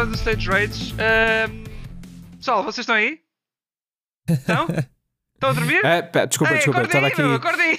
episódio do Stage Rage. Uh, pessoal, vocês estão aí? Estão? Estão a dormir? Ah, pá, desculpa, Ei, desculpa. acordem Estava aqui, acordem aí.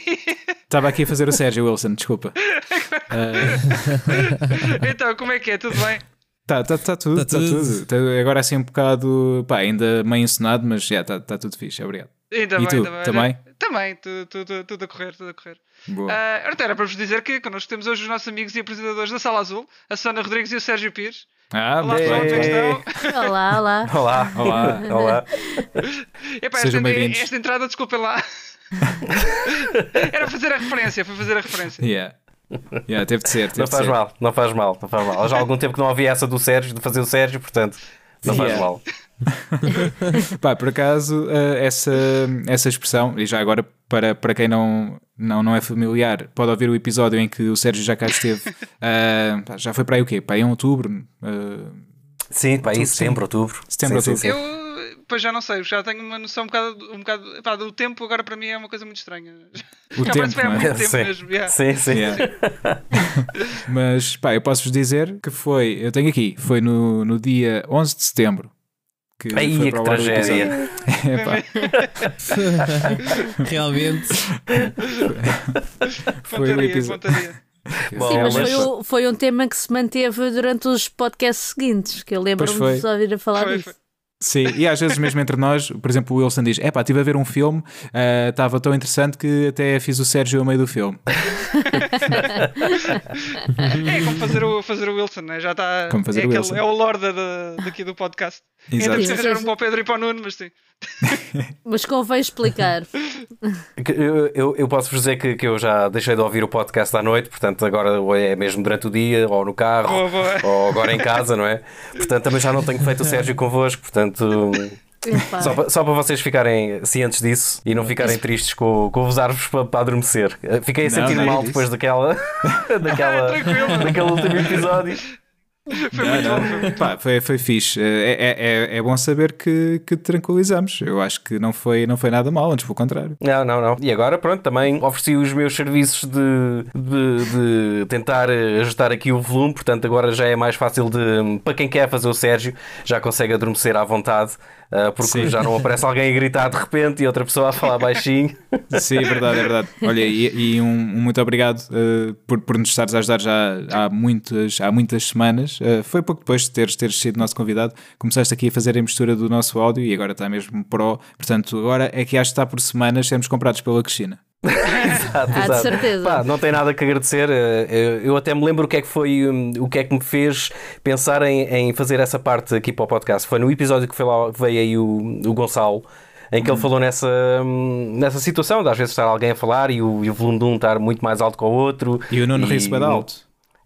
estava aqui a fazer o Sérgio Wilson, desculpa. então, como é que é? Tudo bem? Tá, tá, tá tudo, Tá tá tudo. tudo. Tá agora assim um bocado, pá, ainda meio encenado, mas já está tá tudo fixe, obrigado. Ainda E bem, tu, ainda bem. também? Também, tudo, tudo, tudo a correr, tudo a correr. Boa. Uh, era para vos dizer que connosco temos hoje os nossos amigos e apresentadores da Sala Azul, a Susana Rodrigues e o Sérgio Pires. Ah, Olá, pessoal, como é que bem. estão? Olá, olá. Olá. Olá. Olá. Epá, Sejam esta, esta entrada, desculpem lá. Era fazer a referência, foi fazer a referência. Yeah. Yeah, teve de ser. Teve Não de faz ser. mal, não faz mal, não faz mal. Há já algum tempo que não havia essa do Sérgio, de fazer o Sérgio, portanto, não faz Yeah. mal. Pá, por acaso, eh, essa, essa expressão, e já agora, para, para quem não, não, não é familiar, pode ouvir o episódio em que o Sérgio já cá esteve. pá, já foi para aí o quê? Para aí em outubro? eh, Sim, Outubro, isso, setembro, outubro. Setembro, Sim, sim, outubro. sim. Eu, pois já não sei, já tenho uma noção um bocado, um bocado pá, do tempo, agora para mim é uma coisa muito estranha. O já tempo, parece que foi há é? muito tempo Sim. mesmo. yeah. Sim, sim. Yeah. Mas pá, eu posso-vos dizer que foi, eu tenho aqui, foi no, no dia 11 de setembro. Que Ai, foi que para o tragédia. Epá, Realmente. foi o episódio. Bom, Sim, mas foi, o- foi um tema que se manteve durante os podcasts seguintes, que eu lembro-me de só ouvir a falar Foi, disso. foi. Sim, e às vezes mesmo entre nós, por exemplo, o Wilson diz: É pá, estive a ver um filme, ah, estava tão interessante que até fiz o Sérgio ao meio do filme. É como fazer o, fazer o Wilson, né? já está. Como fazer é, o aquele- Wilson. é o lorde da- daqui do podcast. Exato. Ainda Sim, precisaram sim. para o Pedro e para o Nuno, mas sim. Mas convém explicar. Eu, eu, eu posso vos dizer que, que eu já deixei de ouvir o podcast à noite, portanto, agora é mesmo durante o dia, ou no carro, Boa, boa. ou agora em casa, não é? Portanto, também já não tenho feito o Sérgio convosco, portanto. Epá. Só, pa- só para vocês ficarem cientes disso e não ficarem tristes com, com usar-vos para, para adormecer. Fiquei a Não, sentir não é mal isso. depois daquela, daquela, daquele último episódio. Foi Não, muito não. bom. Foi Pá, foi, foi fixe. É, é, é, é bom saber que, que te tranquilizamos. Eu acho que não foi, não foi nada mal, antes pelo contrário. Não, não, não. E agora, pronto, também ofereci os meus serviços de, de, de tentar eh, ajustar aqui o volume, portanto, agora já é mais fácil de. Para quem quer fazer o Sérgio, já consegue adormecer à vontade, ah, porque Sim. já não aparece alguém a gritar de repente e outra pessoa a falar baixinho. Sim, é verdade, é verdade. Olha, e, e um, um muito obrigado eh, por, por nos estares a ajudar já há muitas, há muitas semanas. Eh, foi pouco depois de teres, teres sido nosso convidado. Começaste aqui a fazer a mistura do nosso áudio e agora está mesmo pro. Portanto, agora é que acho que está por semanas sermos comprados pela Cristina. Exato, Ah, exato. certeza. Pá, não tem nada que agradecer. eh, Eu até me lembro o que é que foi, hum, o que é que me fez pensar em, em fazer essa parte aqui para o podcast. Foi no episódio que foi lá, veio aí o, o Gonçalo. Em que ele falou nessa, hum, nessa situação de às vezes estar alguém a falar e o, e o volume de um estar muito mais alto que o outro. E o Nuno ri-se bem alto.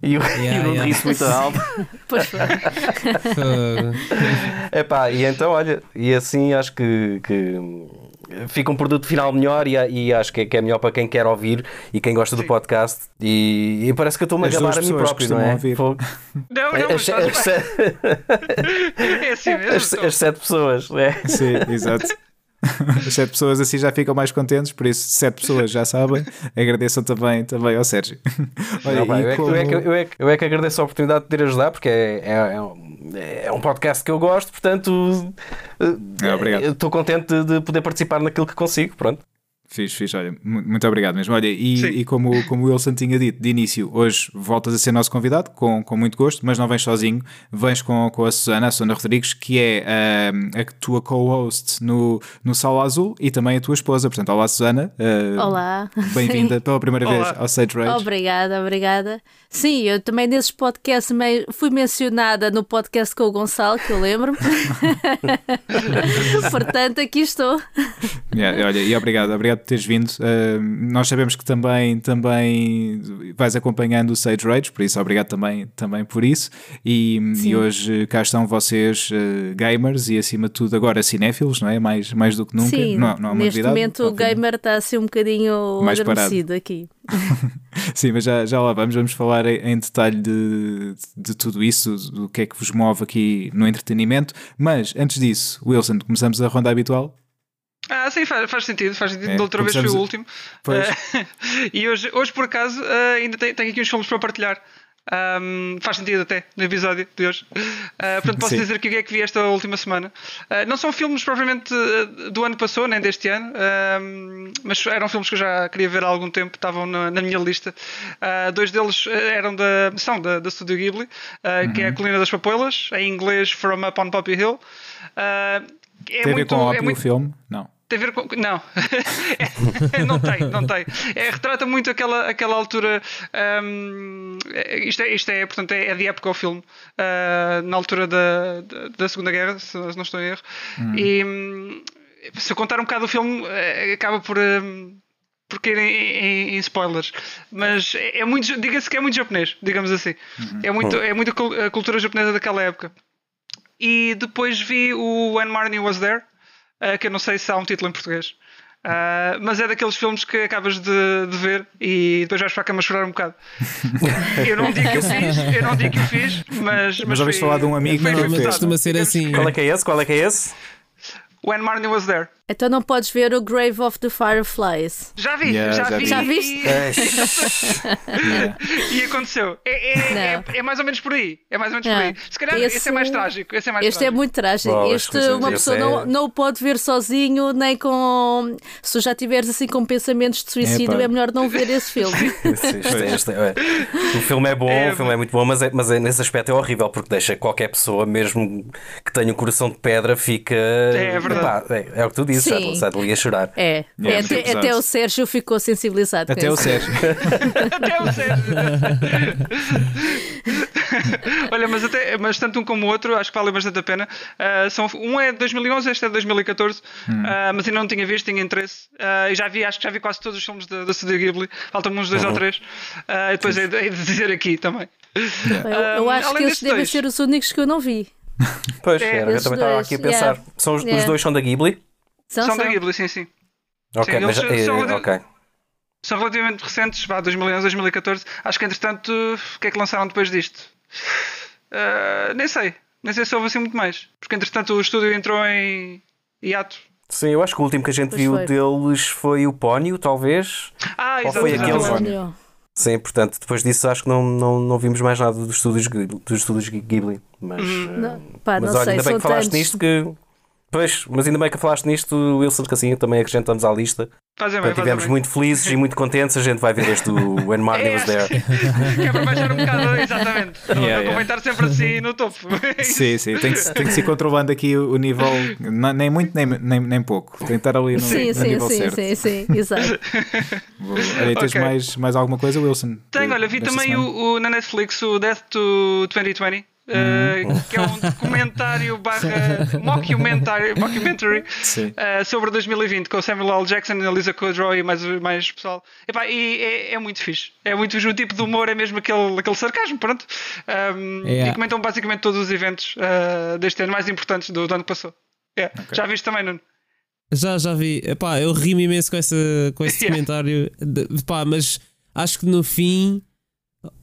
E o, Yeah, e o Nuno yeah. ri-se muito alto. Pois foi. Epá, e então, olha, e assim acho que, que fica um produto final melhor e, e acho que é, que é melhor para quem quer ouvir e quem gosta do podcast. E, e parece que eu estou-me a gabar a mim pessoas próprio, não é? ouvir. Não, não, As, as, as, é assim mesmo. as, as sete pessoas, é. Sim, exato. As sete pessoas assim já ficam mais contentes, por isso, sete pessoas já sabem. Agradeçam também, também ao Sérgio. Olha, Não, pá, eu, é que, como- eu, é que, eu, é que, eu é que agradeço a oportunidade de poder ajudar porque é, é, é um- é um podcast que eu gosto, portanto eh, É, eu estou contente de, de poder participar naquilo que consigo. Pronto. Fiz, fiz, olha, mu- muito obrigado mesmo. Olha, e, e como, como o Wilson tinha dito de início, hoje voltas a ser nosso convidado, com, com muito gosto, mas não vens sozinho, vens com, com a Susana, a Susana Rodrigues, que é ah, a tua co-host no, no Sala Azul e também a tua esposa. Portanto, olá Susana, ah, Olá. bem-vinda pela primeira Olá. vez ao Sage Rage. Obrigada, obrigada. Sim, eu também nesses podcasts me- fui mencionada no podcast com o Gonçalo, que eu lembro-me. Portanto, aqui estou. Yeah, olha, e obrigado, obrigado por teres vindo. Ah, nós sabemos que também, também vais acompanhando o Sage Rage, por isso obrigado também, também por isso. E, e hoje cá estão vocês, ah, gamers e acima de tudo agora cinéfilos, não é? Mais, mais do que nunca. Sim, não, não neste novidade, momento o gamer está assim um bocadinho Mais adormecido aqui. Sim, mas já, já lá vamos, vamos falar em, detalhe de, de tudo isso, do que é que vos move aqui no entretenimento. Mas antes disso, Wilson, começamos a ronda habitual. Ah, sim, faz, faz sentido, faz sentido. É, da outra vez foi o último. Pois. Eh, e hoje, hoje, por acaso, eh, ainda tenho, tenho aqui uns filmes para partilhar. Um, faz sentido até no episódio de hoje. Uh, portanto, posso Sim. dizer que o que é que vi esta última semana. Uh, não são filmes propriamente uh, do ano passou, nem deste ano, mas eram filmes que eu já queria ver há algum tempo, estavam na, na minha lista. Uh, dois deles uh, eram da, são da, da Studio Ghibli, uh, que é a Colina das Papoilas, em inglês From Up on Poppy Hill. Uh, é Tem a ver muito, com o é muito, filme? Não. Tem a ver com. Não. não tem, não tem. É, retrata muito aquela, aquela altura. hum, isto, é, isto é, portanto, é, é de época o filme. ah, na altura da, da, da Segunda Guerra, se não estou em erro. E hum, se eu contar um bocado o filme, eh, acaba por. hum, por cair em, em- em spoilers, mas é, é muito, diga-se que é muito japonês, digamos assim. É muito, é muito a cultura japonesa daquela época. E depois vi o When Marnie Was There, uh, que eu não sei se há um título em português. Uh, mas é daqueles filmes que acabas de, de ver e depois vais para a cama chorar um bocado. eu não digo que o fiz, eu não digo que o fiz, mas. Mas ouviste foi- falar de um amigo que não foi fez. gostado. Costuma ser assim. que- Qual é que é esse? Qual é que é esse? When Marnie Was There. Então não podes ver o Grave of the Fireflies. Já vi, Yeah, já, já vi. vi. Já viste? Yeah. E aconteceu. É, é, Não. é, é mais ou menos por aí. É mais ou menos por aí. Se calhar esse, Esse- é mais trágico. Esse é mais Este é trágico. muito trágico. Boa, este uma é- pessoa não, é- não o pode ver sozinho, nem com. Se tu já estiveres assim com pensamentos de suicídio, é melhor não ver esse filme. Este- este- este- é. O filme é bom, É, o filme é muito bom, mas, é, mas é- nesse aspecto é horrível porque deixa qualquer pessoa, mesmo que tenha um coração de pedra, fica. É verdade. Epá, é, é o que tu dizes, Sim. já, sai dali a chorar. É, Yeah, É, sim, até, até o Sérgio ficou sensibilizado. com Até o. Sérgio. Até o Sérgio. Olha, mas, até, mas tanto um como o outro acho que vale bastante a pena. Ah, são, um é de 2011, este é de 2014, ah, mas ainda não tinha visto, tinha interesse. Ah, e já vi, acho que já vi quase todos os filmes da, da Studio Ghibli. Faltam-me uns dois ou três. E depois é de, é de dizer aqui também. Eu, eu Um, acho que esses destes devem dois. ser os únicos que eu não vi. Pois, É, era, eu também estava aqui a pensar. yeah. São os, os Yeah. dois são da Ghibli? São, são da. Ghibli, sim, sim. Ok, Sim, mas, eles eh, são- ok. São relativamente recentes, vá, 2011, 2014. Acho que entretanto, o que é que lançaram depois disto? Ah, nem sei. Nem sei se houve assim muito mais. Porque entretanto o estúdio entrou em hiato. Sim, eu acho que o último que a gente Pois viu foi. deles foi o Pónio, talvez. Ah, Ou foi exatamente. aquele- Não, não. Sim, portanto, depois disso acho que não, não, não vimos mais nada dos estúdios, Ghibli- dos estúdios Ghibli. Mas, Uhum. Não, eh, pá, mas não olha, sei, ainda bem que falaste tantos. nisto que. Pois, mas ainda bem que falaste nisto, Wilson, que assim também acrescentamos à lista. Fazem bem, estivemos bem. muito felizes e muito contentes. A gente vai ver este do When Marnie É, Was There. que é para baixar um bocado, exatamente. Yeah, não yeah. estar sempre assim no topo. Sim, sim. Tem que, se- tem que se ir controlando aqui o, nível, nem muito nem, nem, nem pouco. Tem que estar ali no, Sim, no sim, nível sim, certo. sim, sim, exato. Boa. Olha, tens Ok. mais, mais alguma coisa, Wilson? Tenho, olha, vi também o, o- na Netflix o Death to 2020. Eh, Hum. que é um documentário barra mockumentary, mockumentary eh, sobre 2020 com o Samuel L. Jackson, a Lisa Kudrow e mais, mais pessoal. Epá, e é, é muito fixe. É muito fixe. O tipo de humor é mesmo aquele, aquele sarcasmo, pronto. Um, Yeah. E comentam basicamente todos os eventos eh, deste ano mais importantes do, do ano que passou. Yeah. Já viste também, Nuno? Já, já vi. Epá, eu ri-me imenso com, essa, com esse Yeah. comentário. De- pá, mas acho que no fim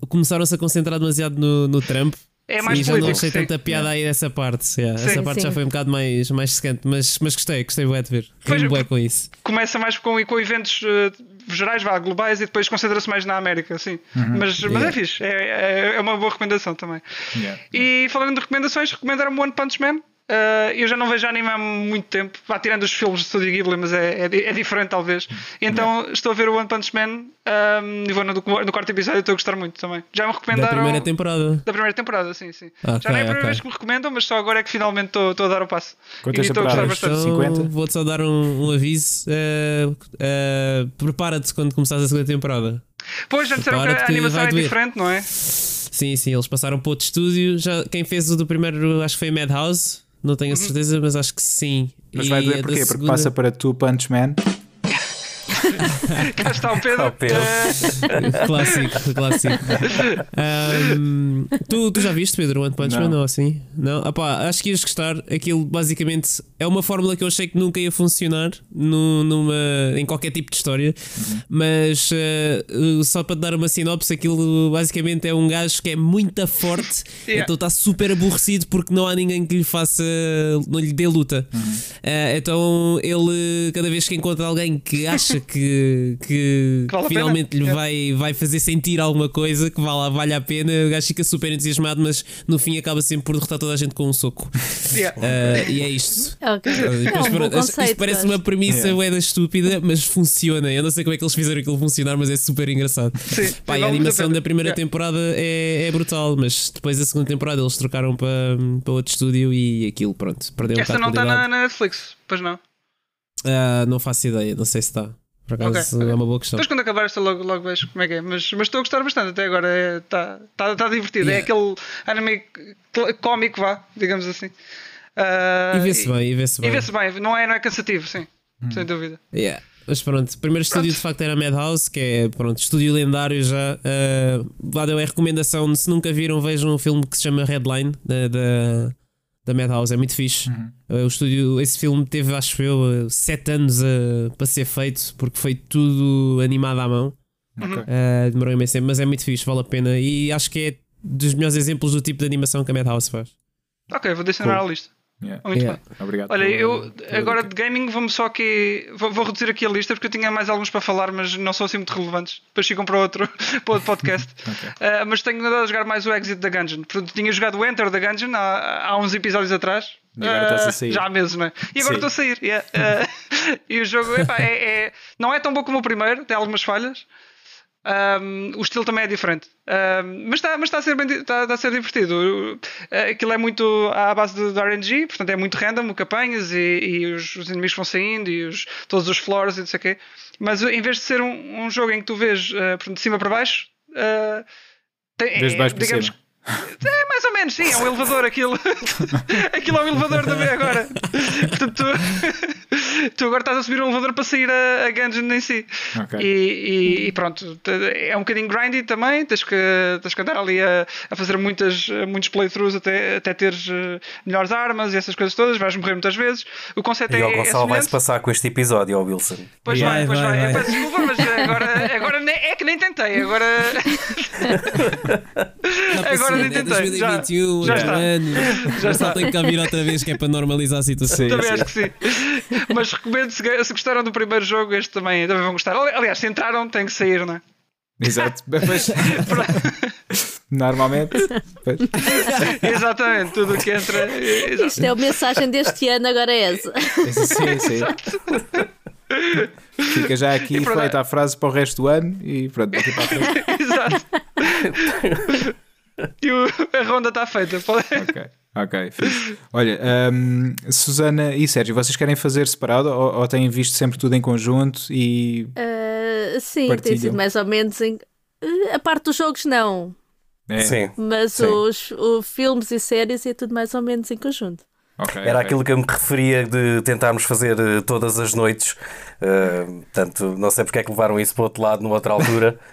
começaram-se a concentrar demasiado no, no Trump. É mais e já não achei sim. tanta piada aí nessa parte. yeah. Sim. Essa parte já Sim. foi um bocado mais, mais secante, mas, mas gostei, gostei bué de ver. Pois, bué com isso. começa mais com, com eventos eh, gerais, vá, globais, e depois concentra-se mais na América, sim. Mas, mas é Yeah. fixe, é, é, é uma boa recomendação também. Yeah. E falando de recomendações, recomendaram-me One Punch Man. Eh, eu já não vejo anime há muito tempo, vá tirando os filmes de Studio Ghibli, mas é, é, é diferente talvez. Então estou a ver o One Punch Man ehm, e vou no, no quarto episódio estou a gostar muito também. Já me Da recomendaram. primeira temporada. Da primeira temporada, sim, sim. Ok, já não é a primeira ok. vez que me recomendam, mas só agora é que finalmente estou estou a dar o passo. Quantas e estou a gostar temporadas? bastante. Então, 50? vou-te só dar um, um aviso. eh, eh, Prepara-te quando começares a segunda temporada. Pois, já disseram que a animação é diferente, não é? Sim, sim, eles passaram para outro estúdio. Já, quem fez o do primeiro, acho que foi Madhouse. Não tenho a certeza, mas acho que sim. Mas E vai doer porquê? Porque segunda- passa para Two Punch Man. Cá está o Pedro. Ah, o Pedro. Clássico, clássico. Ahm, tu, tu já viste, Pedro, One Punch Não. Man ou assim? Não? Opá, acho que ias gostar. Aquilo basicamente é uma fórmula que eu achei que nunca ia funcionar no- numa, em qualquer tipo de história. Mas eh, só para te dar uma sinopse, aquilo basicamente é um gajo que é muito forte, Yeah. então está super aborrecido porque não há ninguém que lhe faça, não lhe dê luta. Eh, então ele, cada vez que encontra alguém que acha que que, que, Que vale finalmente lhe É. vai, vai fazer sentir alguma coisa que vale, vale a pena. O gajo fica super entusiasmado, mas no fim acaba sempre por derrotar toda a gente com um soco. Yeah. Ah, e é isto. Ok. E É depois, um bom pronto, isto conceito. parece gosto. uma premissa Yeah. da estúpida, mas funciona. Eu não sei como é que eles fizeram aquilo funcionar, mas é super engraçado. Sim, Pá, e a animação da primeira Yeah. temporada é, é brutal, mas depois da segunda temporada eles trocaram para, para outro estúdio e aquilo, pronto, perdeu um Esta bocado não está na, na Netflix, pois não. Ah, não faço ideia, não sei se está. Por acaso Ok, ok. é uma boa questão. Depois quando acabar esta logo, logo vejo como é que é. Mas, mas estou a gostar bastante até agora. Está tá, tá divertido. É Yeah. aquele anime cómico, vá, digamos assim. Ah, E vê-se bem, e vê-se E bem. vê-se bem. Não é, não é cansativo, sim. Sem dúvida. Yeah. Mas pronto, o primeiro estúdio Pronto. de facto era Madhouse, que é pronto, estúdio lendário já. Uh, lá deu a recomendação, se nunca viram, vejam um filme que se chama Headline da, da, da Madhouse, é muito fixe. Uh, o estúdio, esse filme teve, acho eu, uh, sete anos uh, para ser feito, porque foi tudo animado à mão. Ok. Uh, demorou imenso tempo, mas é muito fixe, vale a pena. E acho que é dos melhores exemplos do tipo de animação que a Madhouse faz. Ok, vou adicionar à lista. Yeah. Muito Yeah. bem. Obrigado. Olha, pela- eu pela agora de gaming vamos só aqui. Vou, vou reduzir aqui a lista porque eu tinha mais alguns para falar, mas não são assim muito relevantes. Depois ficam para outro, para outro podcast. Ah, mas tenho andado a jogar mais o Exit da Gungeon. Portanto, tinha jogado o Enter da Gungeon há, há uns episódios atrás. E agora estás a Ah, sair. Já há meses, não é? E agora Sim. estou a sair. yeah. Ah, e o jogo epá, é, é- não é tão bom como o primeiro, tem algumas falhas. Um, o estilo também é diferente, Um, mas está mas está a, ser bem está, está a ser divertido. Uh, Aquilo é muito à base de, de RNG, portanto é muito random apanhas e, e os, os inimigos vão saindo e os, todos os floors e não sei o quê. Mas uh, em vez de ser um, um jogo em que tu vês uh, de cima para baixo, uh, tem, para digamos. É mais ou menos, sim, é um elevador aquilo. aquilo é um elevador também agora. Portanto, tu, tu agora estás a subir um elevador para sair a, a Gungeon em si. Ok. E, e- e pronto, é um bocadinho grindy também. Tens que, tens que andar ali a, a fazer muitas, muitos playthroughs até, até teres eh, melhores armas e essas coisas todas. Vais morrer muitas vezes. O conceito E é, o é Gonçalo vai-se semelhante. passar com este episódio, ó Wilson. Pois Vai, vai, pois vai, vai. vai. Eu peço desculpa, mas agora, agora é que nem tentei. Agora. Agora nem é tentei, já- 2021, já é está. ano. Já Já está. só tem que cá vir outra vez que é para normalizar a situação. Também acho que sim. Mas recomendo, se, se gostaram do primeiro jogo, este também, também vão gostar. Ali- Aliás, se entraram, tem que sair, não é? Exato. Pois, normalmente. Exatamente, tudo o que entra. exato. Isto é a mensagem deste ano, agora é essa. Sim, sim. Fica já aqui E pronto. feita a frase para o resto do ano e pronto, daqui para a frente. Exato. E o- a ronda está feita. Pode- Ok, ok. fixe. Olha, hum, Susana e Sérgio, vocês querem fazer separado ou, ou têm visto sempre tudo em conjunto e. Ah, sim, tem Partilham. sido mais ou menos em. Ah, A parte dos jogos, não. É, Sim. Mas Sim. os, os filmes e séries é tudo mais ou menos em conjunto. ok, Era ok. aquilo que eu me referia de tentarmos fazer eh, todas as noites. Eh, portanto, não sei porque é que levaram isso para o outro lado numa outra altura.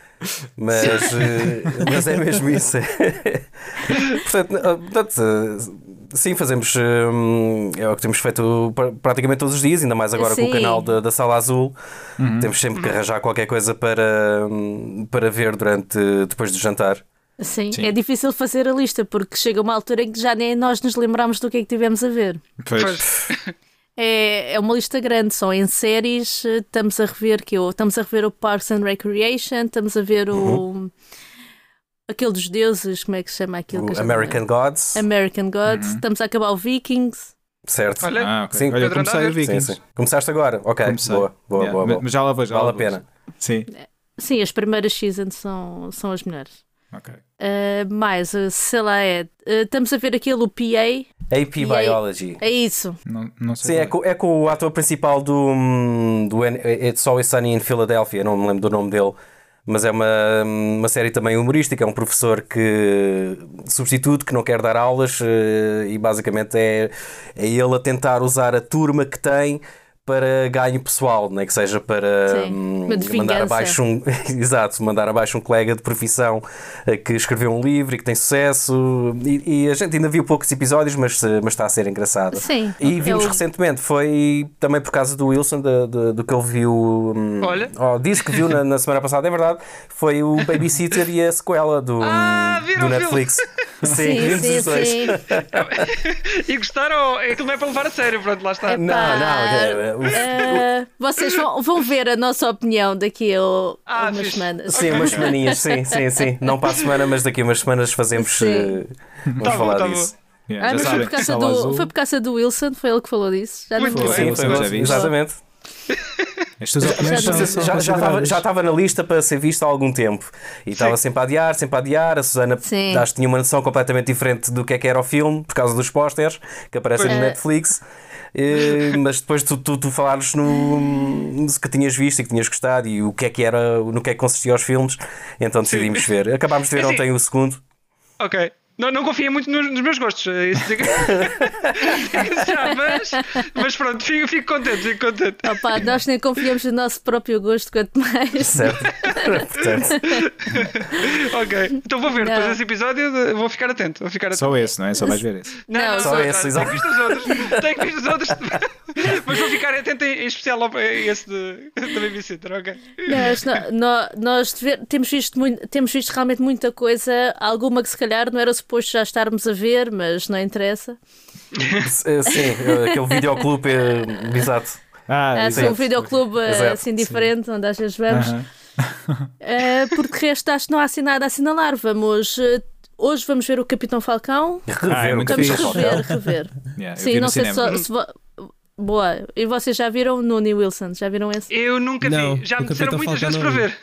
Mas, eh, mas é mesmo isso. portanto, eh, portanto, eh, sim, fazemos. eh, É o que temos feito pra- praticamente todos os dias, ainda mais agora com o Sim. canal da, da Sala Azul. Temos sempre que arranjar qualquer coisa para, hum, para ver durante depois do jantar. Sim, Sim. é difícil fazer a lista porque chega uma altura em que já nem nós nos lembramos do que é que tivemos a ver. Pois. É, é uma lista grande, só em séries eh, estamos a rever que eu, estamos a rever o Parks and Recreation, estamos a ver o aquele dos deuses, como é que se chama aquilo? O American. Gods, American Gods, estamos a acabar o Vikings. certo? Olha, Ah, ok. Sim. Olha, comecei Andar. ver Sim, Vikings. sim. Começaste agora? Ok, Comecei. boa, boa, Yeah, boa, mas- boa. Mas já lá vou, já Vale a pena. Sim, Sim, as primeiras seasons são, são as melhores. ok. Uh, mais, uh, sei lá, é. uh, estamos a ver aquele o PA. AP Biology. É isso. Não, não sei. Sim, é qual com, é com o ator principal do, hum, do It's Always Sunny in Philadelphia, não me lembro do nome dele, mas é uma, uma série também humorística. É um professor que substituto, que não quer dar aulas eh, e basicamente é, é ele a tentar usar a turma que tem para ganho pessoal, nem que seja para Sim, hum, mandar abaixo um exato, mandar abaixo um colega de profissão eh, que escreveu um livro e que tem sucesso e, e a gente ainda viu poucos episódios, mas, eh, mas está a ser engraçado. Sim. E vimos o- recentemente, foi também por causa do Wilson, de- de- do que ele viu. hum, Olha. oh, disse que viu na, na semana passada, é verdade. Foi o Babysitter e a sequela do, Ah, viram do filme? Sim, sim, sim. E gostaram? Aquilo não é para levar a sério, pronto, lá está. Não, Pá, não. é- eh, vocês vão, vão ver a nossa opinião daqui a, Ah, umas fixe. semanas. Sim, umas semaninhas, sim, sim, sim. Não para a semana, mas daqui a umas semanas fazemos. Sim. eh, vamos Tá bom, falar tá disso. Yeah, Ah, mas foi por, causa do, Azul. foi por causa do Wilson, foi ele que falou disso. Já Muito não bem. Sim, foi exatamente. As tuas opiniões Já- são- Já, são já, estava, já estava na lista para ser vista há algum tempo e estava sempre a adiar, sempre a adiar. A Susana Sim. acho que tinha uma noção completamente diferente do que é que era o filme por causa dos pósteres que aparecem no Pois. Netflix. Eh, mas depois tu, tu, tu falares no, no que tinhas visto e que tinhas gostado e o que é que era, no que é que consistia os filmes, então decidimos ver. Acabámos de ver ontem o segundo. Ok. Não, não confia muito nos, nos meus gostos. é Isso digo- já, mas, mas pronto, fico, fico contente, fico contente. Opá, nós nem confiamos no nosso próprio gosto, quanto mais. Certo? Portanto, Ok. Então vou ver Não. depois desse episódio, vou ficar atento. Vou ficar atento. Só esse, não é? Só vais ver esse. Não, só esse, Tenho exato. visto os outros. Tenho visto os outros. Mas vou ficar atento em, especial a esse de, da Babysitter, ok? Nós, no- no- nós temos, visto muito, temos visto realmente muita coisa, alguma que se calhar não era suposto já estarmos a ver, mas não interessa. eh, sim, eh, aquele videoclube, eh, exato. Ah, Há assim um videoclube Exato, assim diferente, onde às vezes vamos. Aham. Eh, porque de resto acho que não há assim nada a assinalar. Vamos. hoje vamos ver o Capitão Falcão. Rever Ah, é Vamos rever, rever. Yeah, Sim, não sei se, se Boa. E vocês já viram no New Wilson? Já viram esse? Eu nunca Não, vi. Já me disseram Capitão muitas vezes para ver.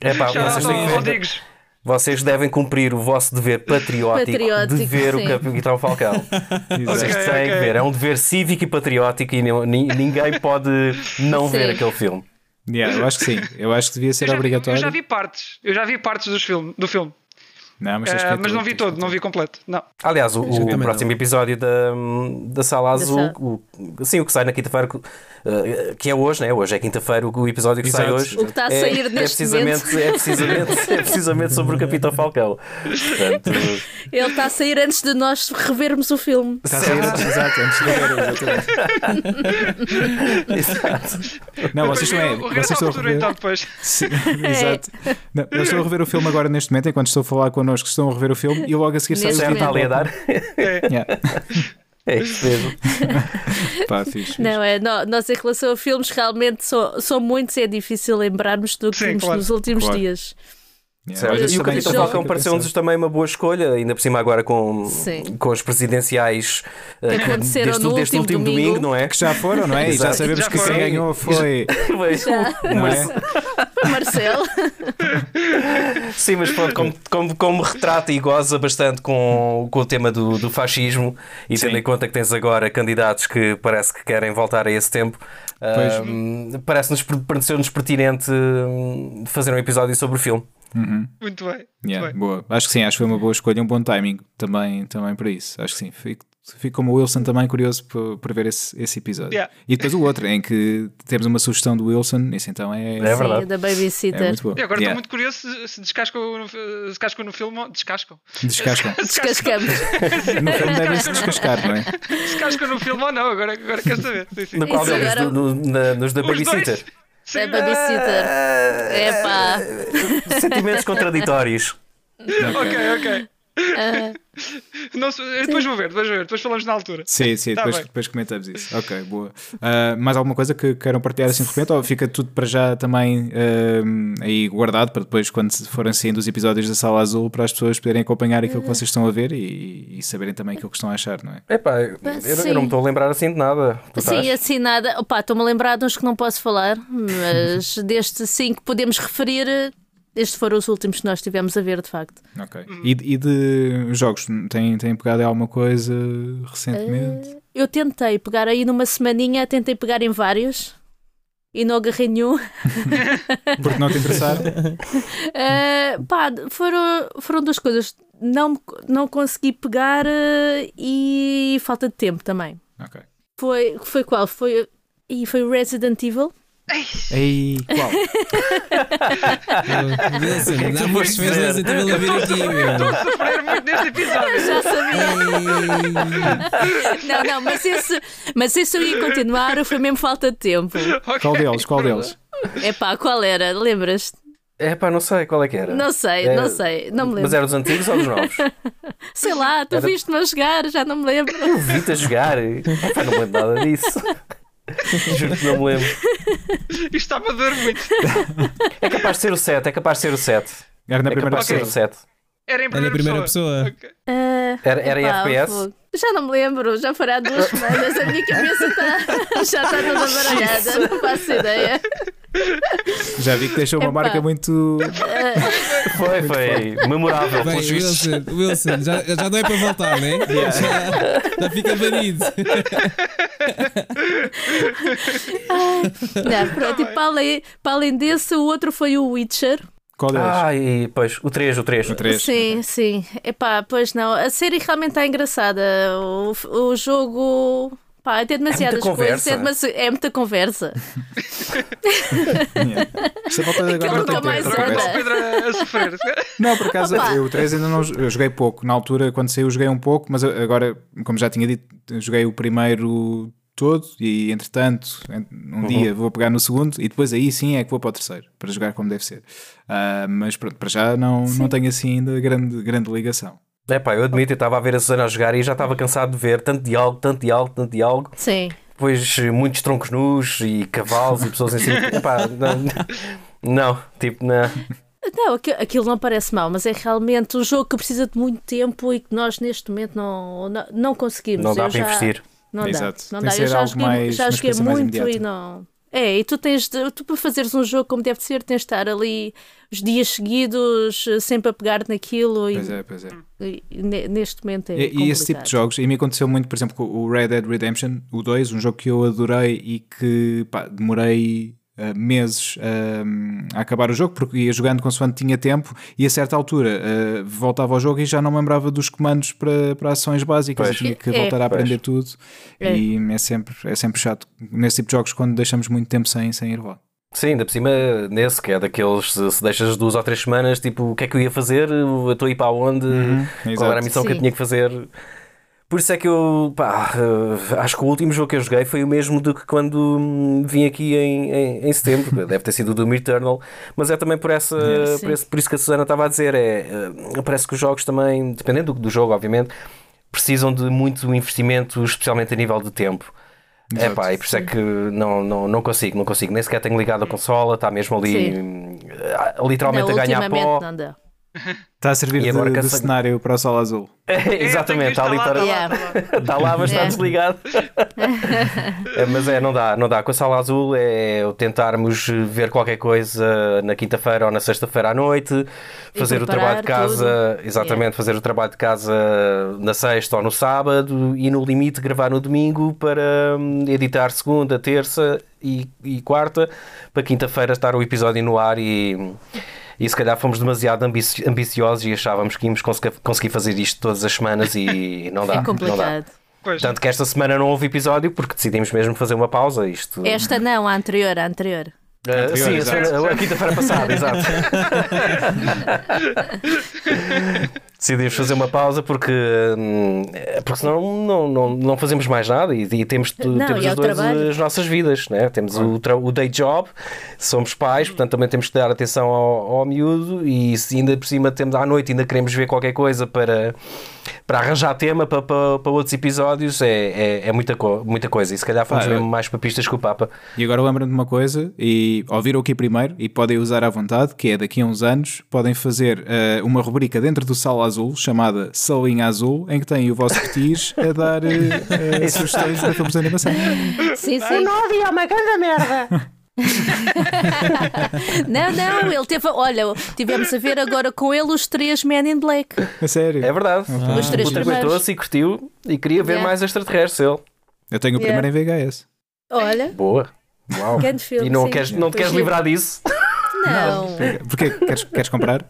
É pá, Já vocês têm que digas. Vocês devem cumprir o vosso dever patriótico, Patriótico, de ver sim. o Capitão Falcão. Vocês Ok, têm que ok. ver. É um dever cívico e patriótico e ninguém pode não Sim. ver aquele filme. Yeah, eu acho que sim. Eu acho que devia ser Eu já, vi, eu obrigatório. já vi partes. Eu já vi partes dos filme, do filme. Não, mas, ver mas não vi todo, não vi completo. Não. Aliás, o, o próximo não. episódio da, da Sala Azul, Sala. o, sim, o que sai na quinta-feira, que é hoje, né? Hoje é quinta-feira, o episódio que sai Exato. hoje. O que está a sair é, neste é precisamente, é, precisamente, é precisamente sobre o Capitão Falcão. Portanto, Ele está a sair antes de nós revermos o filme. Está a sair antes, exato, antes de ver, exato. Não, vocês estão, é, o regresso vocês estão a rever. então depois. Sim, Exato. Não, eu estou a rever o filme agora neste momento, enquanto estou a falar connosco, estão a rever o filme e logo a seguir sai o Certo, está ali a dar. Yeah. É isso mesmo. Pá, fixe, fixe. Não, é, no- nós em relação a filmes realmente são, são muitos e é difícil lembrarmos do que vimos claro, nos últimos claro. dias. Yeah, E o Capitão show. Falcão pareceu-nos também uma boa escolha, ainda por cima agora com, Sim. com os presidenciais eh, Que aconteceram deste, no deste último último domingo, domingo. não é? Que já foram, não é? E já sabemos Já que quem ganhou foi. Não é? Marcelo. Sim, mas pronto, como, como, como retrata e goza bastante com, com o tema do, do fascismo e Sim. tendo em conta que tens agora candidatos que parece que querem voltar a esse tempo, parece-nos pareceu-nos pertinente hum, fazer um episódio sobre o filme. Muito bem. Muito Yeah, bem. boa. Acho que sim, acho que foi uma boa escolha, um bom timing também, também para isso. Acho que sim. Fico, fico como o Wilson também curioso por, por ver esse, esse episódio. Yeah. E depois o outro, em que temos uma sugestão do Wilson, isso então é, É verdade. Sim, da é Babysitter. muito bom. E agora estou Yeah. muito curioso se, descascam, no, se descascam no filme. ou- Descascam? Descascam. Descascamos. No filme devem-se descascar, não é? Descascam no filme ou não? Agora, agora quero saber. Sim, sim. No qual deles? agora- no- na- nos da Os dois? Babysitter. Sim. É Babysitter. É pá. Sentimentos contraditórios. Ok, ok. Não, se- depois vou ver, depois vou ver, depois falamos na altura. Sim, sim, Tá depois, depois comentamos isso. Ok, boa. Ah, mais alguma coisa que queiram partilhar assim de repente? Ou fica tudo para já também ah, aí guardado para depois, quando se forem saindo os episódios da Sala Azul, para as pessoas poderem acompanhar aquilo que vocês estão a ver e, e saberem também aquilo que estão a achar, não é? Epá, eu, eu Sim. não me estou a lembrar assim de nada. Tu Sim, estás? assim nada. Opa, estou-me a lembrar de uns que não posso falar, mas destes sim que podemos referir, estes foram os últimos que nós tivemos a ver, de facto. Ok. E, e de jogos, têm, têm pegado em alguma coisa recentemente? Eu tentei pegar aí numa semaninha, tentei pegar em vários e não agarrei nenhum. Porque não te interessaram? Uh, pá, foram, foram duas coisas. Não, não consegui pegar uh, e falta de tempo também. ok. Foi, foi qual? Foi, e foi o Resident Evil. Ei, qual? Wilson, que dá vezes dizer? a vir aqui. Sofrer muito neste episódio. Já sabia. não, não, mas esse, mas esse eu ia continuar, foi mesmo falta de tempo. Ok. Qual deles? Qual deles? Epá, qual era? Lembras? É pá, não sei qual é que era. Não sei, É, não sei, não me lembro. Mas era dos antigos ou dos novos? Sei lá, tu Era- viste-me a jogar, já não me lembro. Eu vi-te a jogar. Epá, não me lembro nada disso. Juro que não me lembro. Isto está-me a doer muito. É capaz de ser o 7, é capaz de ser o 7. Era na É primeira capaz de ser pessoa. o 7. Era em Era em primeira, primeira pessoa. Ok. Ah, Era, era FPS? fogo. Já não me lembro, já foram há duas semanas, a minha cabeça está já está toda baralhada, não faço ideia. Já vi que deixou uma Epá. marca muito. Foi, foi memorável. Bem, pelos vistos. Wilson, Wilson já, já não é para voltar, né? Já, já fica banido. Não, pronto, e para além, para além desse, o outro foi o Witcher. Qual deles? Ah, e pois, o 3, o 3. O três. Sim, sim. Epá, pois não, a série realmente está engraçada. O, o jogo. Pá, tem demasiadas muita coisas, é, demasi- é muita conversa. Yeah. Isto é volta agora nunca mais anda. Pedro a sofrer. Não, por acaso, Opa. eu o 3 ainda não eu joguei pouco. Na altura, quando saiu, joguei um pouco, mas agora, como já tinha dito, joguei o primeiro todo e, entretanto, um dia vou pegar no segundo e depois aí sim é que vou para o terceiro, para jogar como deve ser. Ah, mas pronto, para já não, não tenho assim ainda grande, grande ligação. É pá, eu admito, eu estava a ver a Susana a jogar e já estava cansado de ver tanto diálogo, tanto diálogo, tanto diálogo. Sim. Depois muitos troncos nus e cavalos e pessoas em cima. Epá, não, não, tipo, não. Não, aqui- aquilo não parece mal, mas é realmente um jogo que precisa de muito tempo e que nós neste momento não, não, não conseguimos. Não dá Eu para já- investir. Não Exato. dá. Não Tem dá. Eu já joguei, mais- já joguei muito e não. É, e tu tens de, tu para fazeres um jogo como deve ser, tens de estar ali os dias seguidos, eh, sempre a pegar naquilo e, Pois é, pois é. e- e ne- neste momento é E, e esse tipo de complicado. jogos, e me aconteceu muito, por exemplo, com o Red Dead Redemption, o 2, um jogo que eu adorei e que pá, demorei ah, meses ah, a acabar o jogo, porque ia jogando consoante tinha tempo, e a certa altura ah, voltava ao jogo e já não lembrava dos comandos para, para ações básicas, Pois. tinha que É. voltar a Pois. aprender tudo, É. e é sempre, é sempre chato nesse tipo de jogos quando deixamos muito tempo sem, sem ir lá. Sim, ainda por cima, nesse que é daqueles, se, deixas duas ou três semanas, tipo, o que é que eu ia fazer? Eu estou a ir para onde? Qual exato. era a missão que eu Sim. tinha que fazer? Por isso é que eu, pá, eh, acho que o último jogo que eu joguei foi o mesmo do que quando hum, vim aqui em, em, em setembro. Deve ter sido o Doom Eternal, mas é também por, essa, por, esse- por isso que a Susana estava a dizer. É, eh, parece que os jogos também, dependendo do, do jogo, obviamente, precisam de muito investimento, especialmente a nível de tempo. É pá, e por isso é que não, não, não consigo, não consigo. Nem sequer tenho ligado a consola, está mesmo ali Sim. hum, literalmente Não, a ganhar pó. não dá. Está a servir E de, agora de cansa- cenário para o Sol Azul. É, exatamente, está ali para. Yeah. Está lá, mas está desligado. É, mas é, não dá, não dá. Com a sala azul é o tentarmos ver qualquer coisa na quinta-feira ou na sexta-feira à noite, fazer o trabalho de casa, tudo. exatamente, Yeah. fazer o trabalho de casa na sexta ou no sábado e no limite gravar no domingo para hum, editar segunda, terça e, e quarta, para quinta-feira estar o episódio no ar e. E se calhar fomos demasiado ambici- ambiciosos e achávamos que íamos conseguir conseguir fazer isto todas as semanas e não dá. É não dá. complicado. Pois. Tanto que esta semana não houve episódio porque decidimos mesmo fazer uma pausa. Isto. Esta não, a anterior, a anterior. Anterior, sim, exato. a quinta-feira passada, exato. Decidimos fazer uma pausa porque, hum, porque senão não, não, não fazemos mais nada e, e temos, Não, temos e é o dois as nossas vidas. Né? Temos o, o day job, somos pais, portanto também temos que dar atenção ao, ao miúdo e se ainda por cima temos à noite ainda queremos ver qualquer coisa para, para arranjar tema para, para, para outros episódios, é, é, é muita, co- muita coisa. E se calhar fomos Pá, mesmo mais papistas que o Papa. E agora lembram-me de uma coisa, e ouviram aqui primeiro, e podem usar à vontade, que é daqui a uns anos, podem fazer eh, uma rubrica dentro do Sala Azul, chamada Salinha Azul, em que têm o vosso petis a dar eh, eh, sugestões para filmes de animação. Sim, sim. Nódia é uma grande merda! Não, não, ele teve. Olha, tivemos a ver agora com ele os três Men in Black. A sério. É verdade. Os três aguentou-se e curtiu e queria ver Yeah. mais extraterrestres. Ele. Eu tenho o Yeah. primeiro em VHS. Olha, Boa. Uau. grande filme. E não, sim. queres, não te queres Giro. livrar disso? Não. Porquê? Queres, queres comprar?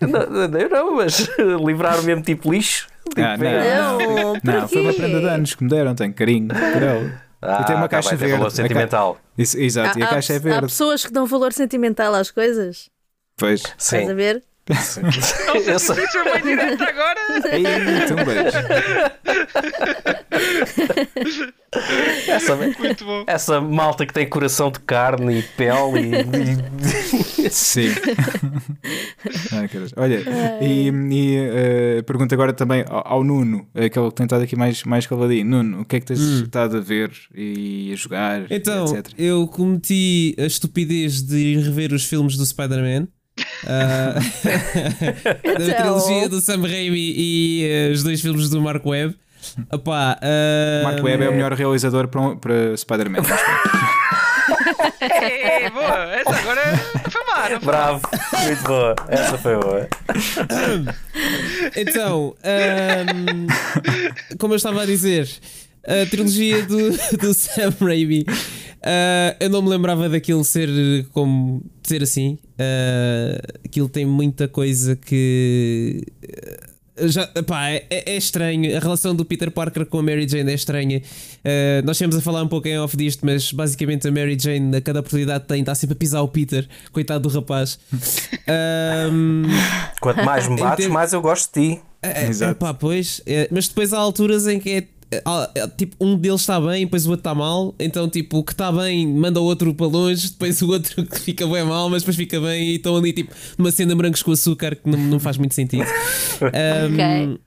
não, eu não, mas livrar mesmo tipo lixo. Tipo, Ah, não. é- Não, Não, foi uma prenda de anos que me deram, tenho carinho por ela. Ah, e tem uma tá caixa bem, tem verde. valor A ca- sentimental. Isso- exato, e a Há- caixa é há, há verde. pessoas que dão valor sentimental às coisas. Pois. Sim. Estás a ver? É uma direta agora. Ei, então beijo. Essa, Muito bom. essa malta que tem coração de carne e pele e. Sim. Caras. Olha, e, e eh, pergunto agora também ao, ao Nuno, aquele que tem estado aqui mais, mais caladinho. Nuno, o que é que tens estado a ver e a jogar, Então, etc. eu cometi a estupidez de ir rever os filmes do Spider-Man. Ah, da Então. trilogia do Sam Raimi e eh, os dois filmes do Mark Webb. Opá, ah, Mark Webb é o melhor realizador para, um- para Spider-Man. É, boa. Essa agora foi má, não foi? Bravo, muito boa. Essa foi boa. Então, ahm, como eu estava a dizer, a trilogia do, do Sam Raimi, ah, eu não me lembrava daquilo ser como ser assim. Ah, aquilo tem muita coisa que. ah, Já, pá, é, é estranho. A relação do Peter Parker com a Mary Jane é estranha. Ah, nós temos a falar um pouco em off disto, mas basicamente a Mary Jane, a cada oportunidade que tem, está sempre a pisar o Peter. Coitado do rapaz. Ahm, Quanto mais me bates, termos- mais eu gosto de ti. é, Exato. é, pá, pois, é, mas depois há alturas em que é, é, é, tipo um deles está bem, depois o outro está mal. Então, tipo, o que está bem manda o outro para longe, depois o outro que fica bem mal, mas depois fica bem e estão ali, tipo, numa cena brancos com açúcar que não, não faz muito sentido. Ahm,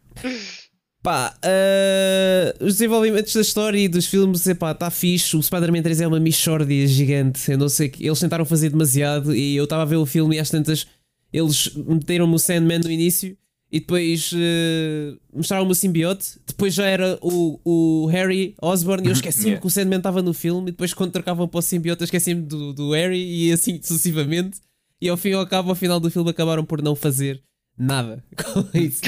Pá, ah, os desenvolvimentos da história e dos filmes, epá, está fixe. O Spider-Man 3 é uma mixórdia gigante. Eu não sei que eles tentaram fazer demasiado e eu estava a ver o filme e às tantas eles meteram-me o Sandman no início e depois eh, mostraram-me o simbiote. Depois já era o, o Harry Osborn e eu esqueci-me Yeah. que o Sandman estava no filme. E depois, quando trocavam para o simbiote, eu esqueci-me do, do Harry e assim sucessivamente. E ao fim e ao cabo, ao final do filme, acabaram por não fazer nada com isso.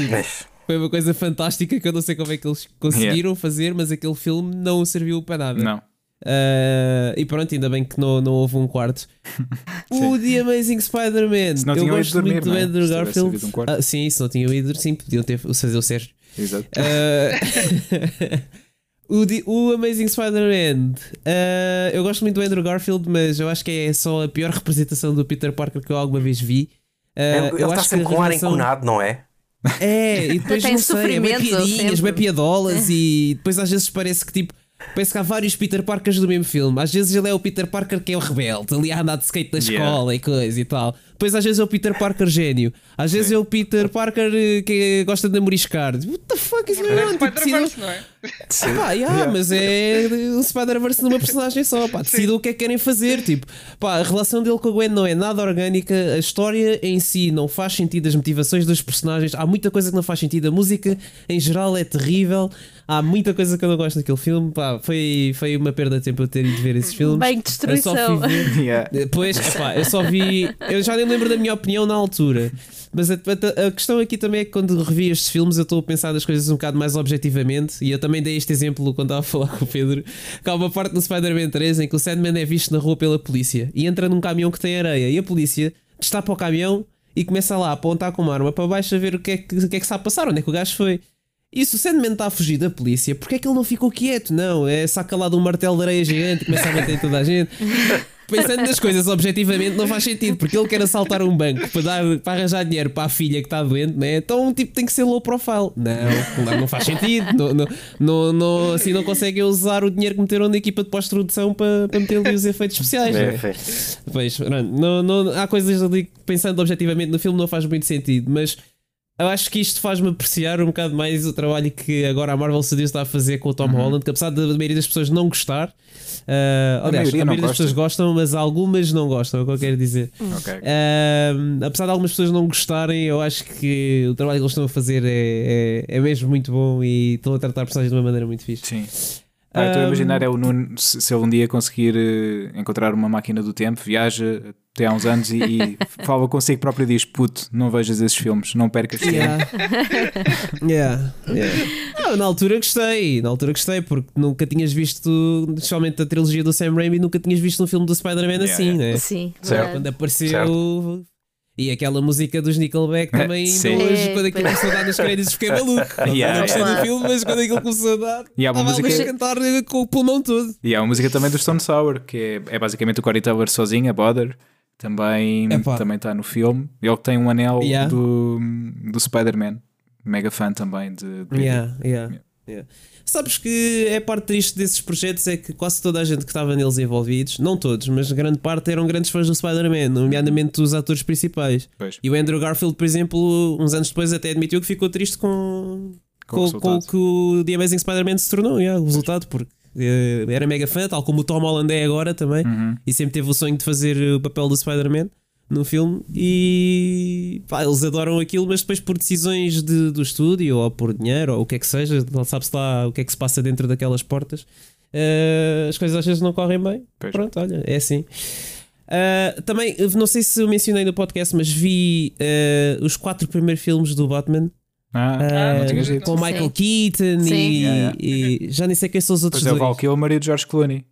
Foi uma coisa fantástica que eu não sei como é que eles conseguiram fazer, mas aquele filme não serviu para nada. Não. Ah, e pronto, ainda bem que não, não houve um quarto. o The Amazing Spider-Man. Eu gosto dormir, muito do não é? Andrew Garfield. um. Ah, sim, se não tinham ido, sim, podiam ter fazer o Sérgio. Exato. Ah, o, The- o Amazing Spider-Man. ah, eu gosto muito do Andrew Garfield, mas eu acho que é só a pior representação do Peter Parker que eu alguma vez vi. Ele eu está acho que sempre com ar revelação- enconado, não é? é, e depois Tem não sei, é bem sofrimento piadinhas, bem piadolas e depois às vezes parece que tipo. Parece que há vários Peter Parkers do mesmo filme. Às vezes ele é o Peter Parker que é o rebelde, ali a andar de skate na Yeah. escola e coisa e tal. Depois às vezes é o Peter Parker gênio. Às vezes é o Peter Parker eh, que gosta de namoriscar. What the fuck is going É on? Tipo, decidam- não é? Pá, yeah, mas é o Spider-Verse numa personagem só. Pá, decidam o que é que querem fazer. Tipo, pá, a relação dele com a Gwen não é nada orgânica. A história em si não faz sentido. As motivações dos personagens, há muita coisa que não faz sentido. A música em geral é terrível. Há muita coisa que eu não gosto daquele filme. Pá, foi, foi uma perda de tempo eu ter ido ver esses filmes. Bem, Eu só destruição. fui ver. Yeah. Depois, pá, eu só vi. Eu já nem lembro da minha opinião na altura. Mas a, a- a questão aqui também é que quando revi estes filmes eu estou a pensar das coisas um bocado mais objetivamente. E eu também dei este exemplo quando estava a falar com o Pedro. Que há uma parte no Spider-Man 3 em que o Sandman é visto na rua pela polícia e entra num caminhão que tem areia. E a polícia destapa o caminhão e começa lá a apontar com uma arma para baixo a ver o que é que, o que, é que está a passar, onde é que o gajo foi. E se o Sandman está a fugir da polícia, porque é que ele não ficou quieto? Não, é saca lá de um martelo de areia gigante e começa a bater toda a gente. Pensando nas coisas objetivamente não faz sentido, porque ele quer assaltar um banco para, dar, para arranjar dinheiro para a filha que está doente, né? então tipo, tem que ser low profile. Não, não, não faz sentido. Não, não, não, não- assim não conseguem usar o dinheiro que meteram na equipa de pós-produção para, para meter ali os efeitos especiais. É, né? Pois, pronto, não, não, há coisas ali que, pensando objetivamente no filme não faz muito sentido, mas eu acho que isto faz-me apreciar um bocado mais o trabalho que agora a Marvel Studios está a fazer com o Tom Holland, que apesar da maioria das pessoas não gostar, ah, aliás, maioria a maioria das gosta. pessoas gostam, mas algumas não gostam, é o que eu quero dizer. Ok. Ah, apesar de algumas pessoas não gostarem, eu acho que o trabalho que eles estão a fazer é, é, é mesmo muito bom e estão a tratar personagens de uma maneira muito fixe. Sim. Ah, estou a imaginar é o Nuno, se, se ele um dia conseguir eh, encontrar uma máquina do tempo, viaja até há uns anos e, e fala consigo próprio e diz: Puto, não vejas esses filmes, não percas tempo. Yeah. yeah, yeah. Não, na altura gostei, na altura gostei, porque nunca tinhas visto, especialmente a trilogia do Sam Raimi, nunca tinhas visto um filme do Spider-Man Yeah, assim, yeah. né? Sim. Quando apareceu. Certo. E aquela música dos Nickelback também, Sim. ainda hoje, É, quando aquilo começou a dar nos créditos, fiquei maluco. Yeah. Não gostei do filme, mas quando aquilo começou a dar, E há uma música- a cantar eh, com o pulmão todo. E há uma música também do Stone Sour, que é, é basicamente o Corey Taylor sozinho, a Bother. Também também está no filme. Ele que tem um anel Yeah. do, do Spider-Man. Mega fã também de. de- Yeah, yeah. Yeah. Sabes que é parte triste desses projetos é que quase toda a gente que estava neles envolvidos, não todos, mas grande parte eram grandes fãs do Spider-Man, nomeadamente os atores principais. Pois. E o Andrew Garfield, por exemplo, uns anos depois até admitiu que ficou triste com, Com o com, com o que o The Amazing Spider-Man se tornou, yeah, o resultado, porque eh, era mega fã, tal como o Tom Holland é agora também, Uhum. e sempre teve o sonho de fazer o papel do Spider-Man no filme e pá, eles adoram aquilo, mas depois por decisões de- do estúdio ou por dinheiro ou o que é que seja, não sabe-se lá o que é que se passa dentro daquelas portas, eh, as coisas às vezes não correm bem. Pois. Pronto, olha, é assim. Ah, também, não sei se eu mencionei no podcast, mas vi ah, os quatro primeiros filmes do Batman Ah, ah, com o Michael. Keaton Sim. e, Yeah, yeah. e já nem sei quem são os outros Pois é, o. Val Kilmer e o George Clooney.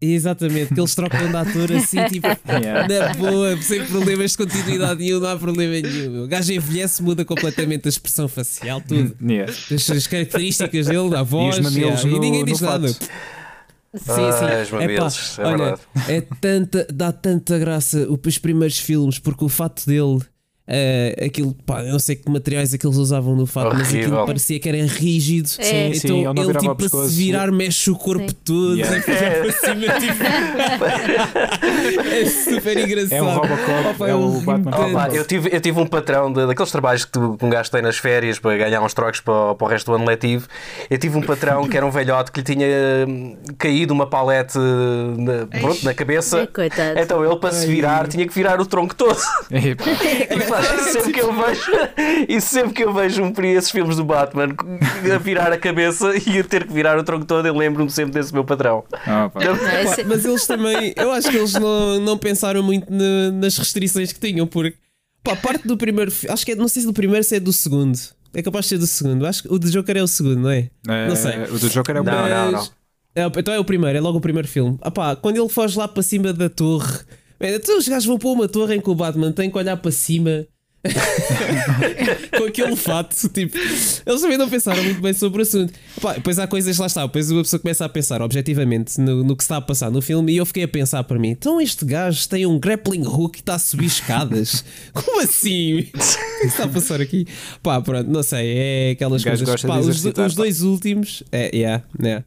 Exatamente, que eles trocam de ator assim, tipo, Yeah. na boa, sem problemas de continuidade nenhum, não há problema nenhum. O gajo envelhece, muda completamente a expressão facial, tudo. Yeah. As, as características dele, a voz, mamilos yeah, e no- ninguém no diz nada. fato. Sim, Ah, sim. os mamilos, é olha, verdade. é tanta, dá tanta graça os primeiros filmes, porque o fato dele, eh, aquilo, pá, eu não sei que materiais é que eles usavam no fato, mas Horrível. aquilo parecia que era rígido. É. Sim, sim, então ele não ele, tipo, o para pescoço. se virar, mexe o corpo Sim. todo, Yeah. já para cima, tipo, é super engraçado. É um Robocop, Opa, é o Batman. Opa, eu, tive, eu tive um patrão de- daqueles trabalhos que, tu, que um gajo tem nas férias para ganhar uns trocos para, para o resto do ano letivo. Eu tive um patrão que era um velhote que lhe tinha hum, caído uma palete na, pronto, na cabeça. É, coitado. Então ele, para se Ai. virar, tinha que virar o tronco todo. E, pá, sempre que eu vejo, e sempre que eu vejo um, esses filmes do Batman a virar a cabeça e a ter que virar o tronco todo, eu lembro-me sempre desse meu patrão. Ah, pá. Não, Pá, esse- mas eles também, eu acho que eles não, não pensaram muito na- nas restrições que tinham, porque pá, parte do primeiro, acho que é, não sei se do primeiro se é do segundo. É capaz de ser do segundo. Acho que o do Joker é o segundo, não é? Eh, Não sei. O do Joker é o Não, primeiro. não, Mas- É, então é o primeiro, é logo o primeiro filme. Ah pá, quando ele foge lá para cima da torre, man, então os gajos vão para uma torre em que o Batman tem que olhar para cima. com aquele fato, tipo, eles também não pensaram muito bem sobre o assunto. Pá, depois há coisas, lá está, depois uma pessoa começa a pensar objetivamente no, no que está a passar no filme e eu fiquei a pensar para mim: então este gajo tem um grappling hook e está a subir escadas? Como assim? O que é está a passar aqui? Pá, pronto, não sei, é aquelas coisas. Pá, os, os dois últimos, é, yeah, yeah.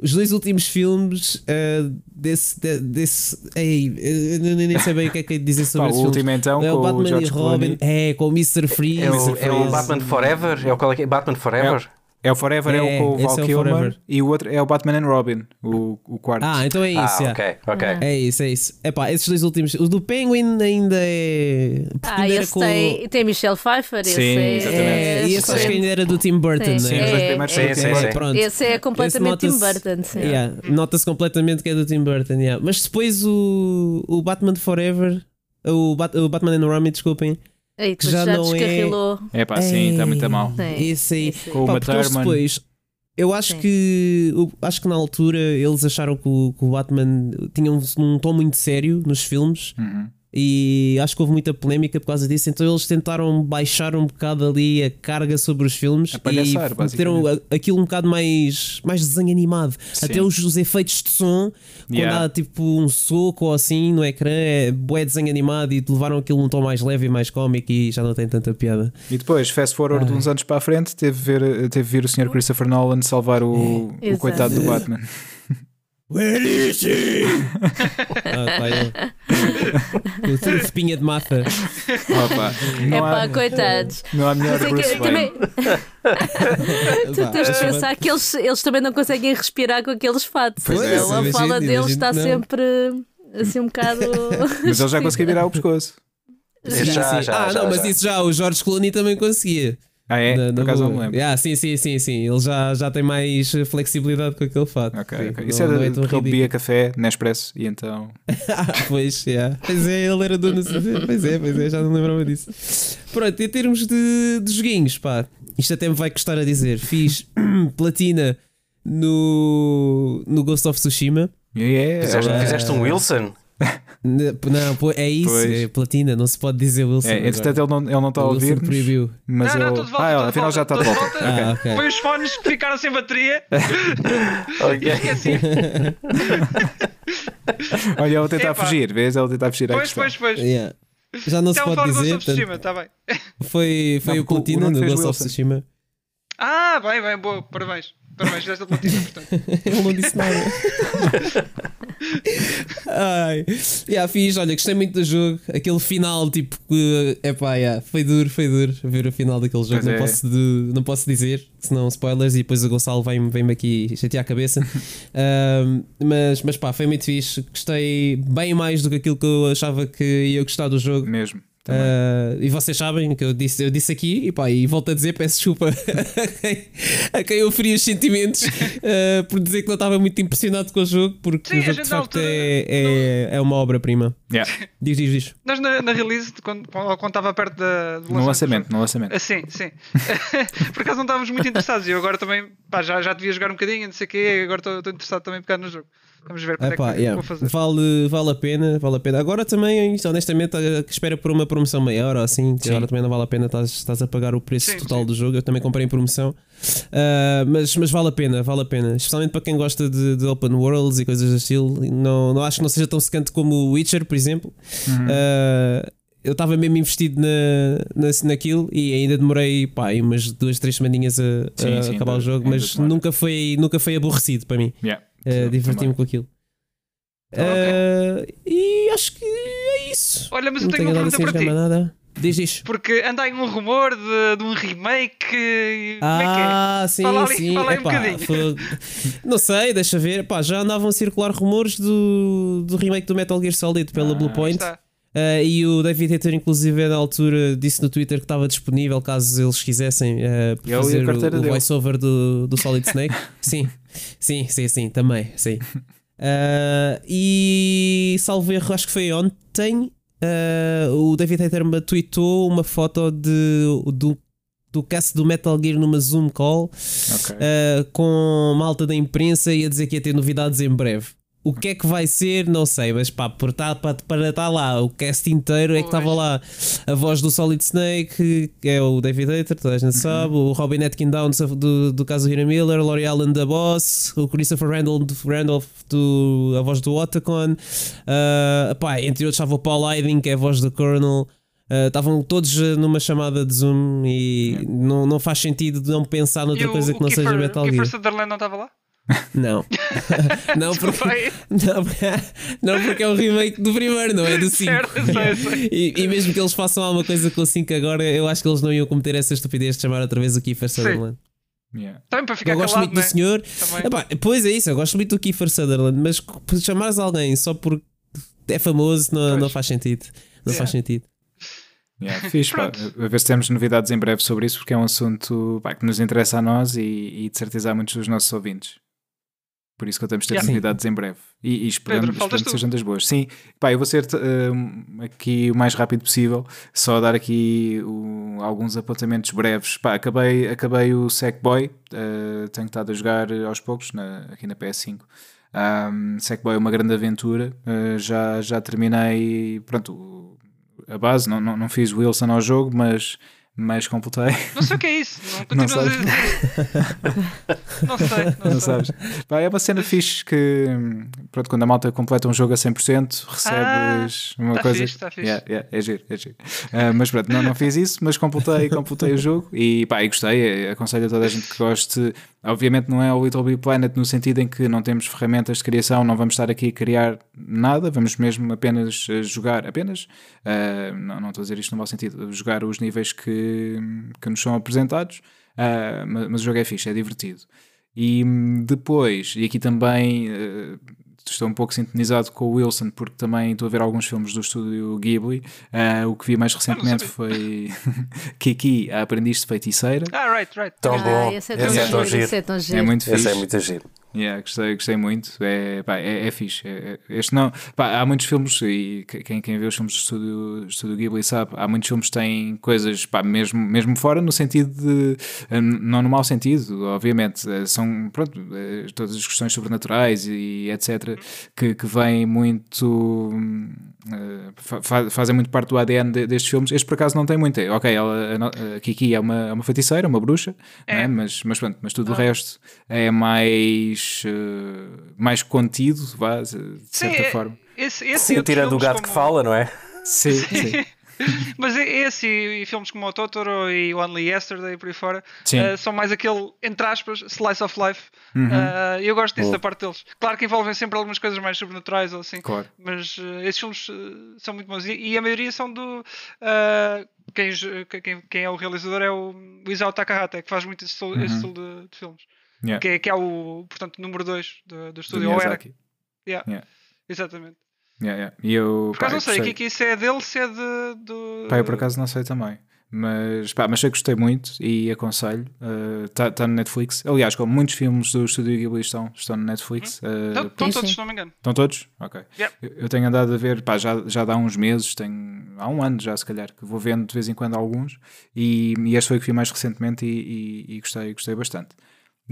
Os dois últimos filmes eh, desse. de- desse ei, eu nem sei bem o que é que é dizer sobre Pá, esse o último então, é com o Batman George e Robin, Clooney. é, com o Mr. Freeze. É o, é o. Batman Forever? É o qual é que é? Batman Forever? É o Forever, é, É, o com o esse Val é o Kilmer Forever. e o outro é o Batman and Robin, o, o quarto. Ah, então é isso. Ah, yeah. ok, ok. É isso, é isso. Epá, esses dois últimos. O do Penguin ainda é. porque Ah, ainda esse tem, tem Michelle Pfeiffer. esse Sim, é, exatamente. É, e esse acho que ainda era do Tim Burton, Sim, não é? Sim, os dois É, primeiros sim, sim, sim. Pronto. Esse é completamente Tim nota-se- Burton. Sim. Yeah, Nota-se completamente que é do Tim Burton. yeah. Mas depois o, o Batman Forever, o, Bat- o Batman and Robin, desculpem, Aí, Que já já, não é- descarrilou. É pá, sim, está muito a mal. Sim. esse aí. Esse- Com o Pá, porque eles Thurman. depois. Eu acho Sim. que o- acho que na altura eles acharam que o, que o Batman tinha um, um tom muito sério nos filmes Uhum. E acho que houve muita polémica por causa disso, então eles tentaram baixar um bocado ali a carga sobre os filmes A palhaçar, e meteram aquilo um bocado mais, mais desenho animado. Sim. Até os, os efeitos de som, quando Yeah. há tipo um soco ou assim no ecrã, é bué desenho animado e levaram aquilo um tom mais leve e mais cómico e já não tem tanta piada. E depois, fast forward uns anos para a frente, teve ver, teve vir o Sr. Christopher Nolan salvar o, o Exato. coitado do Batman. Where is he? ah, tá ele. Espinha de mata. Opa, não, É pá, há, coitados. não há melhor Bruce Wayne. também, tu tens de pensar que eles, eles também não conseguem respirar com aqueles fatos. Pois é, Então, a fala deles está não. sempre assim um bocado. Mas ele já conseguiu virar o pescoço. Sim, já, já, ah, já, não, mas isso já o Jorge Clooney também conseguia. Ah, é? Na- na Por acaso não me lembro. Ah, sim, sim, sim, sim. Ele já, já tem mais flexibilidade com aquele fato. Ok, Sim, ok. não- Isso era não é porque ele bebia café Nespresso e então. Ah, pois, yeah. pois é, ele era dono. Pois é, pois é, já não lembrava disso. Pronto, em termos de, de joguinhos, pá, isto até me vai custar a dizer. Fiz platina no, no Ghost of Tsushima. Yeah, Fizeste, é, fizeste um Wilson? Não, pô, é isso, Pois. é platina, não se pode dizer Wilson. é, entretanto, ele não, ele não está a ouvir. proibiu. Mas não, não, ele... de volta. ah, de afinal volta, já está de estou volta. Ah, Ok. ok. Foi os fones que ficaram sem bateria. Ok. Esqueci. Olha, ele tentar Epá. fugir, vês? Ele tentar fugir à Pois, pois, pois. Yeah. Já não se Estava a pode dizer, Ghost of portanto, Tsushima, está bem. foi, foi Não, o platina no Ghost of. Tsushima. Ah, bem, bem, boa, parabéns. Parabéns, desta notícia, portanto. Ele não disse nada. Ai, yeah, fiz, olha, gostei muito do jogo. Aquele final, tipo, é epá, yeah, foi duro, foi duro ver o final daquele jogo. Pois Não é. posso, de- não posso dizer, senão spoilers. E depois o Gonçalo vem-me vem aqui chatear a cabeça. Ahm, mas, mas pá, foi muito fixe. Gostei bem mais do que aquilo que eu achava que ia gostar do jogo. Mesmo. Ah, e vocês sabem que eu disse, eu disse aqui e, pá, e volto a dizer, peço desculpa a quem, a quem eu feri os sentimentos ah, por dizer que não estava muito impressionado com o jogo, porque Sim, o a jogo gente de facto altura é, é, é uma obra-prima. Yeah. Diz, diz, diz. Nós na, na release, quando, quando estava perto da, do No lançamento lançamento, do no lançamento. Ah, sim, sim. Por acaso não estávamos muito interessados. E eu agora também pá, já, já devia jogar um bocadinho, não sei o quê. Agora estou interessado também em pegar no jogo. Vamos ver quando Epá, é que yeah, vou fazer. vale, vale a pena, vale a pena. Agora também, honestamente, que espera por uma promoção maior ou assim, que Sim. agora também não vale a pena, estás, estás a pagar o preço Sim, total sim. do jogo. Eu também comprei em promoção, Ah, mas, mas vale a pena, vale a pena. Especialmente para quem gosta de, de open worlds e coisas do estilo. Não, não acho que não seja tão secante como o Witcher, por exemplo. Uhum. Ah, eu estava mesmo investido na, na, naquilo e ainda demorei pá, umas duas, três semaninhas a, a Sim, sim, acabar o ainda- jogo, ainda mas demora. nunca foi, nunca foi aborrecido para mim. Yeah. Uh, Diverti-me com aquilo. Uh, e acho que é isso. Olha, mas eu não tenho uma pergunta a para ti. nada. Diz isto. Porque anda aí um rumor de, de um remake. é é? Ah, sim, Fala ali- sim. fala aí um Epá, bocadinho. Não sei, deixa ver. Pá, já andavam a circular rumores do, do remake do Metal Gear Solid pela Ah, Bluepoint. Está. Uh, e o David Hater, inclusive, na altura disse no Twitter que estava disponível caso eles quisessem uh, fazer o, o voiceover do, do Solid Snake. sim, sim, sim, sim, também. Sim. Uh, e salvo erro, acho que foi ontem. o David Hater me tweetou uma foto de, do, do cast do Metal Gear numa Zoom call Ok. uh, com malta da imprensa e a dizer que ia ter novidades em breve. O que é que vai ser, não sei, mas pá, por tá, para, para estar lá, o cast inteiro é que estava lá a voz do Solid Snake, que é o David Hater, toda a gente sabe, o Robin Atkin Downs do, do caso Hira Miller, Laurie Allen da Boss, o Christopher Randolph, Randolph do, a voz do Otacon, uh, pá, entre outros estava o Paul Hiding, que é a voz do Colonel. Uh, Estavam todos uh, numa chamada de Zoom e não, não faz sentido não pensar E noutra o, coisa o que não seja Kiefer, Metal o Kiefer Gear. Sutherland não estava lá? Não. não, porque, não, não, porque é um remake do primeiro, não é do 5. Certo, eu sei, eu sei. E, e mesmo que eles façam alguma coisa com o 5 agora, eu acho que eles não iam cometer essa estupidez de chamar outra vez o Kiefer Sutherland. Yeah. Também para ficar Eu gosto calado, muito do não é? senhor. Epá, pois é isso, eu gosto muito do Kiefer Sutherland, mas chamares alguém só porque é famoso não, Pois. não faz sentido. Não Yeah. faz sentido. Yeah, fixe, pá. A ver se temos novidades em breve sobre isso, porque é um assunto pá, que nos interessa a nós e, e de certeza a muitos dos nossos ouvintes. Por isso que ter Yeah. novidades em breve. E, e esperamos, Pedro, esperamos que sejam das boas. Sim, pá, eu vou ser eh, aqui o mais rápido possível, só dar aqui o- alguns apontamentos breves. Pá, acabei, acabei o Sackboy, eh, tenho estado a jogar aos poucos na- aqui na PS5. Um, Sackboy é uma grande aventura. eh, já, já terminei pronto, a base, não, não, não fiz Wilson ao jogo, mas, mas completei. Não sei o que é isso. Não, Não sabes? Não sei, não, Não sabes? Pá, é uma cena fixe que pronto, quando a malta completa um jogo a 100%, recebes uma tá coisa. fixe, tá fixe. Yeah, yeah, é giro, é giro. Ah, mas pronto, não, não fiz isso, mas completei, completei o jogo e pá, e gostei. Aconselho a toda a gente que goste. Obviamente não é o Little Big Planet no sentido em que não temos ferramentas de criação, não vamos estar aqui a criar nada, vamos mesmo apenas eh, jogar, apenas, ah, não, não estou a dizer isto no mau sentido, jogar os níveis que, que nos são apresentados, ah, mas, mas o jogo é fixe, é divertido. E hum, depois, e aqui também eh, estou um pouco sintonizado com o Wilson, porque também estou a ver alguns filmes do estúdio Ghibli. Ah, o que vi mais recentemente foi Kiki, a aprendiz de feiticeira. Ah, right, right. Tão ah, bom. esse é Esse é tão tão giro. giro. Esse é tão giro. É muito Esse fixe. é muito giro. Yeah, gostei, gostei muito. É, pá, é, é fixe. É- é- este não, pá, há muitos filmes, e que- quem, quem vê os filmes do estúdio, estúdio Ghibli sabe, há muitos filmes que têm coisas pá, mesmo, mesmo fora, no sentido de. eh, Não no mau sentido, obviamente. eh, São pronto, eh, todas as questões sobrenaturais e etc. que, que vêm muito. fa- fa- fazem muito parte do ADN de- destes filmes. Este por acaso não tem muito. É, Ok, ela, a Kiki é uma, é uma feiticeira, uma bruxa, é? É. mas, mas pronto, mas tudo o resto é mais, eh, mais contido, vá, de Sim, certa é- forma. Esse, esse Sim, tirando o gato que como- fala, não é? Sim, sim. Mas é- esse e, e filmes como o Totoro e Only Yesterday por aí fora Sim. eh, são mais aquele, entre aspas, slice of life. Uhum. Eh, eu gosto disso da parte deles. Claro que envolvem sempre algumas coisas mais sobrenaturais ou assim. Claro. Mas eh, esses filmes são muito bons. E, e a maioria são do. quem, quem, quem é o realizador é o, o Isao Takahata, que faz muito esse estilo, esse estilo de, de filmes. Yeah. Que, é, que é o, portanto, número 2 do, do Do estúdio. Ou era. Miyazaki. Yeah, Yeah. Exatamente. Yeah, yeah. E eu, Por acaso eu não sei, gostei. que, que isso é dele, se é de, do. Pá, eu por acaso não sei também. Mas, pá, mas sei que gostei muito e aconselho. Está tá no Netflix. Aliás, como muitos filmes do Estúdio Ghibli estão, estão no Netflix. uh, Estão, todos, se não me engano. estão todos? Ok. Yeah. Eu, eu tenho andado a ver, pá, já, já dá uns meses, tenho, há um ano já se calhar, que vou vendo de vez em quando alguns. E, e este foi o que vi mais recentemente e, e- e gostei, gostei bastante.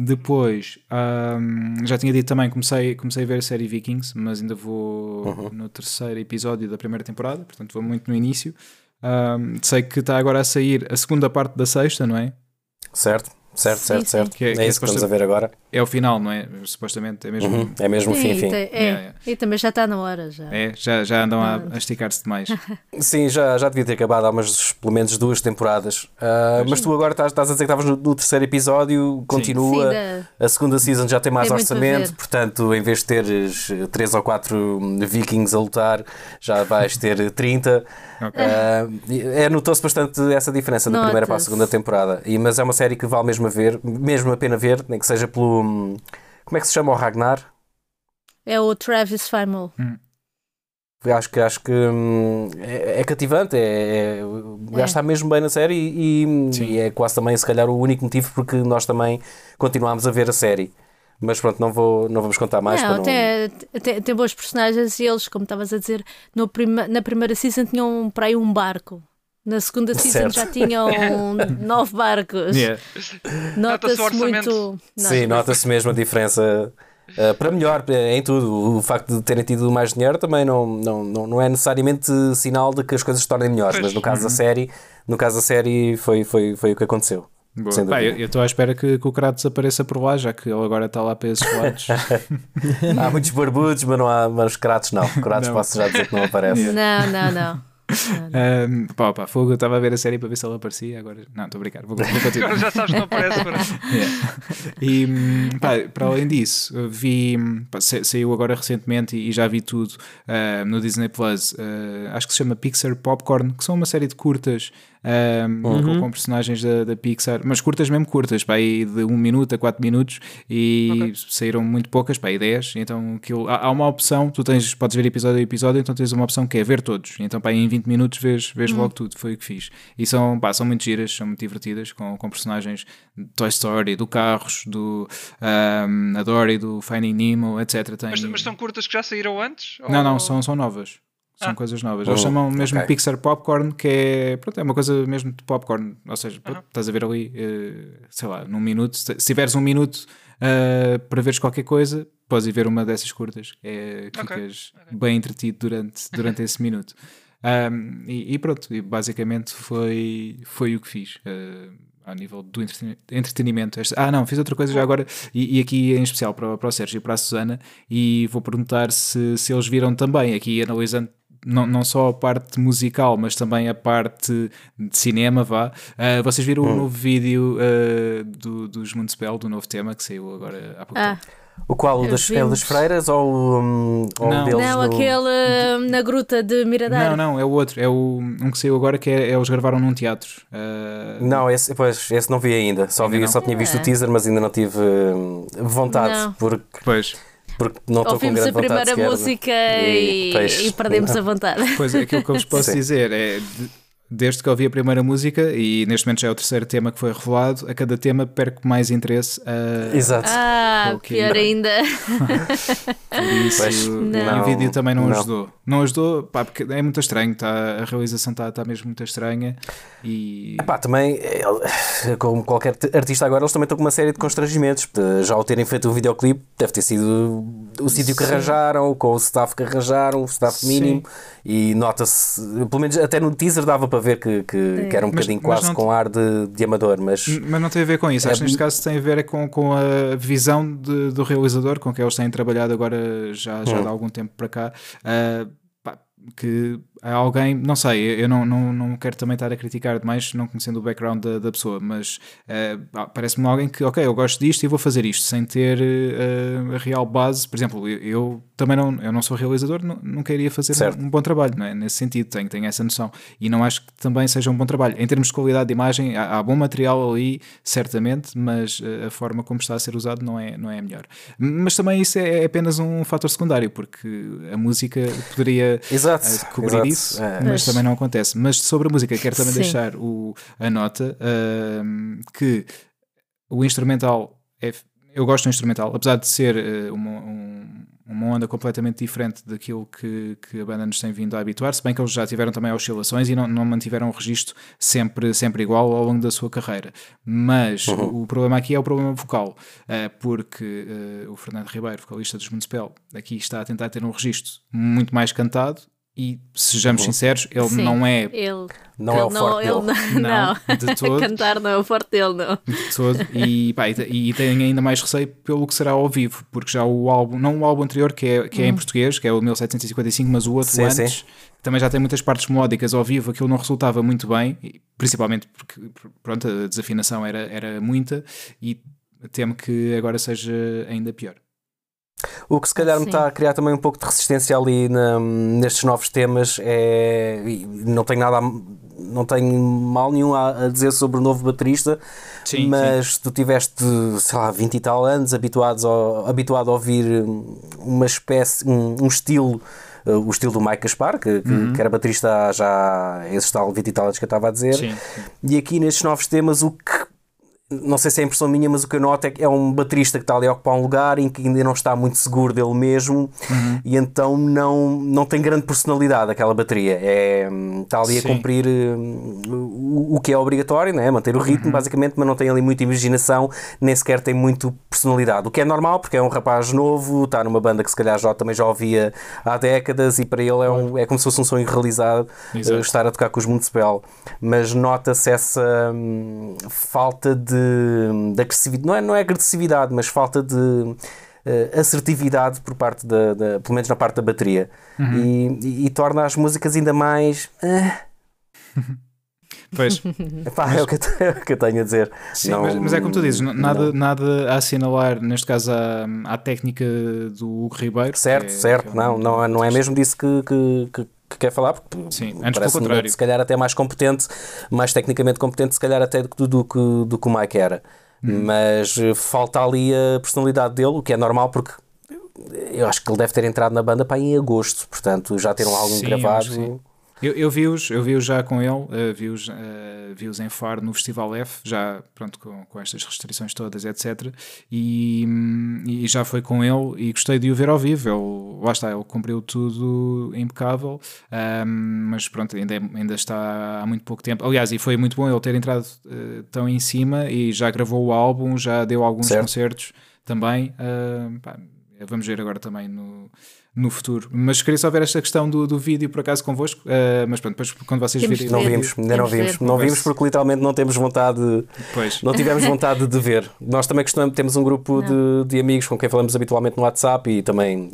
Depois, ahm, já tinha dito também, comecei, comecei a ver a série Vikings, mas ainda vou no terceiro episódio da primeira temporada, portanto vou muito no início. Ahm, sei que está agora a sair a segunda parte da sexta, não é? Certo, certo, Sim, certo, sim. certo. Que é- é, que é isso que estamos a ver agora. É o final, não é? Supostamente é mesmo. Uhum, É mesmo o fim, Sim, fim. tem- é. Yeah, yeah. E também já está na hora já. É, já, já andam a, a esticar-se demais. Sim, já, já devia ter acabado há umas, pelo menos duas temporadas. Ah, mas tu agora estás, estás a dizer que estavas no, no terceiro episódio, continua. Sim, da- A segunda season já tem mais Tem orçamento, portanto, em vez de teres eh, três ou quatro vikings a lutar, já vais ter 30. Ok. Ah, é, Notou-se bastante essa diferença da primeira para a segunda temporada. E, mas é uma série que vale mesmo a ver, mesmo a pena ver, nem que seja pelo. hum, Como é que se chama o Ragnar? É o Travis Fimmel. Acho que, acho que hum, é, é cativante, é, é- o gajo É. está mesmo bem na série e, e- Sim. e é quase também, se calhar, o único motivo porque nós também continuámos a ver a série. Mas pronto, não, vou, não vamos contar mais. para não, não- tem, tem, tem bons personagens e eles, como estavas a dizer, no prima, na primeira season tinham para aí um barco. Na segunda season Certo. já tinham nove barcos. Yeah. Nota-se orçamento. muito. Sim, nota-se mesmo a diferença. uh, para melhor eh, em tudo, o facto de terem tido mais dinheiro também não, não, não, não é necessariamente sinal de que as coisas se tornem melhores, Pois. mas no caso da série, no caso da série foi, foi, foi o que aconteceu. Pá, eu eu estou à espera que, que o Kratos apareça por lá, já que ele agora está lá para esses lados. Há muitos barbudos, mas não há mas Kratos não. Kratos Não. posso já dizer que não aparece. Não, não, não. Um, pá, pá, fogo, eu estava a ver a série para ver se ele aparecia. Agora, não, estou a brincar, vou, vou continuar. Agora já sabes que não aparece. Agora. Yeah. E pá, para além disso, vi pá, sa- saiu agora recentemente e, e já vi tudo ah, no Disney Plus. ah, acho que se chama Pixar Popcorn, que são uma série de curtas ah, com, com personagens da, da Pixar, mas curtas mesmo curtas, pá, aí de 1 minuto a 4 minutos e saíram muito poucas, pá, aí 10. Então aquilo, há, há uma opção, tu tens, podes ver episódio a episódio, então tens uma opção que é ver todos. Então, pá, em 20 minutos vês, vês logo tudo, foi o que fiz. E são, pá, são muito giras, são muito divertidas, com, com personagens de Toy Story, do Carros, do um, a Dory, do Finding Nemo, etc. Tem... Mas, mas são curtas que já saíram antes? Não, não, Ou- são, são novas. São Ah. coisas novas. Oh, Eles chamam mesmo ok. Pixar Popcorn, que é, pronto, é uma coisa mesmo de popcorn. Ou seja, pronto, Aham. estás a ver ali, eh, sei lá, num minuto. Se se tiveres um minuto eh, para veres qualquer coisa, podes ir ver uma dessas curtas. É, que Ok, ficas bem entretido durante, durante esse minuto. Um, e, e pronto, e basicamente foi, foi o que fiz. eh, ao nível do entreten- entretenimento. Ah, não, fiz outra coisa já agora, e, e aqui em especial para, o- para o Sérgio e para a Susana, e vou perguntar se, se eles viram também, aqui analisando não, não só a parte musical, mas também a parte de cinema, vá. Ah, vocês viram o novo vídeo ah, do, dos Municipal, do novo tema que saiu agora há pouco Ah, tempo? O qual? O das, é o das freiras ou, um, ou Não. o deles? não, no- aquele hum, na gruta de Miradar. Não, não, é o outro, é o, um que saiu agora que é, é eles gravaram num teatro. Ah, Não, esse, pois, esse não vi ainda. Só, Ainda vi, não? só tinha visto É. o teaser, mas ainda não tive hum, vontade, Não. porque, Pois, porque não estou com Ouvimos grande a primeira de- música E- e, e perdemos a vontade. Pois é, aquilo que eu vos posso Sim. dizer é. De- Desde que eu ouvi a primeira música, e neste momento já é o terceiro tema que foi revelado, a cada tema perco mais interesse. A, Exato. Ah, pior ainda. Por isso, Pois, e não, o vídeo também não, não. ajudou. Não ajudou, pá, porque é muito estranho, tá, a realização está tá mesmo muito estranha. E. Epá, também, eh, como qualquer artista agora, eles também estão com uma série de constrangimentos. De Já ao terem feito o videoclipe, deve ter sido o sítio que Sim. arranjaram, com o staff que arranjaram, o staff Sim. mínimo. E nota-se, pelo menos até no teaser dava para ver que, que, que era um Mas- bocadinho mas quase te- com ar de, de amador, mas Mas não tem a ver com isso, acho que É- neste caso tem a ver é com, com a visão de- do realizador com que eles têm trabalhado agora já, já Hum. de algum tempo para cá. ah, pá, que a alguém, não sei, eu não, não, não quero também estar a criticar demais, não conhecendo o background da, da pessoa, mas uh, parece-me alguém que, ok, eu gosto disto e vou fazer isto, sem ter uh, a real base. Por exemplo, eu, eu, também não, eu não sou realizador, não, não queria fazer um, um, bom trabalho, não é? nesse sentido, tenho, tenho essa noção. E não acho que também seja um bom trabalho. Em termos de qualidade de imagem, há, há bom material ali, certamente, mas uh, a forma como está a ser usado não é, não é a melhor. Mas também isso é, é apenas um fator secundário, porque a música poderia exato, cobrir exato. Isso, é. mas também não acontece. Mas sobre a música, quero também Sim. deixar o, a nota uh, que o instrumental é, eu gosto do instrumental, apesar de ser uh, uma, um, uma onda completamente diferente daquilo que, que a banda nos tem vindo a habituar, se bem que eles já tiveram também oscilações e não, não mantiveram o registro sempre, sempre igual ao longo da sua carreira. Mas uhum. o, o, problema aqui é o problema vocal, uh, porque uh, o Fernando Ribeiro, vocalista dos Municipal, aqui está a tentar ter um registro muito mais cantado e sejamos uhum. sinceros, ele Sim, não é. Ele, não ele é o não, forte ele dele. Não, não, de todo. Cantar não é o forte dele, não. De todo. E, pá, e, e tenho ainda mais receio pelo que será ao vivo, porque já o álbum, não o álbum anterior, que é, que é em hum. português, que é o 1755, mas o outro sim, antes. Sim. Também já tem muitas partes melódicas ao vivo, aquilo não resultava muito bem, principalmente porque pronto, a desafinação era, era muita e temo que agora seja ainda pior. O que se calhar Sim. me está a criar também um pouco de resistência ali na, nestes novos temas é. Não tenho nada. A, não tenho mal nenhum a, a dizer sobre o novo baterista, sim, mas sim. tu tiveste, sei lá, 20 e tal anos habituados ao, habituado a ouvir uma espécie, um, um estilo uh, o estilo do Mike Gaspar, que, uhum. que, era baterista já esses tal 20 e tal anos que eu estava a dizer. Sim, sim. E aqui nestes novos temas, o que não sei se é impressão minha, mas o que eu noto é que é um baterista que está ali a ocupar um lugar em que ainda não está muito seguro dele mesmo uhum. e então não, não tem grande personalidade aquela bateria. É, está ali Sim. a cumprir uh, o, o, que é obrigatório, né? manter o ritmo uhum. basicamente, mas não tem ali muita imaginação, nem sequer tem muito personalidade. O que é normal porque é um rapaz novo, está numa banda que se calhar já também já ouvia há décadas e para ele é, um, é como se fosse um sonho realizado uh, estar a tocar com os Municipal. Mas nota-se essa hum, falta de de, agressividade, não é, não é agressividade, mas falta de uh, assertividade por parte da, da, pelo menos na parte da bateria uhum. e, e, e, torna as músicas ainda mais. Uh... Pois. Epá, é, o que eu, é o que eu tenho a dizer. Sim, não, mas, mas, é como tu dizes, nada, nada a assinalar, neste caso, à, à técnica do Hugo Ribeiro. Certo, é, certo. É não, não, não é mesmo disso que, que, que que quer falar, porque Sim, antes pelo contrário. se calhar até mais competente, mais tecnicamente competente, se calhar até do, do, do, do que o Mike era. Hum. Mas eh, falta ali a personalidade dele, o que é normal porque eu acho que ele deve ter entrado na banda para em agosto, portanto já ter um álbum gravado. Eu, eu vi-os eu vi já com ele, uh, vi-os uh, vi em Faro no Festival F, já pronto, com, com estas restrições todas, etc. E, e já foi com ele e gostei de o ver ao vivo. Ele, lá está, ele cumpriu tudo impecável, um, mas pronto, ainda, é, ainda está há muito pouco tempo. Aliás, e foi muito bom ele ter entrado uh, tão em cima e já gravou o álbum, já deu alguns certo. concertos também. Pá, vamos ver agora também no no futuro. Mas queria só ver esta questão do, do vídeo por acaso convosco, uh, mas pronto, depois quando vocês virem. Não vimos, ainda não vimos. Não vimos porque literalmente não temos vontade, pois. não tivemos vontade de ver. Nós também costumamos, temos um grupo de, de, amigos com quem falamos habitualmente no WhatsApp e também,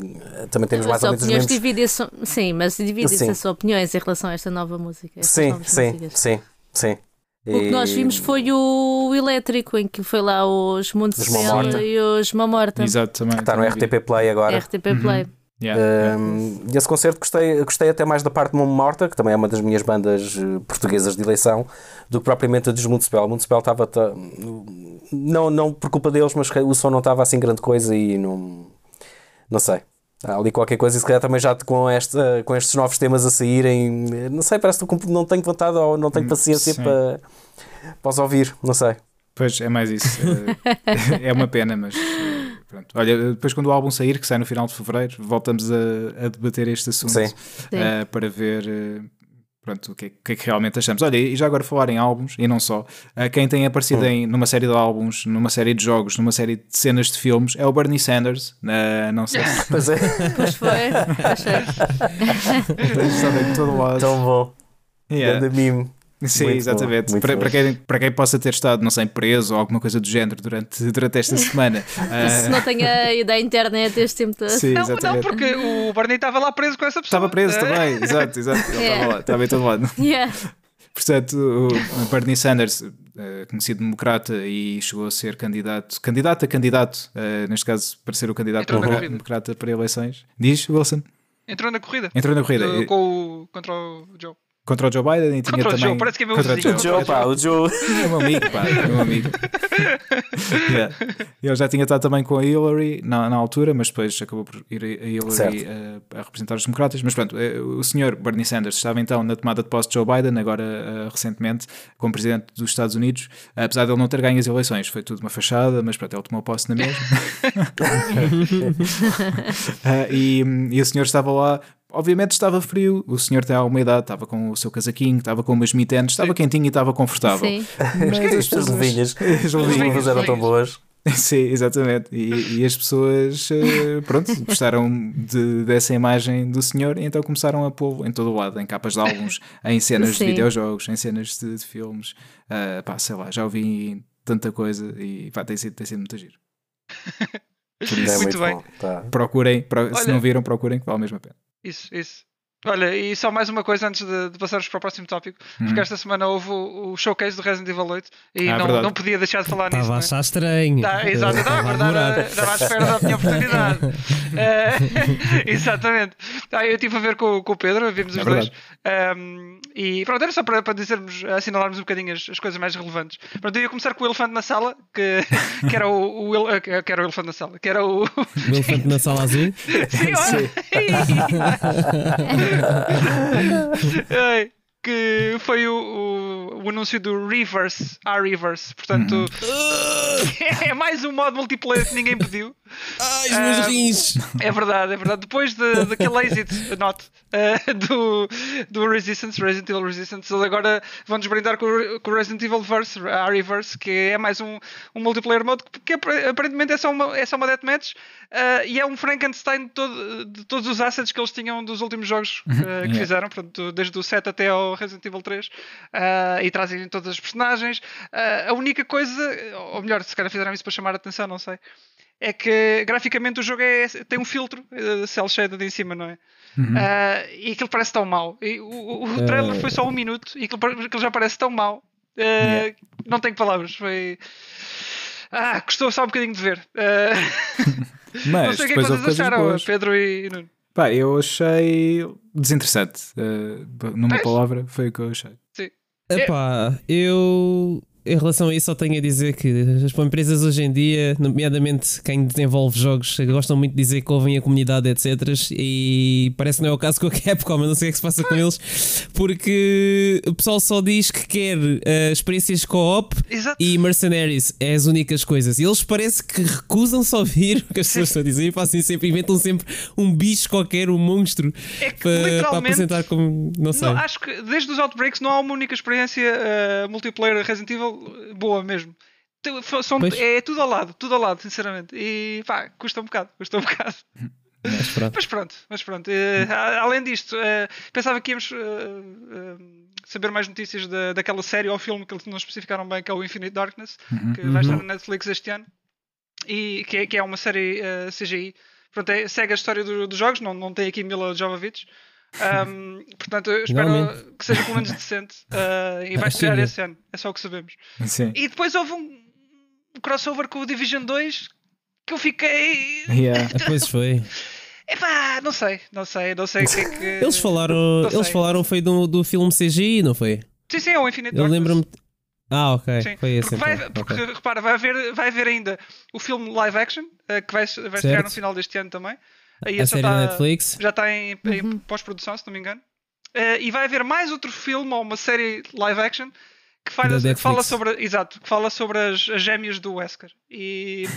também temos mais ou menos os mesmos. Divide sim, mas dividem-se as opiniões em relação a esta nova música. Sim, sim, sim, sim, sim. O que nós vimos foi o elétrico, em que foi lá os Mundos e os Mamorta. Exatamente. Que está no RTP Play agora. RTP Play. Uhum. Yeah, um, yeah. Esse concerto gostei, gostei até mais da parte de Momo Morta, que também é uma das minhas bandas eh, portuguesas de eleição, do que propriamente a dos Municipal. Municipal estava. Não, não por culpa deles, mas o som não estava assim grande coisa e não. Não sei. Há ali qualquer coisa, e se calhar também já com, esta, com estes novos temas a saírem, não sei, parece que não tenho vontade ou não tenho hum, paciência para, para os ouvir, não sei. Pois é mais isso. é uma pena, mas Pronto. Olha, depois quando o álbum sair, que sai no final de fevereiro, voltamos a, a debater este assunto uh, para ver uh, pronto, o que, é, o que, é, que realmente achamos. Olha, e já agora falar em álbuns, e não só, uh, quem tem aparecido hum. em, numa série de álbuns, numa série de jogos, numa série de cenas de filmes, é o Bernie Sanders. não sei se. Pois é. Pois foi. Achei. todo lado. Tão bom. Yeah. Grande mime. Sim, Muito exatamente. muito para, para, quem, para quem possa ter estado, não sei, preso ou alguma coisa do género durante, durante esta semana. Se ah, não tenha ido à internet este tempo todo. sim, Não, não, exatamente. porque o Barney estava lá preso com essa pessoa. Estava preso Eh, também, exato, exato. Ele É. estava lá, estava em todo lado. Yeah. Portanto, o Bernie Sanders, eh, conhecido democrata e chegou a ser candidato, candidato a candidato, eh, neste caso para ser o candidato democrata para eleições. Diz, Wilson? Entrou na corrida. Entrou na corrida. Eh, com o, contra o Joe. Contra o Joe Biden e tinha Contra o também... Joe, parece que é meu contra o vizinho. O Joe. Pá, o Joe. É um amigo, pá, é um amigo. Yeah. Ele já tinha estado também com a Hillary na, na altura, mas depois acabou por ir a Hillary Certo. eh, a representar os democratas. Mas pronto, eh, o senhor Bernie Sanders estava então na tomada de posse de Joe Biden, agora eh, recentemente, como presidente dos Estados Unidos, apesar de ele não ter ganho as eleições. Foi tudo uma fachada, mas pronto, ele tomou posse na mesma. Ah, e, e o senhor estava lá. Obviamente estava frio, o senhor tem alguma idade, estava com o seu casaquinho, estava com umas mitenes, estava quentinho e estava confortável. Sim. Mas as As pessoas- levinhas. As levinhas. eram tão boas. Sim, exatamente. E, e as pessoas, eh, pronto, gostaram de- dessa imagem do senhor e então começaram a pô-lo em todo o lado, em capas de álbuns, em cenas de Sim. videojogos, em cenas de, de filmes. Ah, pá, sei lá, já ouvi tanta coisa e pá, tem sido, tem sido muito giro. É isso, Muito bem. bom. Tá. procurem, pro- se Olha- não viram, procurem, que vale mesmo a pena. Isso, isso. Olha, e só mais uma coisa antes de, de passarmos para o próximo tópico, porque esta semana houve o, o showcase do Resident Evil 8 e Uhum. Ah, não, verdade. não podia deixar de falar nisso. Estava a não é? achar estranho. Tá, exato, estava estava à espera da minha oportunidade. Eh, exatamente. Ah, eu estive a ver com, com o Pedro, vimos É os dois. verdade. Ahm, e pronto, era só para, para dizermos, assinalarmos um bocadinho as, as coisas mais relevantes. Pronto, eu ia começar com o elefante na sala, que, que era o, o ele- eh, que era o elefante na sala, que era o. O elefante na sala azul. Sim, olha. Ai, que foi o, o, o anúncio do Reverse, a Reverse. Portanto, é mais um modo multiplayer que ninguém pediu. Ai, os meus Ah, rins. É verdade, é verdade. Depois de, daquele exit not uh, do, do Resistance, Resident Evil Resistance, eles agora vão-nos brindar com, o- com o Resident Evil Verse, a Reverse, que é mais um, um multiplayer mode que, que apar- aparentemente é só uma, é só uma deathmatch uh, e é um Frankenstein de, todo- de todos os assets que eles tinham dos últimos jogos uh, que Yeah. fizeram, portanto, desde o 7 até ao Resident Evil 3, uh, e trazem todas as personagens. Uh, a única coisa, ou melhor, se calhar fizeram isso para chamar a atenção, não sei é que graficamente o jogo é, tem um filtro uh, cel shaded em cima, não é? Uh, e aquilo parece tão mau. E o, o- o trailer foi só um minuto e aquilo, aquilo já parece tão mau. Yeah. Não tenho palavras. Foi. Ah, custou só um bocadinho de ver. Uh, não Mas sei o que é que vocês acharam, boas. Pedro e Nuno. Pá, eu achei desinteressante. Uh, numa palavra, foi o que eu achei. Epá, eu em relação a isso só tenho a dizer que as empresas hoje em dia, nomeadamente quem desenvolve jogos, gostam muito de dizer que ouvem a comunidade, etc. E parece que não é o caso com a Capcom, eu não sei o que é que se passa com eles, porque o pessoal só diz que quer eh, experiências co-op e Mercenaries, é as únicas coisas. E eles parece que recusam-se a ouvir o que as pessoas estão a dizer e fazem sempre, inventam sempre um bicho qualquer, um monstro, É que para, para literalmente. apresentar como. Não sei. Não, acho que desde os Outbreaks não há uma única experiência uh, multiplayer Resident Evil uh, boa mesmo. São- Pois. é tudo ao lado, tudo ao lado, sinceramente. E pá, custa um bocado, custa um bocado. Mas pronto. Mas pronto, mas pronto. A- além disto, eh, pensava que íamos eh, saber mais notícias da, daquela série ou filme que eles não especificaram bem, que é o Infinite Darkness, que vai estar na Netflix este ano. E que é, que é uma série CGI. Pronto, é- segue a história do- dos jogos, não, não tem aqui Mila Jovovich. Ahm, portanto, eu espero Finalmente. que seja pelo menos decente eh, e vai Ah, estrear esse ano. É só o que sabemos. Sim. E depois houve um crossover com o Division 2 que eu fiquei. Yeah. Depois foi. Epá, não sei, não sei, não sei o que é que. Eles falaram, eles falaram foi do, do filme CGI, não foi? Sim, sim, é o Infinite Eu lembro-me. Ah, ok. Sim, Foi esse porque, vai, então. porque ok. repara, vai haver, vai haver ainda o filme live action eh, que vai, vai estrear no final deste ano também. Aí A série da está- Netflix. Já está em, em pós-produção, se não me engano. Eh, e vai haver mais outro filme ou uma série live action que fala, que fala sobre. Exato, que fala sobre as, as gêmeas do Wesker. E.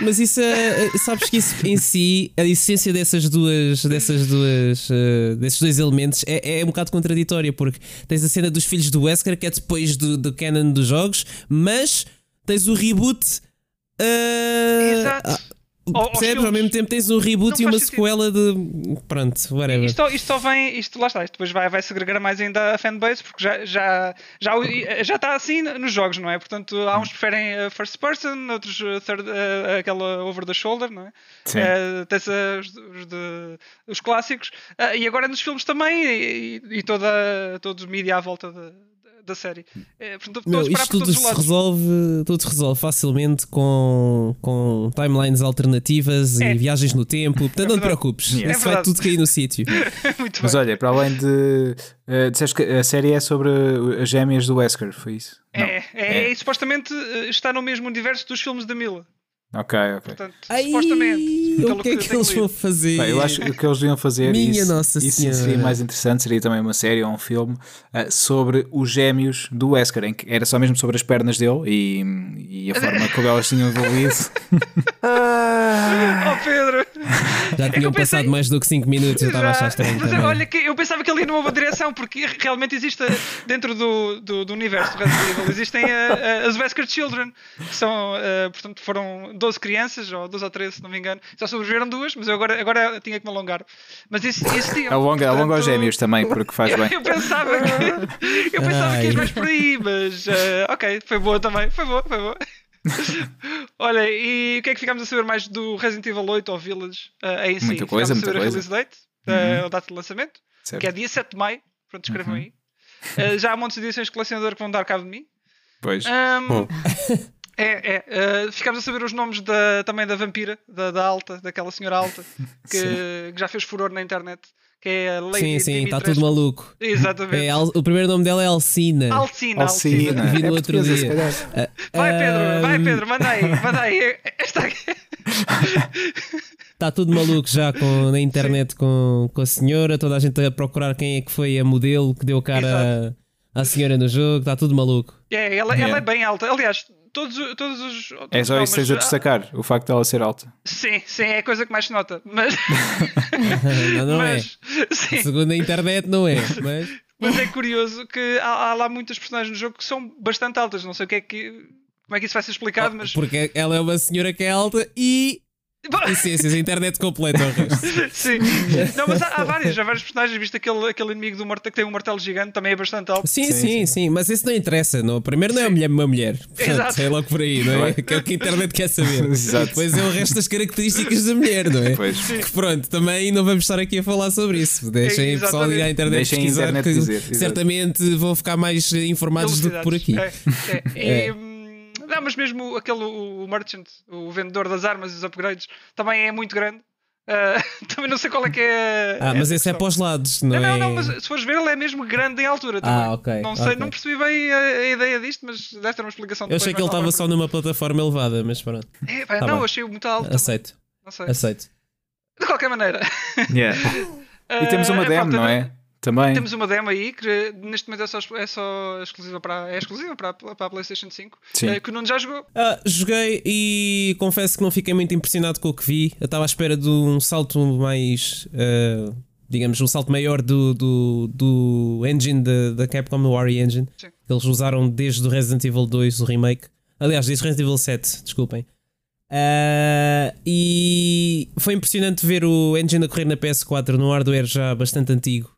Mas isso é. Sabes que isso em si, a essência dessas duas. dessas duas. eh, desses dois elementos é, é um bocado contraditória, porque tens a cena dos filhos do Wesker, que é depois do, do canon dos jogos, mas tens o reboot. eh, Exato. Ao- aos Percebes? Ao mesmo tempo tens um reboot e uma faz sentido. sequela de. Pronto, whatever. Isto, isto só vem, isto lá está, isto depois vai, vai segregar mais ainda a fanbase, porque já, já, já, já está assim nos jogos, não é? Portanto, há uns que preferem a first person, outros a third, a- aquela over the shoulder, não é? Sim. Eh, tens os, os de- os clássicos, e agora nos filmes também, e, e toda, todo o mídia à volta da, da série. Eh, portanto, Meu, isto tudo se resolve, tudo se resolve facilmente com, com timelines alternativas É. e viagens no tempo. Portanto, não te preocupes. Yeah. Isso É vai tudo cair no sítio. Muito Mas bem. olha, para além de. Uh, disseste que a série é sobre as gêmeas do Wesker, foi isso? Não. É, é, e supostamente eh, está no mesmo universo dos filmes da Mila. Ok, ok. Portanto, Ai, supostamente. o que é que eles vão fazer? Bem, eu acho que o que eles deviam fazer Minha isso, Nossa isso Senhora. seria mais interessante, seria também uma série ou um filme uh, sobre os gêmeos do Wesker, em que era só mesmo sobre as pernas dele e, e a forma como elas tinham evoluído. Oh Pedro! Já que tinham pensei- passado mais do que 5 minutos, eu estava a achar estranho mas também. olha que eu pensava que ele ia numa boa direção, porque realmente existe dentro do, do, do universo do Resident Evil, existem eh, eh, as Wesker Children, que são, portanto, foram 12 crianças, ou 12 ou 13, se não me engano. Só sobreviveram duas, mas eu agora, agora tinha que me alongar. Mas isso existiam. Alonga, alonga aos Portanto, gêmeos também, porque faz bem. Eu pensava que, eu pensava que ias mais por aí, mas eh, ok, foi boa também, foi boa, foi boa. Olha, e o que é que ficámos a saber mais do Resident Evil 8 ou Village eh, em si? Muita coisa, Ficámos a muita saber coisa. a release date, eh, a data de lançamento, Certo. que é dia 7 de maio. Pronto, escrevam Uhum. aí. Eh, já há montes de edições de colecionador que vão dar cabo de mim. Pois. Hum. é, é. eh, ficámos a saber os nomes da, também da vampira, da, da alta, daquela senhora alta, que, que já fez furor na internet, que é a Lady Sim, sim, está tudo maluco. Exatamente. É, Al- o primeiro nome dela é Alcina. Alcina, Alcina. Alcina. Vi no É outro dia. Ah, Vai Pedro, vai ahm, Pedro, manda aí, manda aí. Esta aqui. Está tudo maluco já com, na internet com, com a senhora, toda a gente a procurar quem é que foi a modelo que deu cara à senhora no jogo, está tudo maluco. É, ela, Yeah. ela é bem alta. Aliás, todos, todos os. É só isso que tens a ah, destacar, o facto de ela ser alta. Sim, sim, é a coisa que mais se nota. Mas. não, não mas, é. Sim, Segundo a internet, não é. Mas mas é curioso que há, há lá muitas personagens no jogo que são bastante altas. Não sei o que é que. Como é que isso vai ser explicado, mas. porque ela é uma senhora que é alta e. Licenças, a internet completa o resto. Sim. Não, mas há, há vários, há vários personagens. Viste aquele, aquele inimigo do martelo que tem um martelo gigante, também é bastante alto. Sim, Sim, sim, sim, mas isso não interessa. Não. Primeiro não é uma mulher, uma mulher. Portanto, Exato. é logo por aí, não é? Que é o que a internet quer saber. Exato. Depois é o resto das características da mulher, não é? Pois. Que pronto, também não vamos estar aqui a falar sobre isso. Deixem o pessoal ir à internet Deixem a pesquisar internet que dizer, certamente vão ficar mais informados do que por aqui. É, é. E, É. hum, Não, mas mesmo aquele, o, o merchant, o vendedor das armas e os upgrades, também é muito grande. Ah, também não sei qual é que é. Ah, mas essa esse é para os lados, não, Não, é? não, não, mas se fores ver, ele é mesmo grande em altura também. Ah, ok, Não sei, ok. não percebi bem a, a ideia disto, mas deve ter uma explicação Eu achei que ele estava só numa plataforma elevada, mas pronto. É, pá, Tá não, bem. achei muito alto. também. Aceito, Não sei. aceito. De qualquer maneira. Yeah. E temos uma Ah, demo, pá, não é? Também. Temos uma demo aí que neste momento é só, é só exclusiva, para, é exclusiva para, a- para a PlayStation 5, Sim. eh, que o Nuno já jogou. Ah, joguei e confesso que não fiquei muito impressionado com o que vi. Eu estava à espera de um salto mais. ah, digamos, um salto maior do, do, do engine da, Capcom, no Ori Engine. Sim. Que eles usaram desde o Resident Evil 2, o remake. Aliás, desde Resident Evil 7, desculpem. Ah, e foi impressionante ver o engine a correr na PS4 num hardware já bastante antigo,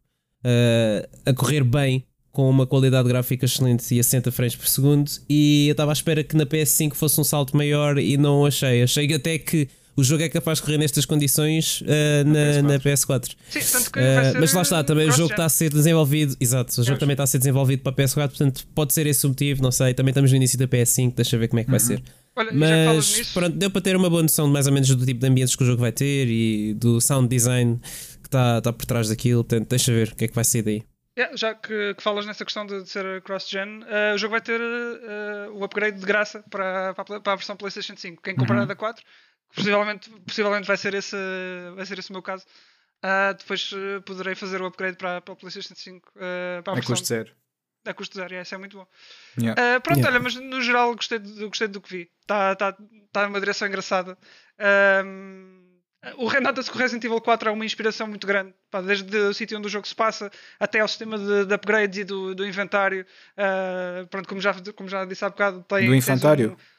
ah, a correr bem, com uma qualidade gráfica excelente e a 60 frames por segundo. E eu estava à espera que na PS5 fosse um salto maior e não achei. Achei até que o jogo é capaz de correr nestas condições ah, na, na PS4. Sim, tanto que ser mas lá está, também o jogo está a ser desenvolvido. Exato, o jogo também está a ser desenvolvido para a PS4, portanto pode ser esse o motivo, não sei. Também estamos no início da PS5, deixa ver como é que vai ser. Olha, Mas pronto, deu para ter uma boa noção de mais ou menos do tipo de ambientes que o jogo vai ter e do sound design está está por trás daquilo. Portanto, deixa ver o que é que vai sair daí. yeah, já que, que falas nessa questão de, de ser cross-gen, eh, o jogo vai ter eh, o upgrade de graça para, para, a, para a versão PlayStation 5. Quem comprar Uhum. a da 4, possivelmente, possivelmente vai, ser esse, vai ser esse o meu caso. Ah, depois eh, poderei fazer o upgrade para, para a PlayStation 5 eh, para a É versão custo zero. a custo zero. yeah, isso é muito bom. Yeah. Ah, pronto, Yeah. olha, mas no geral gostei, do, gostei do que vi. Está tá, tá numa direção engraçada. O Ren- nota-se que o Resident Evil 4 é uma inspiração muito grande, pá, desde o sítio onde o jogo se passa até ao sistema de, de upgrades e do, do inventário. Ah, pronto, como já, como já disse há bocado, tem, Do tens infantário? um-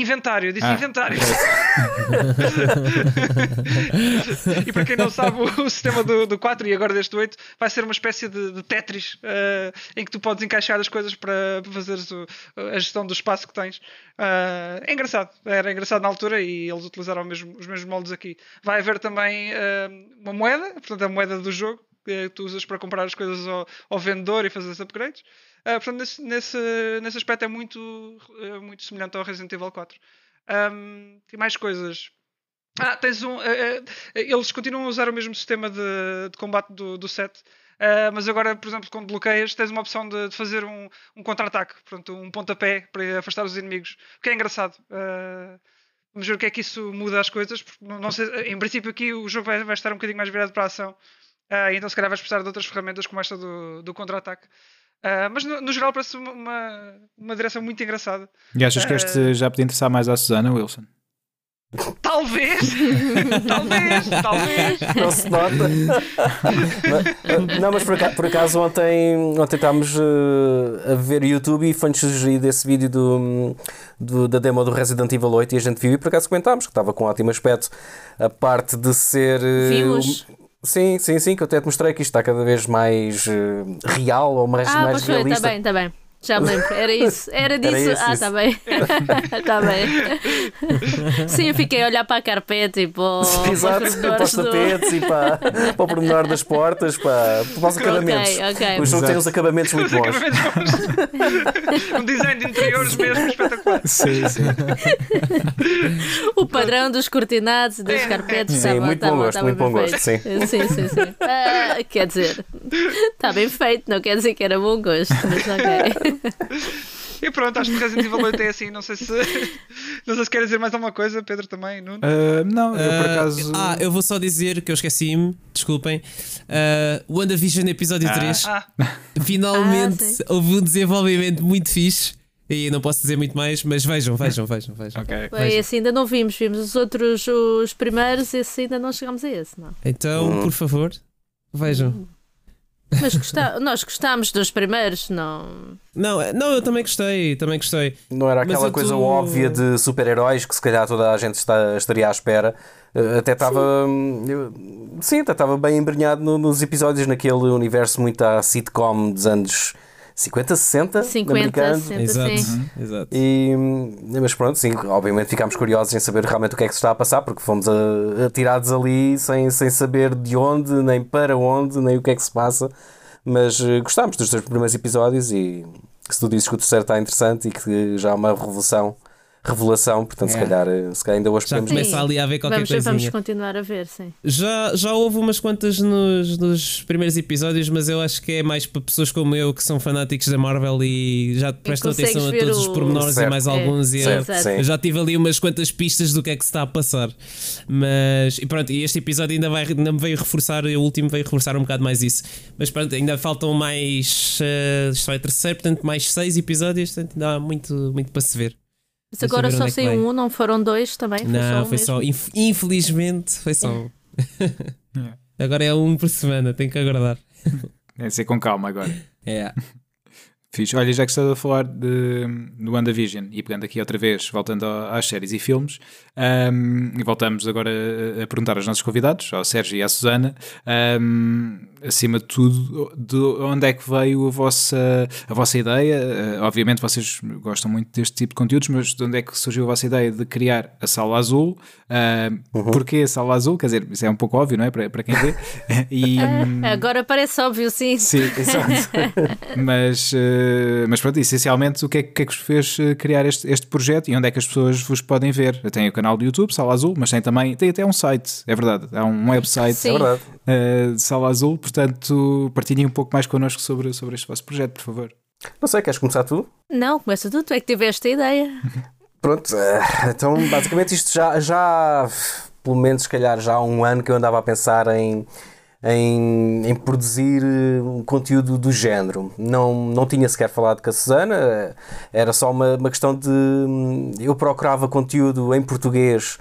Inventário, disse Ah, inventário. e para quem não sabe, o, sistema do, do 4 e agora deste 8 vai ser uma espécie de, de Tetris eh, em que tu podes encaixar as coisas para fazeres o- a gestão do espaço que tens. Eh, é engraçado, era engraçado na altura e eles utilizaram mesmo- os mesmos moldes aqui. Vai haver também eh, uma moeda, portanto, a moeda do jogo que tu usas para comprar as coisas ao, ao vendedor e fazer os upgrades. Ah, portanto, nesse, nesse, nesse aspecto é muito, eh, muito semelhante ao Resident Evil 4. Ahm, tem mais coisas. Ah, tens um. eh, eles continuam a usar o mesmo sistema de, de combate do, do 7. ah, mas agora, por exemplo, quando bloqueias, tens uma opção de, de fazer um, um contra-ataque, portanto, um pontapé para afastar os inimigos, o que é engraçado. Ah, vamos ver o que é que isso muda as coisas. Não, não sei, em princípio, aqui o jogo vai, vai estar um bocadinho mais virado para a ação, ah, então se calhar vais precisar de outras ferramentas como esta do, do contra-ataque. Ah, mas no, no geral parece uma, uma, uma direção muito engraçada. E achas que este já podia interessar mais à Susana, Wilson? Talvez! talvez! Talvez! Não se nota. Não, mas por acaso, por acaso ontem, ontem estávamos eh, a ver YouTube e foi-nos sugerido esse vídeo do, do- da demo do Resident Evil 8 e a gente viu e por acaso comentámos que estava com um ótimo aspecto. A parte de ser. Vimos. um- Sim, sim, sim, que eu até te mostrei que isto está cada vez mais eh, real ou mais, Ah, mais pois está realista. bem, está bem. Já me lembro, era isso, era disso. isso, ah, está bem. Está bem. Sim, eu fiquei a olhar para a carpete e para, o- para os Exato, para os pormenores do- tapetes e para, para o pormenor das portas, para, para os acabamentos. ok. O jogo tem uns acabamentos muito bons. um design de interiores mesmo espetacular. Sim, sim. O padrão dos cortinados e das É, carpetes Sim, estava, muito bom estava, gosto, estava muito bom bem gosto, feito. Sim, sim, sim. Ah, quer dizer, está bem feito, não quer dizer que era bom gosto, mas ok. E pronto, acho que o Resident Evil 8 é assim. Não sei se. Não sei se quer dizer mais alguma coisa, Pedro também, Nuno. Ah, não, eu por Ah, acaso. Ah, eu vou só dizer que eu esqueci-me, desculpem. Uh, WandaVision episódio Ah. 3. Ah, Finalmente Ah, houve um desenvolvimento muito fixe. E não posso dizer muito mais, mas vejam, vejam, vejam, vejam. Ok. Foi esse ainda não vimos, vimos os outros, os primeiros, esse ainda não chegamos a esse, não. Então, por favor, vejam. Mas gosta- nós gostámos dos primeiros, não. Não, é- não, eu também gostei, também gostei. Não era aquela coisa tô- óbvia de super-heróis que se calhar toda a gente está, estaria à espera. Eh, Até estava. hum, Sim, até estava bem embrenhado no- nos episódios, naquele universo muito à sitcom dos anos 50, 60, 50, americanos. 60, Exato, sim. exato. E, hum, mas pronto, sim, obviamente ficámos curiosos em saber realmente o que é que se está a passar, porque fomos a- atirados ali sem, sem saber de onde, nem para onde, nem o que é que se passa. Mas eh, gostámos dos dois primeiros episódios e se tu dizes que o terceiro está interessante e que já há uma revolução, revelação, portanto, se, É. calhar, eh, se calhar ainda hoje Já podemos. começa ali a ver qualquer Vamos, coisinha. vamos continuar a ver, sim. Já, já houve umas quantas nos, nos primeiros episódios, mas eu acho que é mais para pessoas como eu que são fanáticos da Marvel e já prestam atenção a todos os o- pormenores e Certo. mais É, alguns. e eu, Certo, eu já tive ali umas quantas pistas do que é que se está a passar. Mas e pronto, e este episódio ainda, vai, ainda me veio reforçar, o último veio reforçar um bocado mais isso. Mas pronto, ainda faltam mais. eh, isto vai terceiro, portanto, mais seis episódios, portanto, ainda há muito, muito para se ver. Mas Deixa agora só é saiu um, não foram dois também? Foi só Não, um foi só. inf- infelizmente, foi só um. É. Agora é um por semana, tenho que aguardar. É ser com calma agora. É. Fixe. Olha, já que estás a falar de, do WandaVision e pegando aqui outra vez, voltando às séries e filmes, ahm, e voltamos agora a, a perguntar aos nossos convidados, ao Sérgio e à Susana, ahm, acima de tudo, de onde é que veio a vossa, a vossa ideia? Ah, obviamente vocês gostam muito deste tipo de conteúdos, mas de onde é que surgiu a vossa ideia de criar a Sala Azul? Ahm, Porquê a Sala Azul? Quer dizer, isso é um pouco óbvio, não é? Para, para quem vê. E, hum, Agora parece óbvio, sim. Sim, exato. mas, eh, mas pronto, essencialmente, o que é, que é que vos fez eh, criar este, este projeto e onde é que as pessoas vos podem ver? Tem o canal do YouTube, Sala Azul, mas tem também, tem até um site, é verdade, há um website Sim. É verdade. de Sala Azul, portanto, partilhem um pouco mais connosco sobre, sobre este vosso projeto, por favor. Não sei, queres começar tu? Não, começa tu, tu é que tiveste a ideia. Pronto, eh, então basicamente isto já, já, pelo menos se calhar já há um ano que eu andava a pensar em, em, em produzir eh, um conteúdo do género. Não, não tinha sequer falado com a Susana, eh, era só uma, uma questão de. hum, Eu procurava conteúdo em português.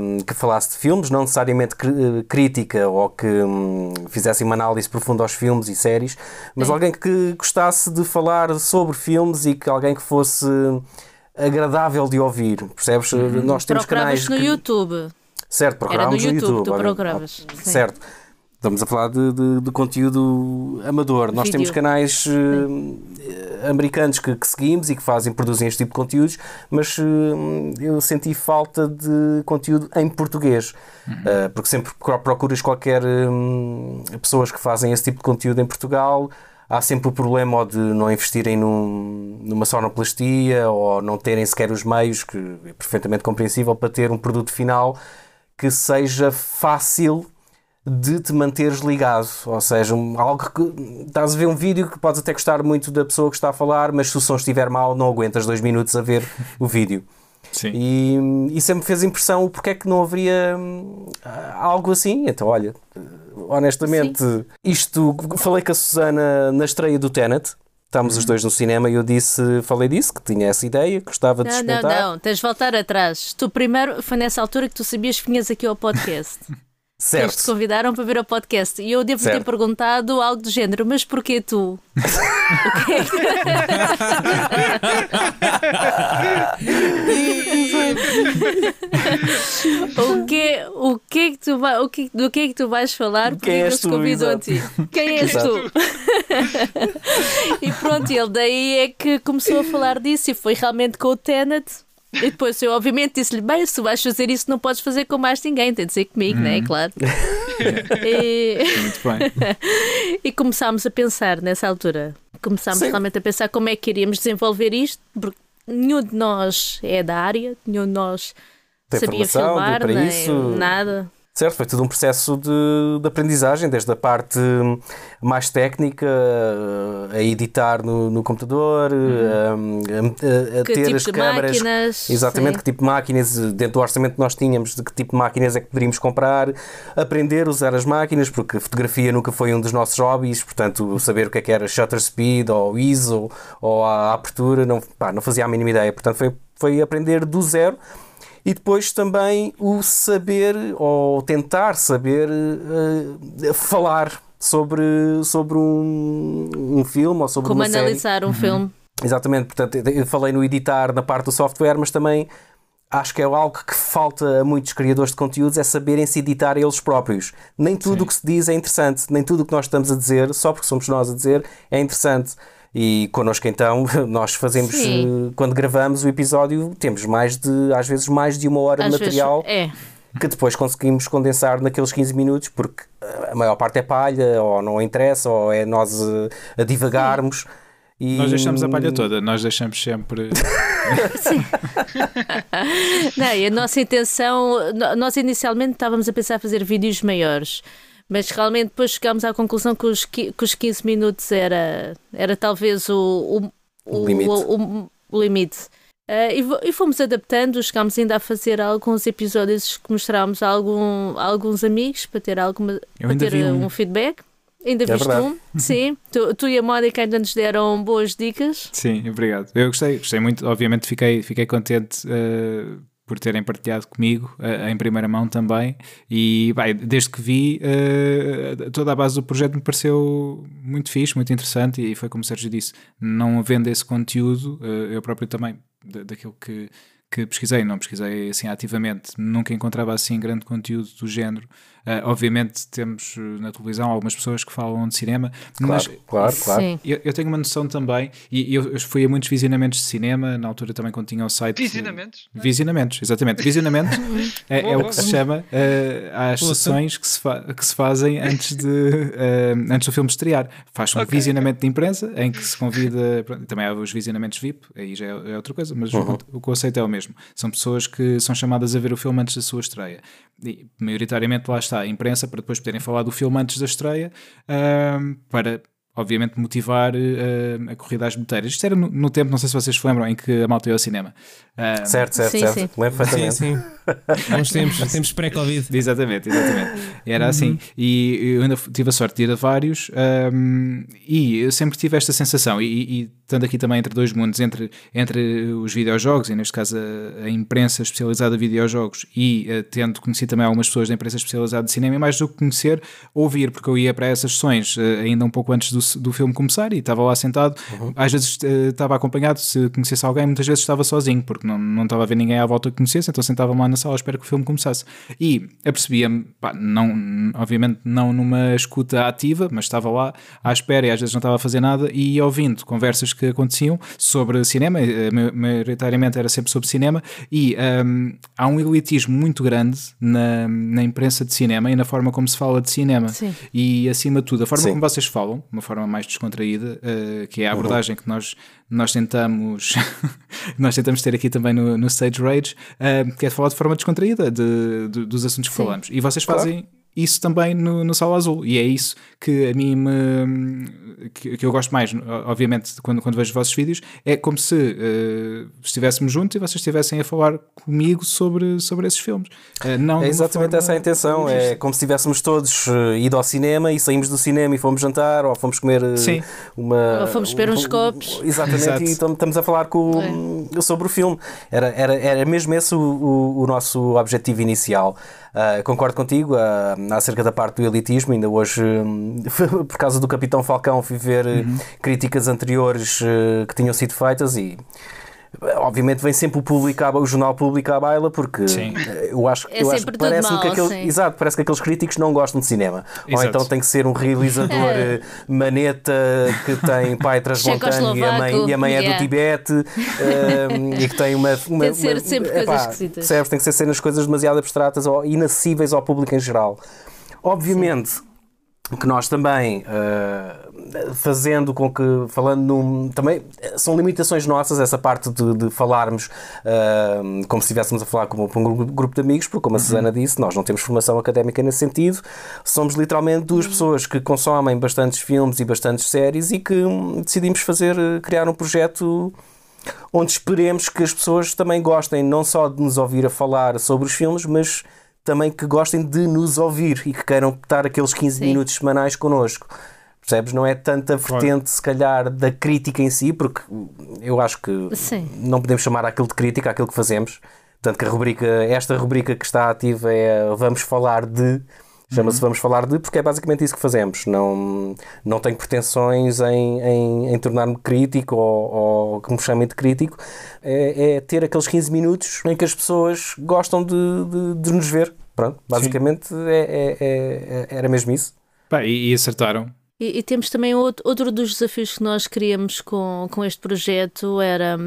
hum, que falasse de filmes, não necessariamente cri- eh, crítica ou que hum, fizesse uma análise profunda aos filmes e séries, mas alguém que gostasse de falar sobre filmes e que alguém que fosse agradável de ouvir, percebes? Nós temos Procuravas canais no que- YouTube. Certo, Era no procurámos no YouTube, YouTube. tu. Sim. Certo. Estamos a falar de, de- de conteúdo amador. Nós Vídeo. temos canais eh, americanos que, que seguimos e que fazem, produzem este tipo de conteúdos, mas eh, eu senti falta de conteúdo em português. Eh, porque sempre pro- procuras qualquer hum, pessoas que fazem esse tipo de conteúdo em Portugal. Há sempre o problema ou de não investirem num- numa sonoplastia ou não terem sequer os meios, que é perfeitamente compreensível, para ter um produto final que seja fácil de te manteres ligado. Ou seja, um- algo que estás a ver um vídeo que podes até gostar muito da pessoa que está a falar, mas se o som estiver mal, não aguentas dois minutos a ver o vídeo. Sim. E, e sempre me fez impressão o porque é que não haveria hum, algo assim. Então, olha, honestamente, isto falei com a Susana na estreia do Tenet. Estávamos os dois no cinema e eu disse, falei disso, que tinha essa ideia, que gostava de Não, não, experimentar. não, tens de voltar atrás. Tu primeiro, foi nessa altura que tu sabias que vinhas aqui ao podcast. Eles te Certo. convidaram para vir ao podcast e eu devo ter Certo. perguntado algo do género, mas porquê tu? O que o que, é que tu vai, o que, do que é que tu vais falar? Porque é eles convidam a ti? Quem és tu? e pronto, ele daí é que começou a falar disso e foi realmente com o Tenet. E depois eu obviamente disse-lhe, bem, se vais fazer isso não podes fazer com mais ninguém, tem de ser comigo, não é? Claro. e, Muito bem. e começámos a pensar nessa altura. Começámos Sim. realmente a pensar como é que iríamos desenvolver isto, porque nenhum de nós é da área, nenhum de nós Tem sabia filmar, nem isso. nada. Certo, foi tudo um processo de, de aprendizagem, desde a parte hum, mais técnica, uh, a editar no, no computador, hum, a, a- a Que ter tipo as de câmaras. máquinas, Exatamente, sim. que tipo de máquinas, eh, dentro do orçamento que nós tínhamos, de que tipo de máquinas é que poderíamos comprar, aprender a usar as máquinas, porque fotografia nunca foi um dos nossos hobbies, portanto, saber o que é que era shutter speed, ou ISO, ou a abertura, não, pá, não fazia a mínima ideia. Portanto, foi, foi aprender do zero. E depois também o saber, ou tentar saber, eh, falar sobre, sobre um, um filme ou sobre Como uma série. analisar um filme. Exatamente, portanto, eu falei no editar na parte do software, mas também acho que é algo que falta a muitos criadores de conteúdos é saberem se editar eles próprios. Nem tudo o que se diz é interessante, nem tudo o que nós estamos a dizer, só porque somos nós a dizer, é interessante. E connosco então, nós fazemos, Sim. eh, quando gravamos o episódio, temos mais de, às vezes, mais de uma hora de Às vezes, material é. que depois conseguimos condensar naqueles 15 minutos, porque a maior parte é palha, ou não interessa, ou é nós eh, a divagarmos. E... Nós deixamos a palha toda, nós deixamos sempre. Não, e a nossa intenção, nós inicialmente estávamos a pensar fazer vídeos maiores, mas realmente depois chegámos à conclusão que os, que os 15 minutos era, era talvez o, o, O limite. o- o- o limite. Ah, e, e fomos adaptando, chegámos ainda a fazer alguns episódios que mostrámos a, algum, a alguns amigos para ter, alguma, para ter um. um feedback. Ainda É viste verdade. um? Sim. Tu, tu e a Mónica ainda nos deram boas dicas. Sim, obrigado. Eu gostei, gostei muito. Obviamente fiquei, fiquei contente eh, por terem partilhado comigo eh, em primeira mão também. E desde que vi, eh, toda a base do projeto me pareceu muito fixe, muito interessante. E foi como o Sérgio disse: não havendo esse conteúdo, eh, eu próprio também, da- daquilo que. Que pesquisei, não pesquisei assim ativamente, nunca encontrava assim grande conteúdo do género. Eh, obviamente, temos eh, na televisão algumas pessoas que falam de cinema, mas Claro, claro, claro. Sim. eu, eu tenho uma noção também, e eu, eu fui a muitos visionamentos de cinema, na altura também quando tinha o site. Visionamentos? Visionamentos, exatamente. Visionamentos é, é o que se chama eh, às sessões que se, fa- que se fazem antes, de, eh, antes do filme estrear. Faz um Ok, visionamento de imprensa em que se convida. pronto, Também há os visionamentos VIP, aí já é, é outra coisa, mas o, o conceito é o mesmo. São pessoas que são chamadas a ver o filme antes da sua estreia. E, maioritariamente lá está a imprensa para depois poderem falar do filme antes da estreia, para obviamente motivar eh, a corrida às bilheteiras. Isto era no, no tempo, não sei se vocês se lembram, em que a malta ia ao cinema. Ahm, Certo, certo, Sim, certo. sim. Lembro Sim, sim. Bons tempos, tempos pré-Covid. Exatamente, exatamente. Era assim. E eu ainda tive a sorte de ir a vários um, e eu sempre tive esta sensação, e, e estando aqui também entre dois mundos, entre, entre os videojogos, e neste caso a, a imprensa especializada de videojogos, e uh, tendo conhecido também algumas pessoas da imprensa especializada de cinema, e mais do que conhecer, ouvir, porque eu ia para essas sessões uh, ainda um pouco antes do, do filme começar e estava lá sentado. Uhum. Às vezes uh, estava acompanhado, se conhecesse alguém, muitas vezes estava sozinho, porque não, não estava a ver ninguém à volta que conhecesse, então sentava-me lá na sala à espera que o filme começasse. E apercebia-me, não, obviamente não numa escuta ativa, mas estava lá à espera e às vezes não estava a fazer nada e ouvindo conversas que aconteciam sobre cinema, eh, maioritariamente era sempre sobre cinema, e um, há um elitismo muito grande na, na imprensa de cinema e na forma como se fala de cinema. Sim. E acima de tudo, a forma Sim. como vocês falam, uma forma mais descontraída, uh, que é a uhum. abordagem uhum. que nós, nós tentamos nós tentamos ter aqui também no, no Stage Rage, uh, que é falar de forma descontraída de, de dos assuntos que Sim. falamos. E vocês fazem claro isso também no, no Sala Azul. E é isso que a mim me. que, que eu gosto mais, obviamente, quando, quando vejo os vossos vídeos. É como se uh, estivéssemos juntos e vocês estivessem a falar comigo sobre, sobre esses filmes. Uh, não é exatamente essa a intenção. É como se estivéssemos todos uh, ido ao cinema e saímos do cinema e fomos jantar ou fomos comer Sim. uma. Ou fomos beber um, uns copos. Exatamente, Exato. e estamos a falar com, é. sobre o filme. Era, era, era mesmo esse o, o, o nosso objetivo inicial. Uh, concordo contigo uh, acerca da parte do elitismo. Ainda hoje, um, por causa do Capitão Falcão, fui ver uhum. críticas anteriores uh, que tinham sido feitas e Obviamente vem sempre o público, o jornal público à baila, porque sim. eu acho, é eu acho que parece mal, que aquele, exato, parece que aqueles críticos não gostam de cinema. Exato. Ou então tem que ser um realizador é. Eh, maneta que tem pai transmontano e a mãe, e a mãe yeah. é do Tibete um, eh, e que tem uma. uma tem que ser sempre uma, coisas esquisitas. Percebes? Tem que ser cenas coisas demasiado abstratas ou inacessíveis ao público em geral. Obviamente. Sim que nós também uh, fazendo com que falando num, também são limitações nossas essa parte de, de falarmos uh, como se estivéssemos a falar com, um grupo de amigos porque como a uhum. Susana disse nós não temos formação académica nesse sentido somos literalmente duas uhum. pessoas que consomem bastantes filmes e bastantes séries e que hum, decidimos fazer criar um projeto onde esperemos que as pessoas também gostem não só de nos ouvir a falar sobre os filmes mas também que gostem de nos ouvir e que queiram estar aqueles 15 Sim. minutos semanais connosco. Percebes? Não é tanta vertente, claro. se calhar, da crítica em si, porque eu acho que Sim. não podemos chamar aquilo de crítica, aquilo que fazemos. Tanto que a rubrica, esta rubrica que está ativa é Vamos Falar de. Chama-se uhum. Vamos Falar de, porque é basicamente isso que fazemos. Não, não tenho pretensões em, em, em tornar-me crítico ou, ou, que me chamem de crítico. É, é, ter aqueles 15 minutos em que as pessoas gostam de, de, de nos ver. Pronto, basicamente é, é, é, era mesmo isso. e, e acertaram. E, e, temos também outro, outro dos desafios que nós queríamos com, com este projeto era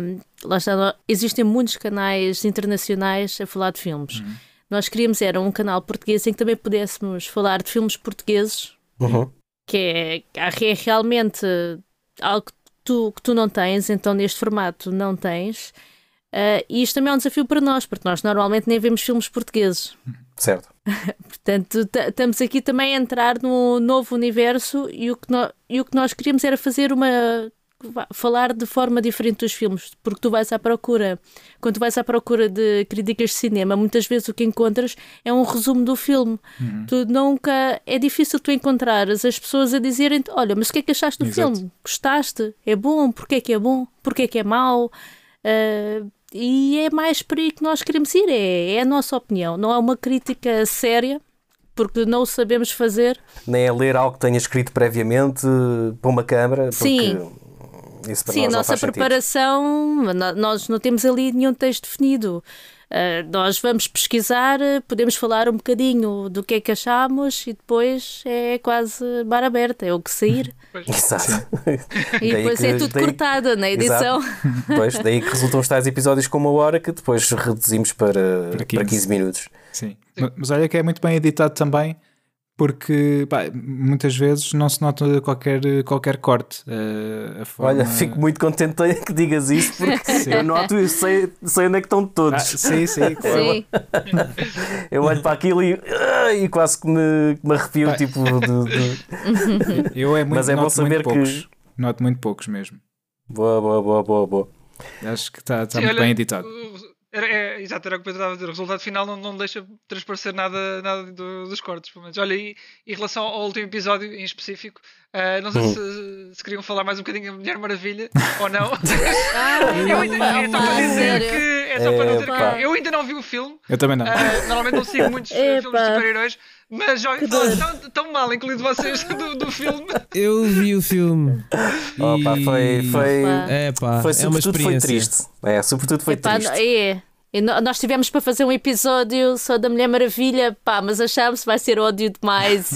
lá está, existem muitos canais internacionais a falar de filmes. Uhum. Nós queríamos era um canal português em que também pudéssemos falar de filmes portugueses, uhum. que é, é realmente algo que tu, que tu não tens, então neste formato não tens. Uh, e isto também é um desafio para nós, porque nós normalmente nem vemos filmes portugueses. Certo. Portanto, estamos aqui também a entrar no novo universo e o, que no, e o que nós queríamos era fazer uma falar de forma diferente dos filmes, porque tu vais à procura, quando tu vais à procura de críticas de cinema, muitas vezes o que encontras é um resumo do filme. Uhum. Tu nunca é difícil tu encontrares as pessoas a dizerem olha, mas o que é que achaste do Exato. filme? Gostaste? É bom? Porquê é que é bom? Porquê é que é mau? Uh, e é mais por aí que nós queremos ir, é, é a nossa opinião, não é uma crítica séria, porque não o sabemos fazer. Nem é ler algo que tenha escrito previamente para uma câmara, Sim. Sim, a nossa preparação, nós não temos ali nenhum texto definido. Uh, nós vamos pesquisar, podemos falar um bocadinho do que é que achamos e depois é quase bar aberta, é o que sair. Exato. E depois que, é tudo daí, cortado na edição. Exato. Pois, daí que resultam os tais episódios com uma hora que depois reduzimos para, para 15, para 15 minutos. Sim. Mas olha que é muito bem editado também porque pá, muitas vezes não se nota qualquer, qualquer corte. Uh, forma... Olha, fico muito contente que digas isso, porque sim. eu noto e sei, sei onde é que estão todos. Ah, sim, sim, claro. Sim. Eu olho para aquilo e, e quase que me, me arrepio, tipo. De, de... Eu é muito, Mas é bom saber que. Poucos. Noto muito poucos mesmo. Boa, boa, boa, boa, boa. Acho que está, está muito olha, bem editado. Era, é, exato, era o que eu estava a dizer. O resultado final não, não deixa transparecer nada, nada do- dos cortes. Pelo menos. Olha, e em relação ao último episódio em específico, ah, não sei se, se queriam falar mais um bocadinho da Mulher Maravilha ou não. eu ainda, é só para Ah, dizer sério? que. É só para dizer que eu ainda não vi o filme. Eu também não. Ah, normalmente não sigo muitos filmes de super-heróis, mas falar tão, tão mal, incluído vocês, do, do filme. Eu vi o filme. Opa, e- foi, foi, É pá, foi é uma sobretudo foi experiência. triste. É, sobretudo foi Epá, triste. é. Nós tivemos para fazer um episódio só da Mulher Maravilha, pá, mas achámos que vai ser ódio demais.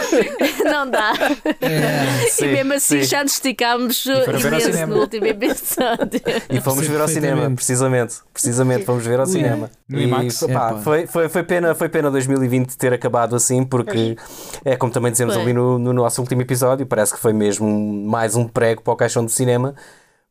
não dá. É, Sim, e mesmo assim sim. já nos esticámos imenso cinema. no último episódio. E fomos ver ao cinema, precisamente. Precisamente, fomos ver ao cinema. No E, pá, foi, foi, foi, pena, foi pena 2020 ter acabado assim, porque é como também dizemos Foi. ali no, no nosso último episódio, parece que foi mesmo mais um prego para o caixão do cinema.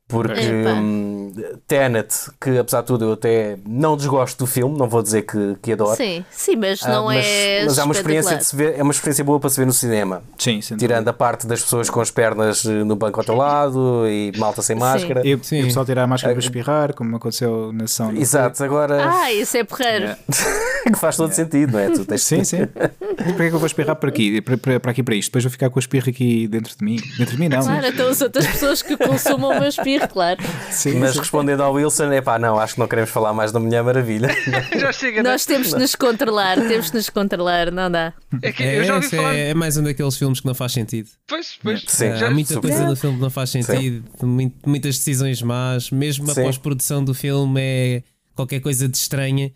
Porque hum, Tenet, que apesar de tudo eu até não desgosto do filme, não vou dizer que, que adoro. Sim, sim, mas ah, não mas, é. mas é uma experiência de se ver, é uma experiência boa para se ver no cinema. Sim, sem Tirando a parte das pessoas com as pernas eh, no banco ao teu lado e malta sem máscara. E, e o Sim. pessoal tirar a máscara para espirrar, como aconteceu na sessão. do- Exato, agora Ah, isso é porreiro. que faz todo sentido, não é? Tu tens Sim, sim. Para que é que eu vou espirrar por aqui? Para, para, para aqui para isto? Depois vou ficar com a espirra aqui dentro de mim. Dentro de mim, não. Claro, então as outras pessoas que consumam o meu espirro, claro. Sim, Mas sim. respondendo ao Wilson, é pá, não, acho que não queremos falar mais da Mulher Maravilha. Já chega, né? Nós temos de nos controlar, temos de nos controlar, não dá. É que É, eu já ouvi esse falar. é, é mais um daqueles filmes que não faz sentido. Pois, pois. Sim. É, já- Há muita super. coisa no filme que não faz sentido, mui- muitas decisões más, mesmo a pós-produção do filme é qualquer coisa de estranha.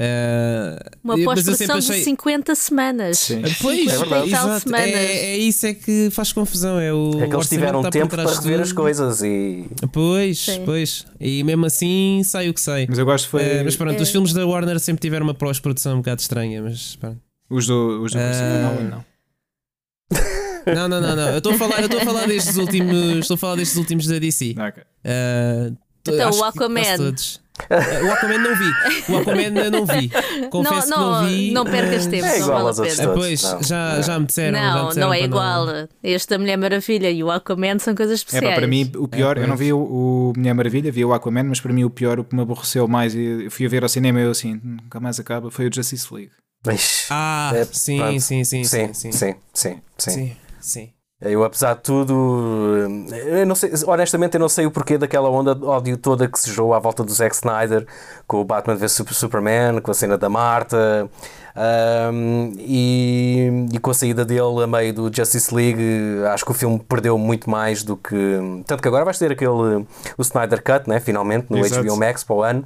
Ah, Uma pós-produção sempre de achei- 50 semanas. Sim. Pois, É verdade. Tal exato, semanas. é, é isso é que faz confusão. É, o É que eles tiveram por tempo para rever as coisas e. Pois, Sim. pois. E mesmo assim sai o que sai. Mas eu gosto foi. Eh, mas pronto, É. os filmes da Warner sempre tiveram uma pós-produção um bocado estranha, mas pronto. Os do, os do Ah. Nolan, não. Não, não, não, não. Eu estou a falar, eu estou a falar destes últimos. Estou a falar destes últimos da DC. Ok. Ah, to- Então, o Aquaman. Ah, o Aquaman não vi. O Aquaman eu não vi. Confesso não, que não vi. não percas tempo, É não igual vale aos a pena. Ah, todos. pois, Não. já, já me disseram. já me Não, disseram não é igual. Este da Mulher Maravilha e o Aquaman são coisas É especiais. pá, para mim o pior, É, eu não vi o, o Mulher Maravilha, vi o Aquaman, mas para mim o pior, o que me aborreceu mais, e eu fui a ver ao cinema e eu assim, nunca mais acaba, foi o Justice League. Ixi. Ah, É, sim, sim, sim, sim, sim, sim, sim, sim, sim. Eu, apesar de tudo, eu não sei, honestamente, eu não sei o porquê daquela onda de ódio toda que se gerou à volta do Zack Snyder com o Batman vs Super- Superman, com a cena da Marta ahm, e, e com a saída dele a meio do Justice League. Acho que o filme perdeu muito mais do que. Tanto que agora vais ter aquele o Snyder Cut, né, finalmente, no Exato. HBO Max para o ano.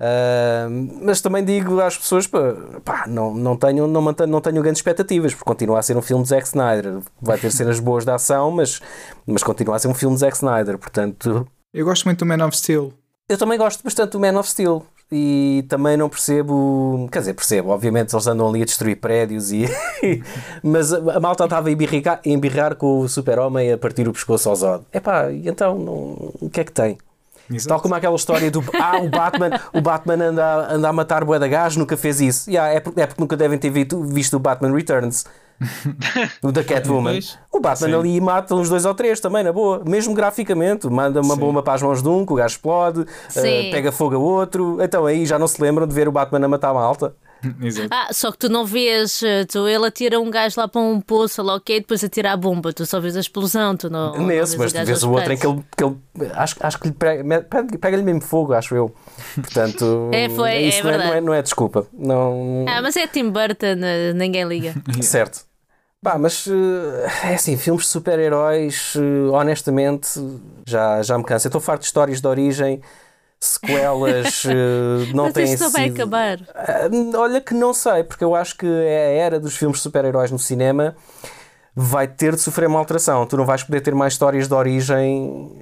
Ah, mas também digo às pessoas pá, não, não, tenho, não, mantenho, não tenho grandes expectativas, porque continua a ser um filme de Zack Snyder. Vai ter cenas boas de ação, mas, mas continua a ser um filme de Zack Snyder. Portanto, Eu gosto muito do Man of Steel. eu também gosto bastante do Man of Steel. E também não percebo, quer dizer, percebo, obviamente eles andam ali a destruir prédios e mas a, malta estava a embirrar, a embirrar com o super-homem a partir o pescoço ao Zod. Epá, e então não, o que é que tem? Exato. Tal como aquela história do ah, o Batman, o Batman anda, a- anda a matar bué da gás, nunca fez isso. Yeah, é, porque, é porque nunca devem ter visto, visto o Batman Returns. o da Catwoman. O Batman Sim. ali mata uns dois ou três também, na boa. Mesmo graficamente. Manda uma Sim. bomba para as mãos de um, que o gajo explode, eh, pega fogo a outro. Então aí já não se lembram de ver o Batman a matar a malta. Exato. Ah, só que tu não vês, eh, tu, ele atira um gajo lá para um poço, lá ok, depois atira a bomba, tu só vês a explosão, tu não. não Nesse, vês mas tu vês o outro em que ele, que ele acho, acho que lhe pega- pega- pega-lhe mesmo fogo, acho eu. Portanto, É, foi, é isso não, é, não, é, não é desculpa. Não, Ah, mas é Tim Burton, eh, ninguém liga. Certo. Pá, mas eh, é assim, filmes de super-heróis, honestamente, já, já me cansa. Eu estou farto de histórias de origem, sequelas, eh, não mas têm isto não vai sido- acabar. Ah, Olha que não sei, porque eu acho que é a era dos filmes de super-heróis no cinema vai ter de sofrer uma alteração. Tu não vais poder ter mais histórias de origem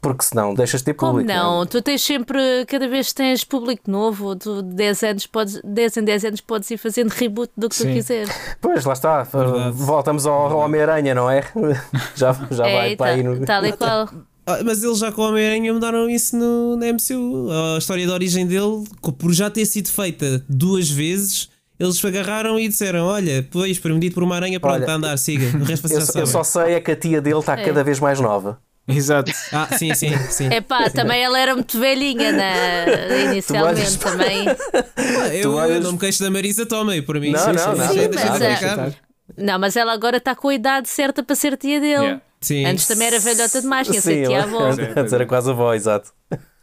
porque senão deixas de ter Como público. não? Tu tens sempre, cada vez que tens público novo, tu de 10 anos podes, 10 em 10 anos podes ir fazendo reboot do que tu Sim. quiseres. Pois, lá está. Verdade. Voltamos ao, ao Homem-Aranha, não é? Já, já vai é, para aí no. tal e qual. Ah, Mas eles já com o Homem-Aranha mudaram isso no, na MCU. A história de origem dele, por já ter sido feita duas vezes, eles agarraram e disseram: Olha, pois, permitido por uma aranha, pronto, Olha, a andar, siga. O resto Eu, eu só sei é que a tia dele está É. cada vez mais nova. Exato. Ah, sim, sim, sim. Epá, também ela era muito velhinha na... inicialmente olhas- também. Ah, eu, olhas- eu não me queixo da Marisa Tomei, por mim. Não, Sim, não, sim, nada, sim, Sim, deixa- mas estar. Não, mas ela agora está com a idade certa para ser tia dele. Yeah. Sim. Antes também era velhota demais, tinha de Sim, ser tia ela- avó. antes era quase avó, exato.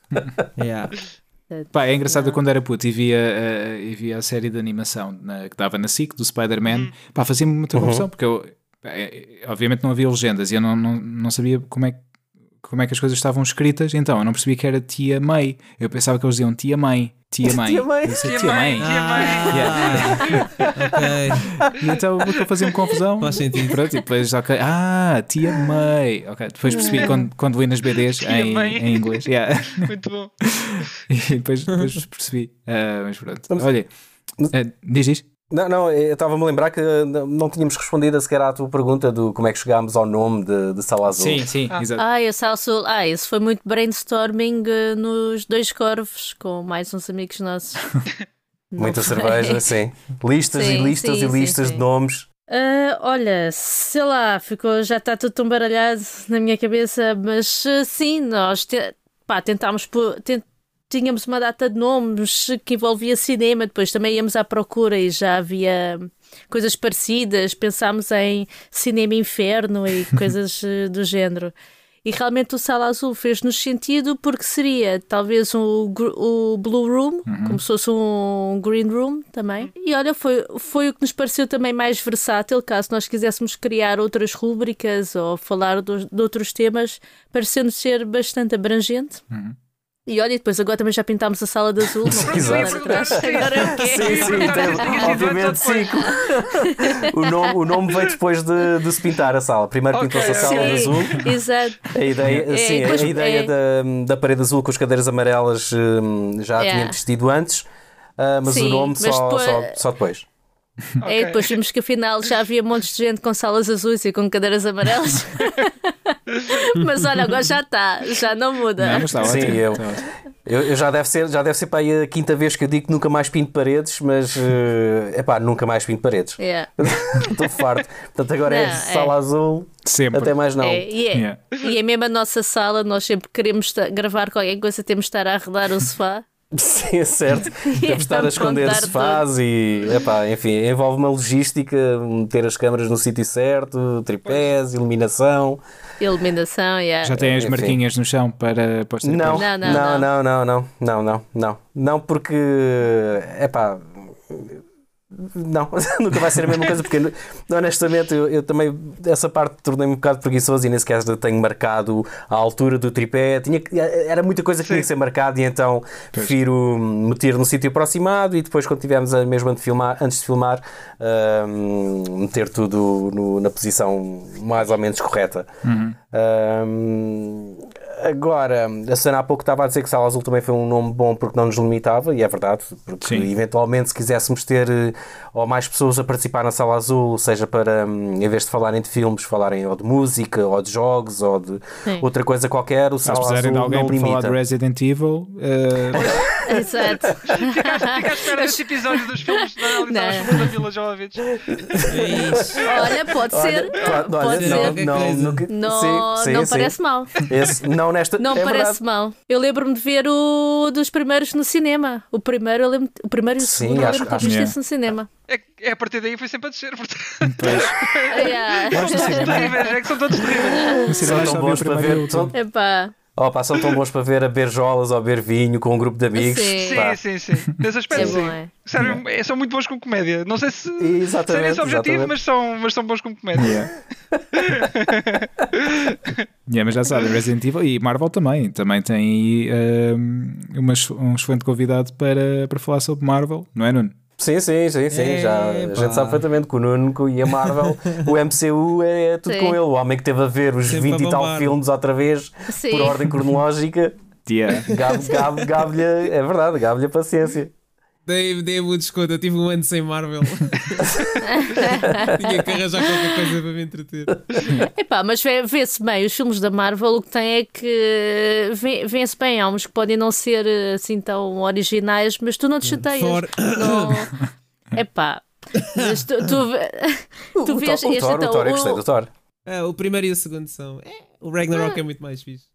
Yeah. Pá, é engraçado eu quando era puto e via, eh, e via a série de animação na- que dava na SIC do Spider-Man, pá, fazia-me muita confusão porque eu, eh, obviamente não havia legendas e eu não, não, não sabia como é, que- como é que as coisas estavam escritas, então eu não percebia que era tia May. Eu pensava que eles diziam tia mãe, tia mãe. Tia mãe. Eu disse, Tia tia mãe, mãe. tia mãe. Ah, ok. E então aquilo fazia-me confusão. Faz sentido. Pronto, e depois, ok, ah, tia May. Ok, depois percebi quando, quando li nas BDs em, em inglês. Yeah. Muito bom. E depois, depois percebi. Ah, mas pronto. Olha, eh, diz isto? Não, não, eu estava-me a lembrar que não não tínhamos respondido sequer à tua pergunta do como é que chegámos ao nome de, de Sala Azul. Sim, sim, exato. Ah, esse Sul. Ah, esse foi muito brainstorming eh, nos dois corvos com mais uns amigos nossos. Muita foi? cerveja, sim. Listas Sim, e listas sim, e listas sim. de nomes. Ah, olha, sei lá, ficou, já está tudo tão baralhado na minha cabeça, mas ah, sim, nós te- pá, tentámos pôr- ten- tínhamos uma data de nomes que envolvia cinema, depois também íamos à procura e já havia coisas parecidas, pensámos em cinema inferno e coisas eh, do género. E realmente o Sala Azul fez-nos sentido porque seria talvez um, o Blue Room, como se fosse um Green Room também. E olha, foi, foi o que nos pareceu também mais versátil, caso nós quiséssemos criar outras rúbricas ou falar dos- de outros temas, pareceu-nos ser bastante abrangente. E olha, e depois agora também já pintámos a sala de azul, não Exato. vou voltar atrás. Agora é o quê? Sim, sim, tem- obviamente sim. O nome, o nome veio depois de, de se pintar a sala. Primeiro Ok, pintou-se a sala de azul. exato. A ideia, É, sim, a depois- ideia é. da, da parede azul com as cadeiras amarelas hum, já É. tinha existido antes, ah, mas Sim, o nome mas só, depois- só, só depois. É, e depois vimos que afinal já havia montes de gente com salas azuis e com cadeiras amarelas. mas olha, agora já está, já não muda. Não, mas está Sim, eu- ótimo. Eu, eu já deve ser, já deve ser para aí a quinta vez que eu digo que nunca mais pinto paredes, mas é epá, nunca mais pinto paredes. É. Estou farto. Portanto, agora é Não, é. sala azul, Sempre. até mais não. É, e, é, Yeah. e é mesmo a nossa sala, nós sempre queremos gravar qualquer coisa, temos de estar a arredar o sofá. Sim, é certo. Temos de estar a esconder sofás e, epá, enfim, envolve uma logística, meter as câmaras no sítio certo, tripés, iluminação. Iluminação, yeah. Já tem as Enfim. marquinhas no chão para, Não? Não, não, não, não, não, não, não, não, não, não, porque, epá, não, nunca vai ser a mesma coisa, porque honestamente eu, eu também, essa parte tornei-me um bocado preguiçoso e nem sequer tenho marcado a altura do tripé, tinha era muita coisa que tinha que ser marcada e então prefiro meter no sítio aproximado e depois quando tivermos a mesma de filmar, antes de filmar, hum, meter tudo no- na posição mais ou menos correta. Hum, agora, a Sana há pouco estava a dizer que Sala Azul também foi um nome bom porque não nos limitava, e é verdade, porque Sim. eventualmente se quiséssemos ter eh, ou mais pessoas a participar na Sala Azul, seja para, hum, em vez de falarem de filmes, falarem ou de música, ou de jogos, ou de Sim. outra coisa qualquer, o Se Sala precisarem Azul de alguém não para falar limita. de Resident Evil, eh, Exato. Fica à espera desse episódio dos filmes da Não. Vila Jovens. Olha, pode Olha, ser. olha, Pode não, ser. não, nunca- Não, sim, sim, não sim. parece mal. Esse- não nesta, Não é parece verdade. mal. Eu lembro-me de ver o dos primeiros no cinema. O primeiro, eu lembro, o primeiro e o Sim, segundo, eu acho- lembro de ter acho visto que é. isso no cinema. É, é a partir daí foi sempre a descer. Portanto, Yeah. Nós no cinema- terríveis, é que são todos terríveis. São tão bons para ver. São, Epá. opa, são tão bons para ver a beijolas ou a beber vinho com um grupo de amigos. Sim. Pá. Sim, sim, sim. Nesse aspecto, É bom, sim. é. Sério, é, são muito bons com comédia. Não sei se, se Exatamente, é esse objetivo, mas são, mas são bons com comédia. Yeah. Yeah, mas já sabem, Resident Evil e Marvel também. Também tem aí ehm, umas- um excelente convidado para, para falar sobre Marvel, não é, Nuno? Sim, sim, sim, sim. Já, a gente sabe perfeitamente que o Nuno e a Marvel, o MCU é tudo Sim. com ele. O homem que teve a ver os Sempre 20 a e tal filmes outra vez Sim. por ordem cronológica. Yeah. Gabe- gabe- Gabe-lhe, é verdade, gabe-lhe a paciência. Dei, dei um desconto, eu tive um ano sem Marvel. Tinha que arranjar qualquer coisa para me entreter. Epá, mas vê- vê-se bem, os filmes da Marvel o que tem é que vê- vê-se bem, há uns que podem não ser assim tão originais, mas tu não te chateias. Thor. Não... Epá, mas tu, tu, tu o, vês o este Thor, então, o Thor, eu o- gostei do Thor. Ah, o primeiro e o segundo são. É, O Ragnarok é muito mais fixe.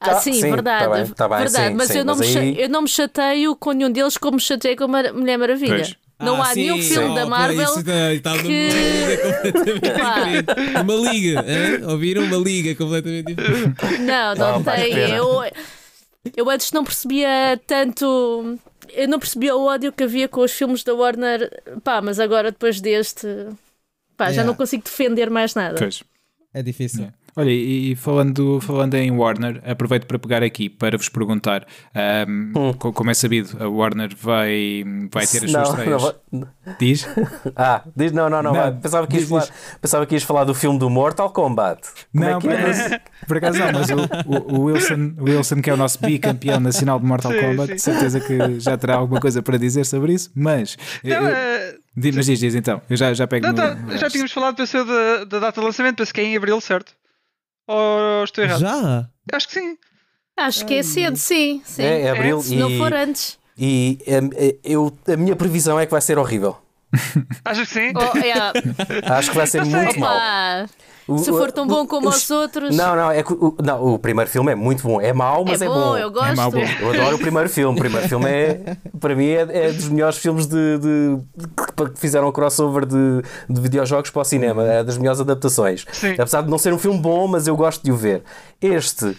Ah, Tá, sim, sim, verdade. tá bem, tá bem, verdade. sim, mas sim, eu, não mas me aí- eu não me chateio com nenhum deles como me chateei com a Mar- Mulher Maravilha. Pois. Não Ah, há sim. nenhum filme Oh, da Marvel isso está numa que- completamente. Uma liga, hein? ouviram? Uma liga completamente diferente. Não, não que tem. Eu, eu antes não percebia tanto. Eu não percebia o ódio que havia com os filmes da Warner. Pá, mas agora depois deste. Pá, já Yeah. não consigo defender mais nada. Pois. É difícil. Yeah. Olha, e, falando, falando em Warner, aproveito para pegar aqui para vos perguntar: ahm, co- como é sabido, a Warner vai, vai ter as Não, suas não estreias. vai- Diz? Ah, diz, não, não, não. Não. Pensava, que ias diz, falar, pensava que ias falar do filme do Mortal Kombat. Como não, é que por é? acaso, por acaso não, mas o, o- o Wilson, o Wilson, que é o nosso bicampeão nacional de Mortal Sim, Kombat, sim. de certeza que já terá alguma coisa para dizer sobre isso. Mas, Não, eu- eh, diz- mas diz, diz então, eu já, já pego não, no, tá, no já resto. tínhamos falado, pensei, da, da data de lançamento, penso que é em abril, certo? Ou estou errado? Já? Acho que sim. Acho que é cedo, sim. sim. É, é abril Se não e- for antes. E hum, eu, a minha previsão é que vai ser horrível. Acho que sim. Oh, é, Acho que vai ser muito mal. O- se for tão bom como os- os outros. Não, não, é que o, não, o primeiro filme é muito bom. É mau, mas é é, bom, eu gosto. É mau, bom. Eu adoro o primeiro filme. O primeiro filme é, para mim, é, é dos melhores filmes de, de- de- que fizeram o crossover de, de videojogos para o cinema. É das melhores adaptações. Sim. Apesar de não ser um filme bom, mas eu gosto de o ver. Este.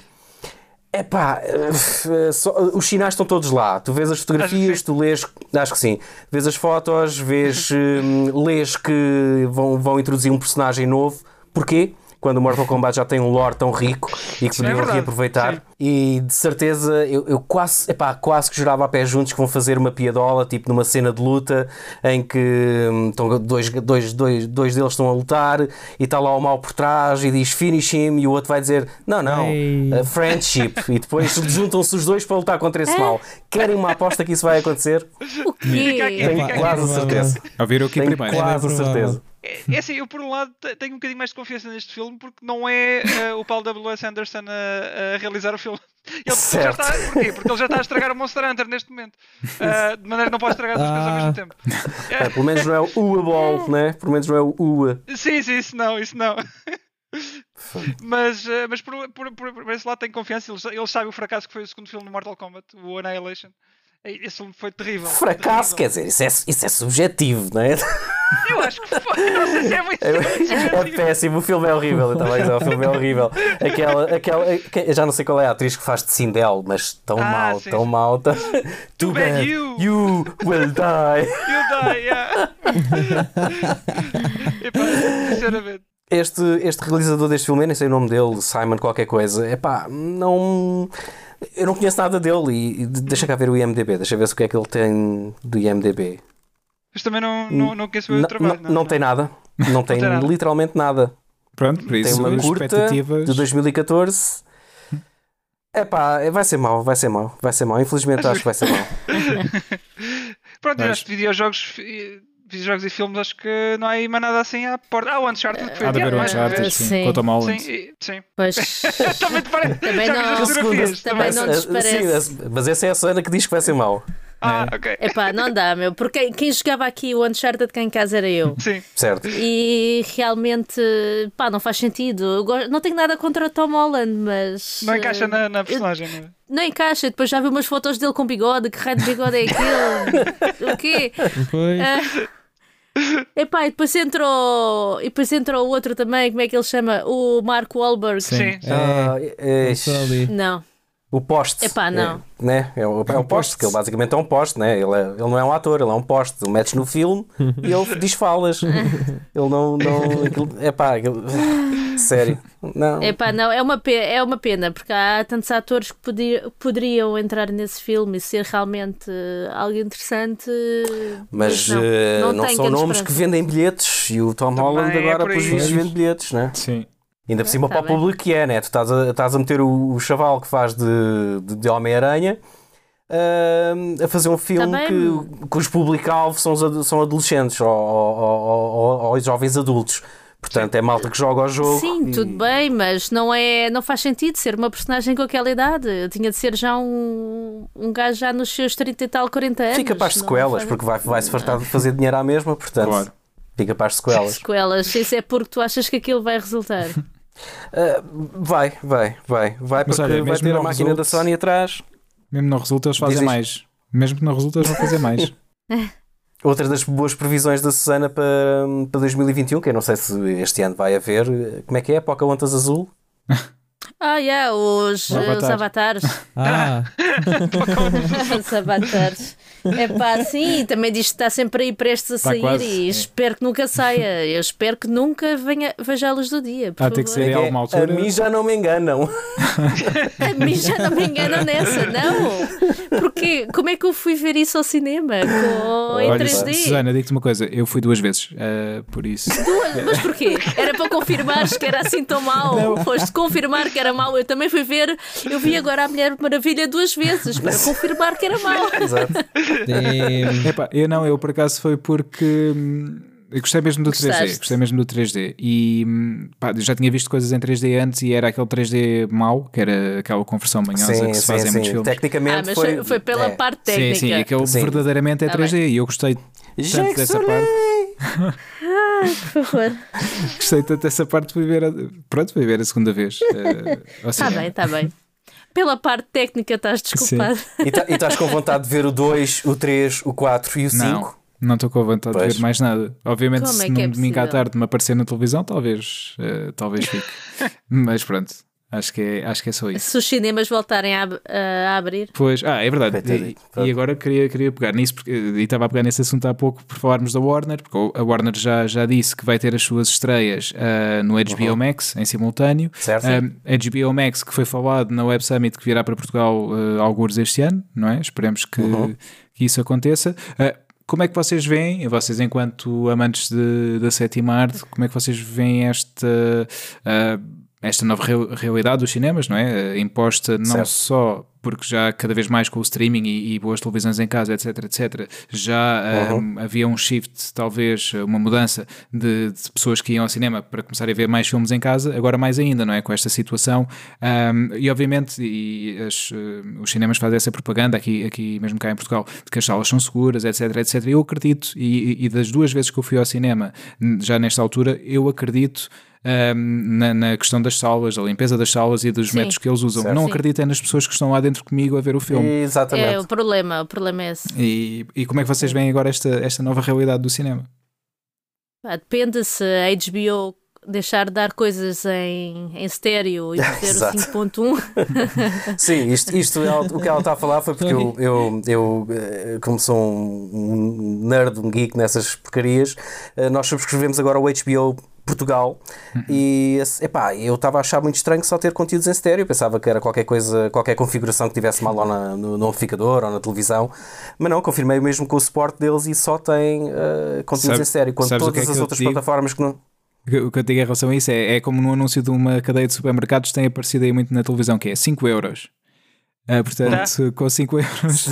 Epá, eh, só- os sinais estão todos lá. Tu vês as fotografias, tu lês, acho que sim, vês as fotos, vês, hum, lês que vão, vão introduzir um personagem novo. Porquê? Quando o Mortal Kombat já tem um lore tão rico e que é podiam verdade. reaproveitar. Sim. E de certeza eu, eu quase, epá, quase que jurava a pé juntos que vão fazer uma piadola, tipo numa cena de luta em que hum, estão dois, dois, dois, dois deles estão a lutar e está lá o mal por trás e diz finish him e o outro vai dizer não, não, uh, friendship e depois juntam-se os dois para lutar contra esse mal. Querem uma aposta que isso vai acontecer? O quê? Tenho quase a certeza. Ouviram aqui Tenho primeiro. quase a bem provável. certeza. É, é assim, eu por um lado te- tenho um bocadinho mais de confiança neste filme porque não é eh, o Paul W.S. Anderson a, a realizar o filme. Ele, ele já está, porquê? Porque ele já está a estragar o Monster Hunter neste momento. Ah, de maneira que não pode estragar duas coisas ao mesmo Ah. tempo. É, pelo menos não é o Ua Ball, né? Pelo menos não é o Ua. Sim, sim, isso não, isso não. mas eh, mas por, por, por, por esse lado tenho confiança. Eles, eles sabem o fracasso que foi o segundo filme do Mortal Kombat, o Annihilation. Esse filme foi terrível. Fracasso, quer terrível. dizer, isso é, isso é subjetivo, não é? Eu acho que foi. Não sei se é muito. É péssimo, o filme é horrível. Eu estava a dizer, o filme é horrível. Aquela, aquela, já não sei qual é a atriz que faz de Sindel, mas tão Ah, mal, sim, tão mal. Tão... Too bad bad. you. You will die. You die, yeah. Epá, sinceramente. Este, este realizador deste filme, eu nem sei o nome dele, Simon qualquer coisa, é pá, não. Eu não conheço nada dele e, e deixa cá ver o IMDB, deixa ver se o que é que ele tem do IMDB. Mas também não, não, não conheço o meu trabalho. não, não tem nada, não tem, tem nada. literalmente nada. Pronto, por Tem isso, uma curta expectativas. de 2014. É pá, vai ser mau, vai ser mau, vai ser mau. Infelizmente acho que vai ser mau. Pronto, Mas- eu acho que videojogos, fi- videojogos e filmes, acho que não há aí mais nada assim à porta. Ah, o Uncharted que foi Há de haver adiado, Uncharted, sim, o Tom Holland. Sim, sim. Pois. também te parece. Também não- fotografias? Também não Mas, nos parece. sim, mas- essa é a Sana que diz que vai ser mau. Ah, ok. Epá, não dá, meu. Porque quem- quem jogava aqui o Uncharted cá em casa era eu. Sim. Certo. E realmente, pá, não faz sentido. Gosto- não tenho nada contra o Tom Holland, mas. Não encaixa eh, na, na personagem, não é? Não encaixa. Depois já vi umas fotos dele com bigode. Que raio de bigode é aquele? o quê? Pois. Ah, epá, e depois entrou. E depois entrou o outro também. Como é que ele chama? O Mark Wahlberg. Sim. Ah, É, é- só ali. Não. o poste. Epá, não. É, né? é, o, é um poste, que ele basicamente é um poste, né? ele, é- ele não é um ator, ele é um poste. Ele metes no filme e ele diz falas. ele não. não é pá, sério. Não. Epá, não, é uma, pena, é uma pena, porque há tantos atores que podia- poderiam entrar nesse filme e ser realmente eh, algo interessante. Mas não, eh, não não, tem são nomes que vendem bilhetes e o Tom Também Holland é agora, por por vistos, vende bilhetes, né? Sim. Ainda por cima tá para o bem. público que é, né? Tu estás a, estás a meter o, o chaval que faz de, de, de Homem-Aranha ah, a fazer um filme Tá bem. que, cujo público-alvo são, são adolescentes ou, ou, ou- ou- ou jovens adultos. Portanto, é malta que joga ao jogo. Sim, e- tudo bem, mas não, é, não faz sentido ser uma personagem com aquela idade. Eu tinha de ser já um, um gajo já nos seus 30 e tal, 40 anos. Fica para as sequelas, faz- porque vai, vai se fartar de fazer dinheiro à mesma, portanto, Claro. fica para as sequelas. Sequelas, isso é porque tu achas que aquilo vai resultar. Uh, vai, vai, vai. Vai Mas porque olha, vai ter a máquina da Sony atrás. Mesmo não resulta, eles fazem mais. Mesmo que não resulta, eles vão fazer mais. Outra das boas previsões da Susana para, para 2021, que eu não sei se este ano vai haver. Como é que é? Pocahontas Azul? Ah, yeah, os, Avatar. os avatares. Ah, os avatares. É pá, sim, também diz que está sempre aí prestes a Está sair quase, e é. espero que nunca saia. Eu espero que nunca venha, veja a luz do dia. Por Ah, tem que favor. ser em alguma É, altura. A mim já não me enganam. A mim já não me enganam nessa, não. Porque como é que eu fui ver isso ao cinema? Com, em Olha, 3D? Susana, digo-te uma coisa, eu fui duas vezes, eh, por isso. Duas, mas porquê? Era para confirmares que era assim tão mau. Foste confirmar que era mau. Eu também fui ver. Eu vi agora a Mulher Maravilha duas vezes para confirmar que era mau. Exato. Epá, eu não, eu por acaso foi porque hum, eu gostei mesmo do 3D, Gostaste? gostei mesmo do 3D e hum, pá, eu já tinha visto coisas em 3D antes e era aquele 3D mau, que era aquela conversão manhosa Sim, que se sim, faz em muitos filmes. Tecnicamente Ah, mas foi. foi, pela é. parte Sim, técnica. sim, aquele Sim. verdadeiramente é Tá 3D e eu gostei Já tanto dessa parte, Por favor. gostei tanto dessa parte fui ver a, pronto, fui ver a segunda vez. Está cinema. bem, está bem. Pela parte técnica estás desculpado. E tá- e estás com vontade de ver o 2, o 3, o 4 e o 5? Não, não estou com vontade Pois. de ver mais nada. Obviamente, Como se é que é num domingo à tarde me aparecer na televisão, talvez, eh, talvez fique. Mas pronto, acho que é, acho que é só isso. Se os cinemas voltarem a, a abrir. Pois, ah, é verdade. E, e agora queria, queria pegar nisso, porque, e estava a pegar nesse assunto há pouco por falarmos da Warner, porque a Warner já, já disse que vai ter as suas estreias ah, no HBO Max em simultâneo. Certo. Ah, HBO Max, que foi falado na Web Summit, que virá para Portugal uh, alguns este ano, não é? Esperemos que, que isso aconteça. Ah, como é que vocês veem, vocês enquanto amantes de- da sétima arte, como é que vocês veem esta, ah, esta nova real- realidade dos cinemas, não é? Ah, imposta não Certo. só porque já cada vez mais com o streaming e, e boas televisões em casa, etc, etc, já ah, havia um shift, talvez uma mudança de, de pessoas que iam ao cinema para começarem a ver mais filmes em casa, agora mais ainda, não é? Com esta situação. Um, e obviamente e as, eh, os cinemas fazem essa propaganda aqui, aqui mesmo cá em Portugal, de que as salas são seguras, etc, etc. Eu acredito, e, e das duas vezes que eu fui ao cinema, já nesta altura, eu acredito um, na, na questão das salas, da limpeza das salas e dos Sim. métodos que eles usam. Certo. Não Sim. acredito é nas pessoas que estão lá dentro comigo a ver o filme. Exatamente. É o problema, o problema é esse. E, e como é que vocês veem agora esta, esta nova realidade do cinema? Depende se a HBO deixar de dar coisas em, em estéreo e meter o Exato. 5.1. Sim, isto, isto é o que ela está a falar foi porque eu, eu, eu eh, como sou um, um nerd, um geek nessas porcarias, eh, nós subscrevemos agora o HBO Portugal e epá, eu estava a achar muito estranho só ter conteúdos em estéreo, pensava que era qualquer coisa, qualquer configuração que tivesse mal lá na- no, no amplificador ou na televisão, mas não, confirmei mesmo com o suporte deles e só tem eh, conteúdos Sabe- em estéreo, quando todas é que as outras plataformas que não. O que eu digo em relação a isso é, é como no anúncio de uma cadeia de supermercados tem aparecido aí muito na televisão, que é 5 euros. Ah, portanto, com 5 euros.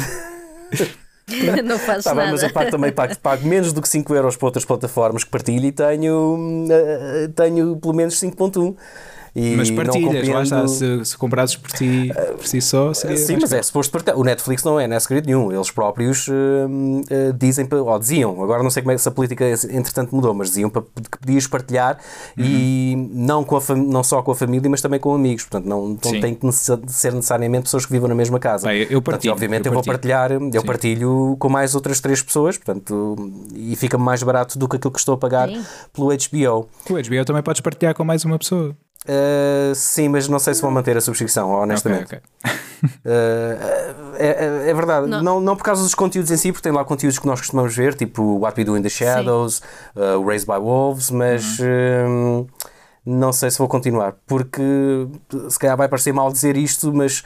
não faço Tá bem, nada. mas eu pago também pago, pago menos do que 5 euros para outras plataformas que partilho e tenho, hum, eh, tenho pelo menos 5.1. E Mas não partilhas, lá está. compreendo- Se, se comprasses por ti, por si só, seria. Sim, mas é suposto partilhar. O Netflix não é, não é segredo nenhum. Eles próprios hum, eh, dizem, ou diziam, agora não sei como é que essa política entretanto mudou, mas diziam que podias partilhar e Uhum. não, com a fam- não só com a família, mas também com amigos. Portanto, não, não tem que ser necessariamente pessoas que vivam na mesma casa. Bem, eu Portanto, partilho, e obviamente eu eu, vou partilho. partilhar, eu Sim. partilho com mais outras três pessoas, portanto, e fica-me mais barato do que aquilo que estou a pagar Sim. pelo HBO. O HBO também podes partilhar com mais uma pessoa. Uh, sim, mas não sei se vou manter a subscrição, honestamente. Ok, ok. Uh, é, é- é verdade, Não. não. Não, por causa dos conteúdos em si, porque tem lá conteúdos que nós costumamos ver, tipo What We Do in the Shadows, uh, o Raised by Wolves, mas um, não sei se vou continuar, porque se calhar vai parecer mal dizer isto, mas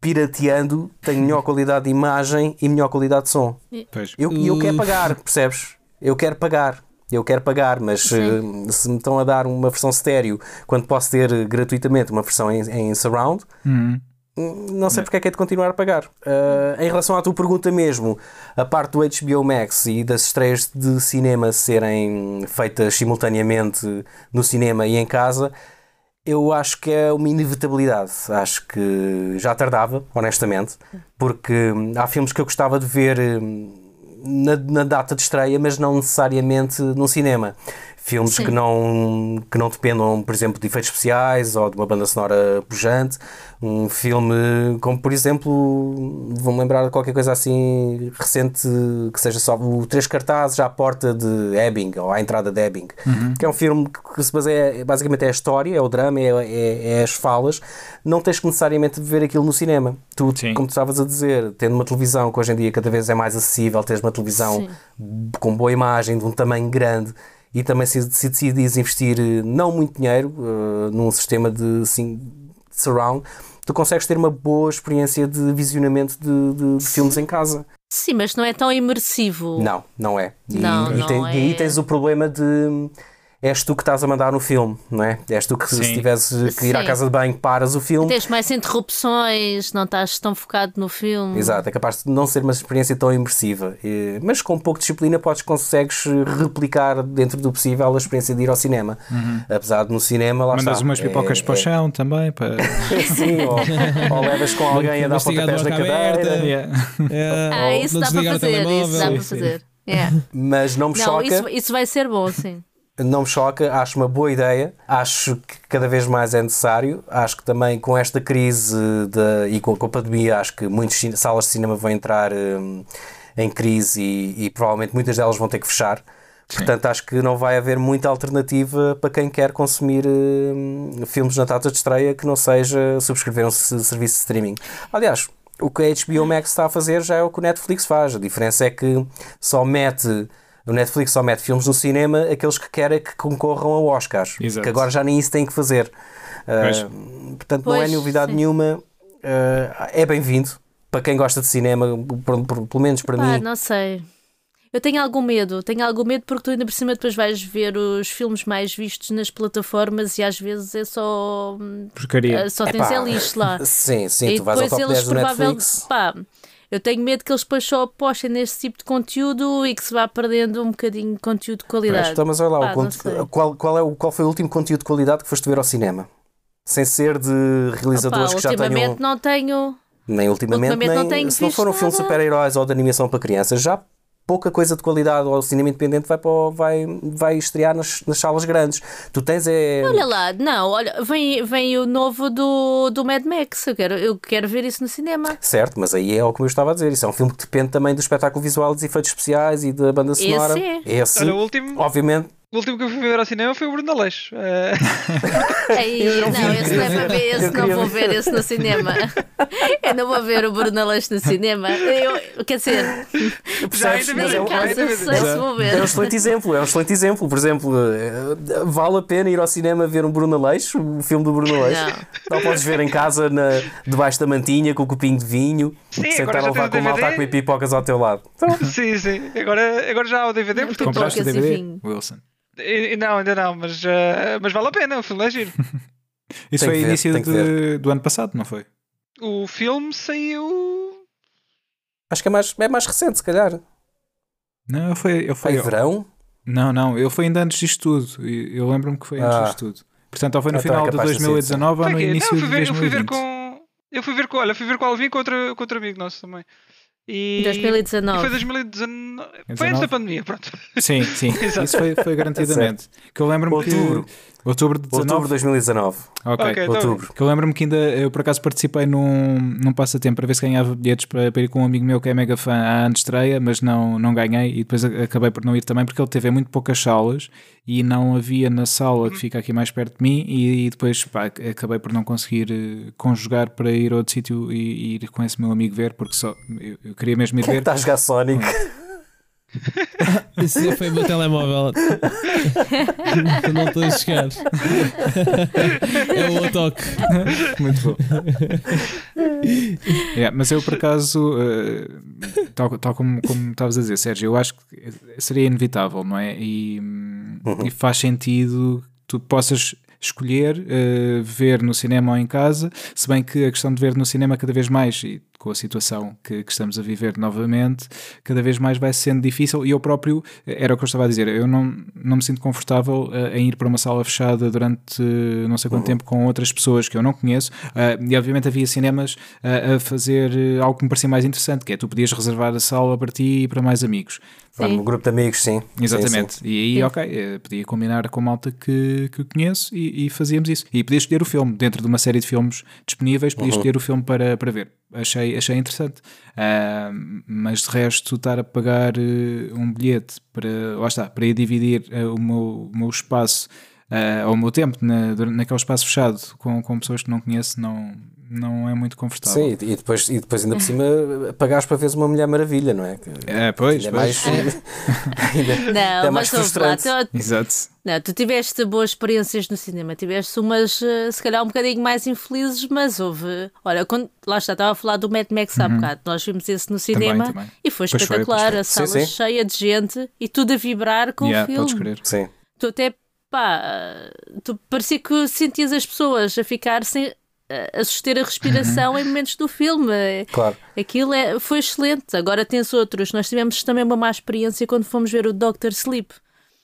pirateando tem melhor qualidade de imagem e melhor qualidade de som. Pois. Eu, e eu quero pagar, percebes? Eu quero pagar. Eu quero pagar, mas eh, se me estão a dar uma versão estéreo quando posso ter eh, gratuitamente uma versão em, em surround, Uhum. hum, não sei porque é que é de continuar a pagar. Eh, em relação à tua pergunta mesmo, a parte do HBO Max e das estreias de cinema serem feitas simultaneamente no cinema e em casa, eu acho que é uma inevitabilidade. Acho que já tardava, honestamente, porque hum, há filmes que eu gostava de ver hum, na, na data de estreia, mas não necessariamente no cinema. Filmes Sim. que não, que não dependam, por exemplo, de efeitos especiais ou de uma banda sonora pujante. Um filme como, por exemplo, vou-me lembrar de qualquer coisa assim recente que seja só o Três Cartazes à porta de Ebbing ou à entrada de Ebbing, que é um filme que se baseia, basicamente é a história, é o drama, é, é, é as falas. Não tens que necessariamente ver aquilo no cinema. Tu, Sim. como tu estavas a dizer, tendo uma televisão que hoje em dia cada vez é mais acessível, tens uma televisão com boa imagem, de um tamanho grande e também se, se decides investir eh, não muito dinheiro eh, num sistema de, assim, surround, tu consegues ter uma boa experiência de visionamento de, de- de filmes em casa. Sim, mas não é tão imersivo. Não, não é. E, Não, e não tem- e aí é. tens o problema de. És tu que estás a mandar no filme, não é? És tu que, se Sim. tivesse que ir à casa de banho, paras o filme. Tens mais interrupções, não estás tão focado no filme. Exato, é capaz de não ser uma experiência tão imersiva. Mas com um pouco de disciplina podes, consegues replicar dentro do possível a experiência de ir ao cinema. Apesar de no cinema, lá Mandas está. umas pipocas é, para o chão também. Para... é- Sim, ou, ou levas com alguém a dar pontapés na cadeira. aberta. Yeah. É, Ah, ou isso dá para fazer, isso dá para fazer. Yeah. Mas não me Não, choca. isso, isso vai ser bom, sim. Não me choca, acho uma boa ideia, acho que cada vez mais é necessário, acho que também com esta crise da- e com a, pandemia, acho que muitas salas de cinema vão entrar hum, em crise e, e provavelmente muitas delas vão ter que fechar. Portanto, acho que não vai haver muita alternativa para quem quer consumir hum, filmes na data de estreia que não seja subscrever um se- serviço de streaming. Aliás, o que a HBO Max está a fazer já é o que o Netflix faz. A diferença é que só mete o Netflix só mete filmes no cinema aqueles que querem que concorram ao Oscars. Exato. Que agora já nem isso têm que fazer. Pois. Ah, portanto, não é Pois, novidade sim. nenhuma. Ah, é bem-vindo para quem gosta de cinema, por- por- pelo menos para Pá, mim. não sei. Eu tenho algum medo, tenho algum medo porque tu ainda por cima depois vais ver os filmes mais vistos nas plataformas e às vezes é só. Porcaria. Só tens Epá, é lixo lá. Sim, sim, e tu vais ao depois top eles 10 do provavelmente. Netflix. Pá, eu tenho medo que eles depois só apostem nesse tipo de conteúdo e que se vá perdendo um bocadinho de conteúdo de qualidade. Então, mas olha lá, Pá, sei. qual, qual, é o, qual foi o último conteúdo de qualidade que foste ver ao cinema? Sem ser de realizadores Opa, que já ultimamente tenham. não tenho. Nem ultimamente, ultimamente nem não tenho se não visto for um filme de nada. super-heróis ou de animação para crianças, já pouca coisa de qualidade ou cinema independente vai, para o- vai, vai estrear nas, nas salas grandes. Tu tens é. Olha lá, não, olha, vem, vem o novo do, do Mad Max. Eu quero, eu quero ver isso no cinema. Certo, mas aí é o que eu estava a dizer. Isso é um filme que depende também do espetáculo visual, dos efeitos especiais e da banda sonora. é. Esse, Olha, o último- obviamente, O último que eu fui ver ao cinema foi o Bruno Aleixo. Aí, não, esse não é para ver, esse não vou ver. esse no cinema. Eu não vou ver o Bruno Aleixo no cinema. Eu, quer dizer, percebes? Mas é um- É um ver. excelente exemplo, é um excelente exemplo. Por exemplo, eh, vale a pena ir ao cinema ver um Bruno Aleixo, o filme do Bruno Aleixo. Ou podes ver em casa, na, debaixo da mantinha, com o copinho de vinho, Sim, sentar a levar com o a DVD. comer pipocas ao teu lado. Então, Sim, sim. Agora, agora já há o DVD, portanto. Compraste o DVD, vinho. Wilson? E- Não, ainda não, mas, eh, mas vale a pena, o filme é giro. Isso foi ver, início de- do ano passado, não foi? O filme saiu. acho que é mais, é mais recente, se calhar. Não, eu fui. Eu Foi verão? não, não, eu fui ainda antes disto tudo. Eu eu lembro-me que foi antes Ah. disto tudo. Portanto, ou foi no Então é final de capaz de ser, 2019 ou Foi no início não, eu fui de ver, eu fui ver 2020. com. Eu fui ver com. Olha, fui ver com o Alvin com outro, com outro amigo nosso também. E, e 2019. foi 2019. Foi antes da pandemia, pronto. Sim, sim. Isso foi, foi garantidamente. que eu lembro-me que. Outubro. De 19. Outubro de 2019. Ok. Ok. Então- Outubro. Que eu lembro-me que ainda eu por acaso participei num, num passatempo para ver se ganhava bilhetes para, para ir com um amigo meu que é mega fã à antestreia, mas não, não ganhei e depois acabei por não ir também porque ele teve muito poucas salas e não havia na sala que fica aqui mais perto de mim e, e depois pá, acabei por não conseguir eh, conjugar para ir a outro sítio e, e ir com esse meu amigo ver porque só eu, eu queria mesmo ir Quem é ver. está a jogar Sonic? Isso foi o meu telemóvel. Eu não estou a chegar. É o toque. Muito bom. Yeah, mas eu, por acaso, eh, tal, tal como, como estavas a dizer, Sérgio, eu acho que seria inevitável, não é? E, hum, e faz sentido que tu possas escolher eh, ver no cinema ou em casa, se bem que a questão de ver no cinema cada vez mais, e com a situação que, que, estamos a viver novamente, cada vez mais vai sendo difícil. E eu próprio, era o que eu estava a dizer, eu não, não me sinto confortável uh, em ir para uma sala fechada durante uh, não sei quanto tempo com outras pessoas que eu não conheço. Uh, e obviamente havia cinemas a fazer algo que me parecia mais interessante, que é tu podias reservar a sala para ti e para mais amigos. Sim. Um grupo de amigos, sim. Exatamente. Sim, sim. E aí, ok, podia combinar com a malta que, que conheço e, e, fazíamos isso. E podia escolher o filme, dentro de uma série de filmes disponíveis, podia uhum. escolher o filme para, para ver. Achei, achei interessante. Uh, mas de resto, estar a pagar uh, um bilhete para, lá está, para ir dividir uh, o, meu, o meu espaço uh, ao meu tempo na, naquele espaço fechado com, com pessoas que não conheço, não, não é muito confortável. Sim, e depois, e depois ainda por cima pagares para veres uma Mulher Maravilha, não é? É, pois, é pois. Mais, ainda, não, é mais frustrante. Lá, tu, Exato. Não, tu tiveste boas experiências no cinema, tiveste umas eh, se calhar um bocadinho mais infelizes, mas houve. Olha, quando, lá está, estava a falar do Mad Max há uhum. bocado, nós vimos esse no cinema também, também. e foi pois espetacular, foi, a sala sim, sim. cheia de gente e tudo a vibrar com yeah, o filme. Podes crer. Sim. Tu até pá, tu parecia que sentias as pessoas a ficar sem a suster a respiração uhum. em momentos do filme. Claro. Aquilo é, foi excelente. Agora tens outros. Nós tivemos também uma má experiência quando fomos ver o Doctor Sleep.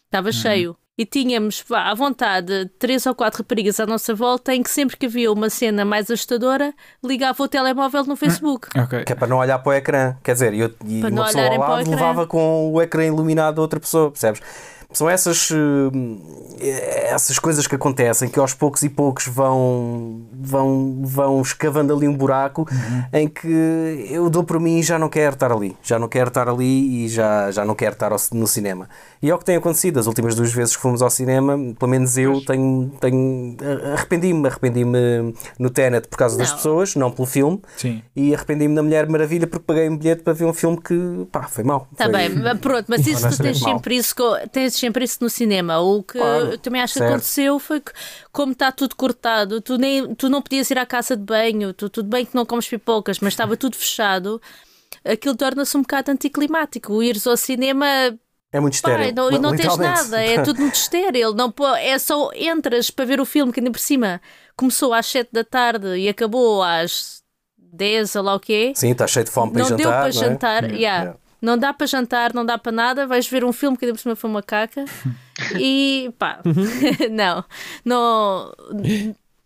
Estava uhum. cheio. E tínhamos à vontade três ou quatro raparigas à nossa volta em que sempre que havia uma cena mais assustadora ligava o telemóvel no Facebook. Uhum. Okay. Que é para não olhar para o ecrã. Quer dizer, eu, e para uma pessoa ao lado levava com o ecrã iluminado a outra pessoa, percebes? São essas, eh, essas coisas que acontecem que aos poucos e poucos vão, vão, vão escavando ali um buraco uhum. em que eu dou por mim e já não quero estar ali. Já não quero estar ali e já, já não quero estar no cinema. E é o que tem acontecido. As últimas duas vezes que fomos ao cinema, pelo menos eu tenho, tenho arrependi-me. Arrependi-me no Tenet por causa não. das pessoas, não pelo filme. Sim. E arrependi-me na Mulher Maravilha porque paguei um bilhete para ver um filme que pá, foi mau. Está foi... bem, pronto, mas isso tu tens sempre isso, tens sempre isso no cinema. O que claro, também acho que aconteceu foi que, como está tudo cortado, tu, nem, tu não podias ir à casa de banho, tu, tudo bem que não comes pipocas, mas estava tudo fechado. Aquilo torna-se um bocado anticlimático. O ires ao cinema é muito estéril. Pai, não, e não tens nada, é tudo muito estéril. Não, é só entras para ver o filme que ainda por cima começou às 7 da tarde e acabou às 10, ou lá o quê. Sim, está cheio de fome para não jantar. Deu para não é? jantar, yeah. Yeah. Não dá para jantar, não dá para nada. Vais ver um filme que ainda por cima foi uma caca e pá, não, não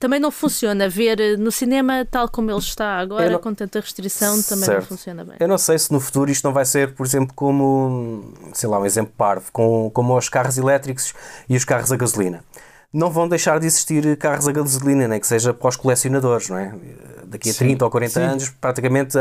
também não funciona ver no cinema tal como ele está agora, não... com tanta restrição, também certo. não funciona bem. Eu não sei se no futuro isto não vai ser, por exemplo, como, sei lá, um exemplo parvo, com, como os carros elétricos e os carros a gasolina. Não vão deixar de existir carros a gasolina, nem que seja para os colecionadores, não é? daqui a sim, 30 ou 40 sim. anos, praticamente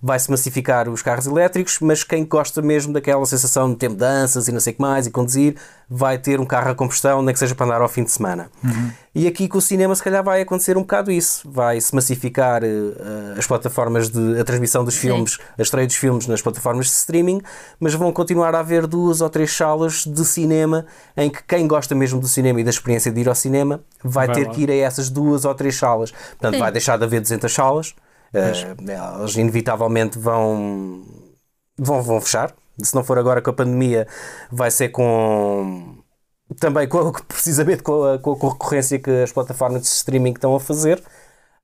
vai-se massificar os carros elétricos, mas quem gosta mesmo daquela sensação de ter mudanças e não sei o que mais e conduzir, vai ter um carro a combustão, nem que seja para andar ao fim de semana. Uhum. E aqui com o cinema, se calhar, vai acontecer um bocado isso. Vai-se massificar uh, as plataformas de a transmissão dos filmes, a estreia dos filmes nas plataformas de streaming, mas vão continuar a haver duas ou três salas de cinema em que quem gosta mesmo do cinema e da experiência de ir ao cinema vai, vai ter lá. que ir a essas duas ou três salas. Portanto, Sim. vai deixar de haver 200 salas, uh, elas inevitavelmente vão, vão, vão fechar. Se não for agora com a pandemia, vai ser com também com, precisamente com a, com a concorrência que as plataformas de streaming estão a fazer.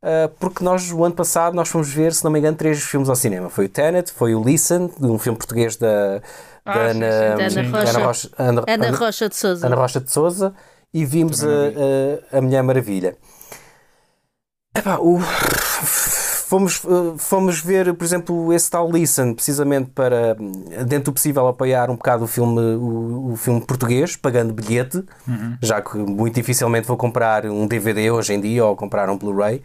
Uh, porque nós, o ano passado, nós fomos ver, se não me engano, três filmes ao cinema. Foi o Tenet, foi o Listen, um filme português da, ah, da Ana, sim, Ana, Rocha, Ana, Rocha, Ana, Ana Rocha de Souza. Ana Rocha de Souza e vimos a, a, a Mulher Maravilha. Epá, o fomos, eh, fomos ver, por exemplo, esse tal Listen, precisamente para, dentro do possível, apoiar um bocado o filme, o, o filme português, pagando bilhete, uhum. já que muito dificilmente vou comprar um DVD hoje em dia ou comprar um Blu-ray.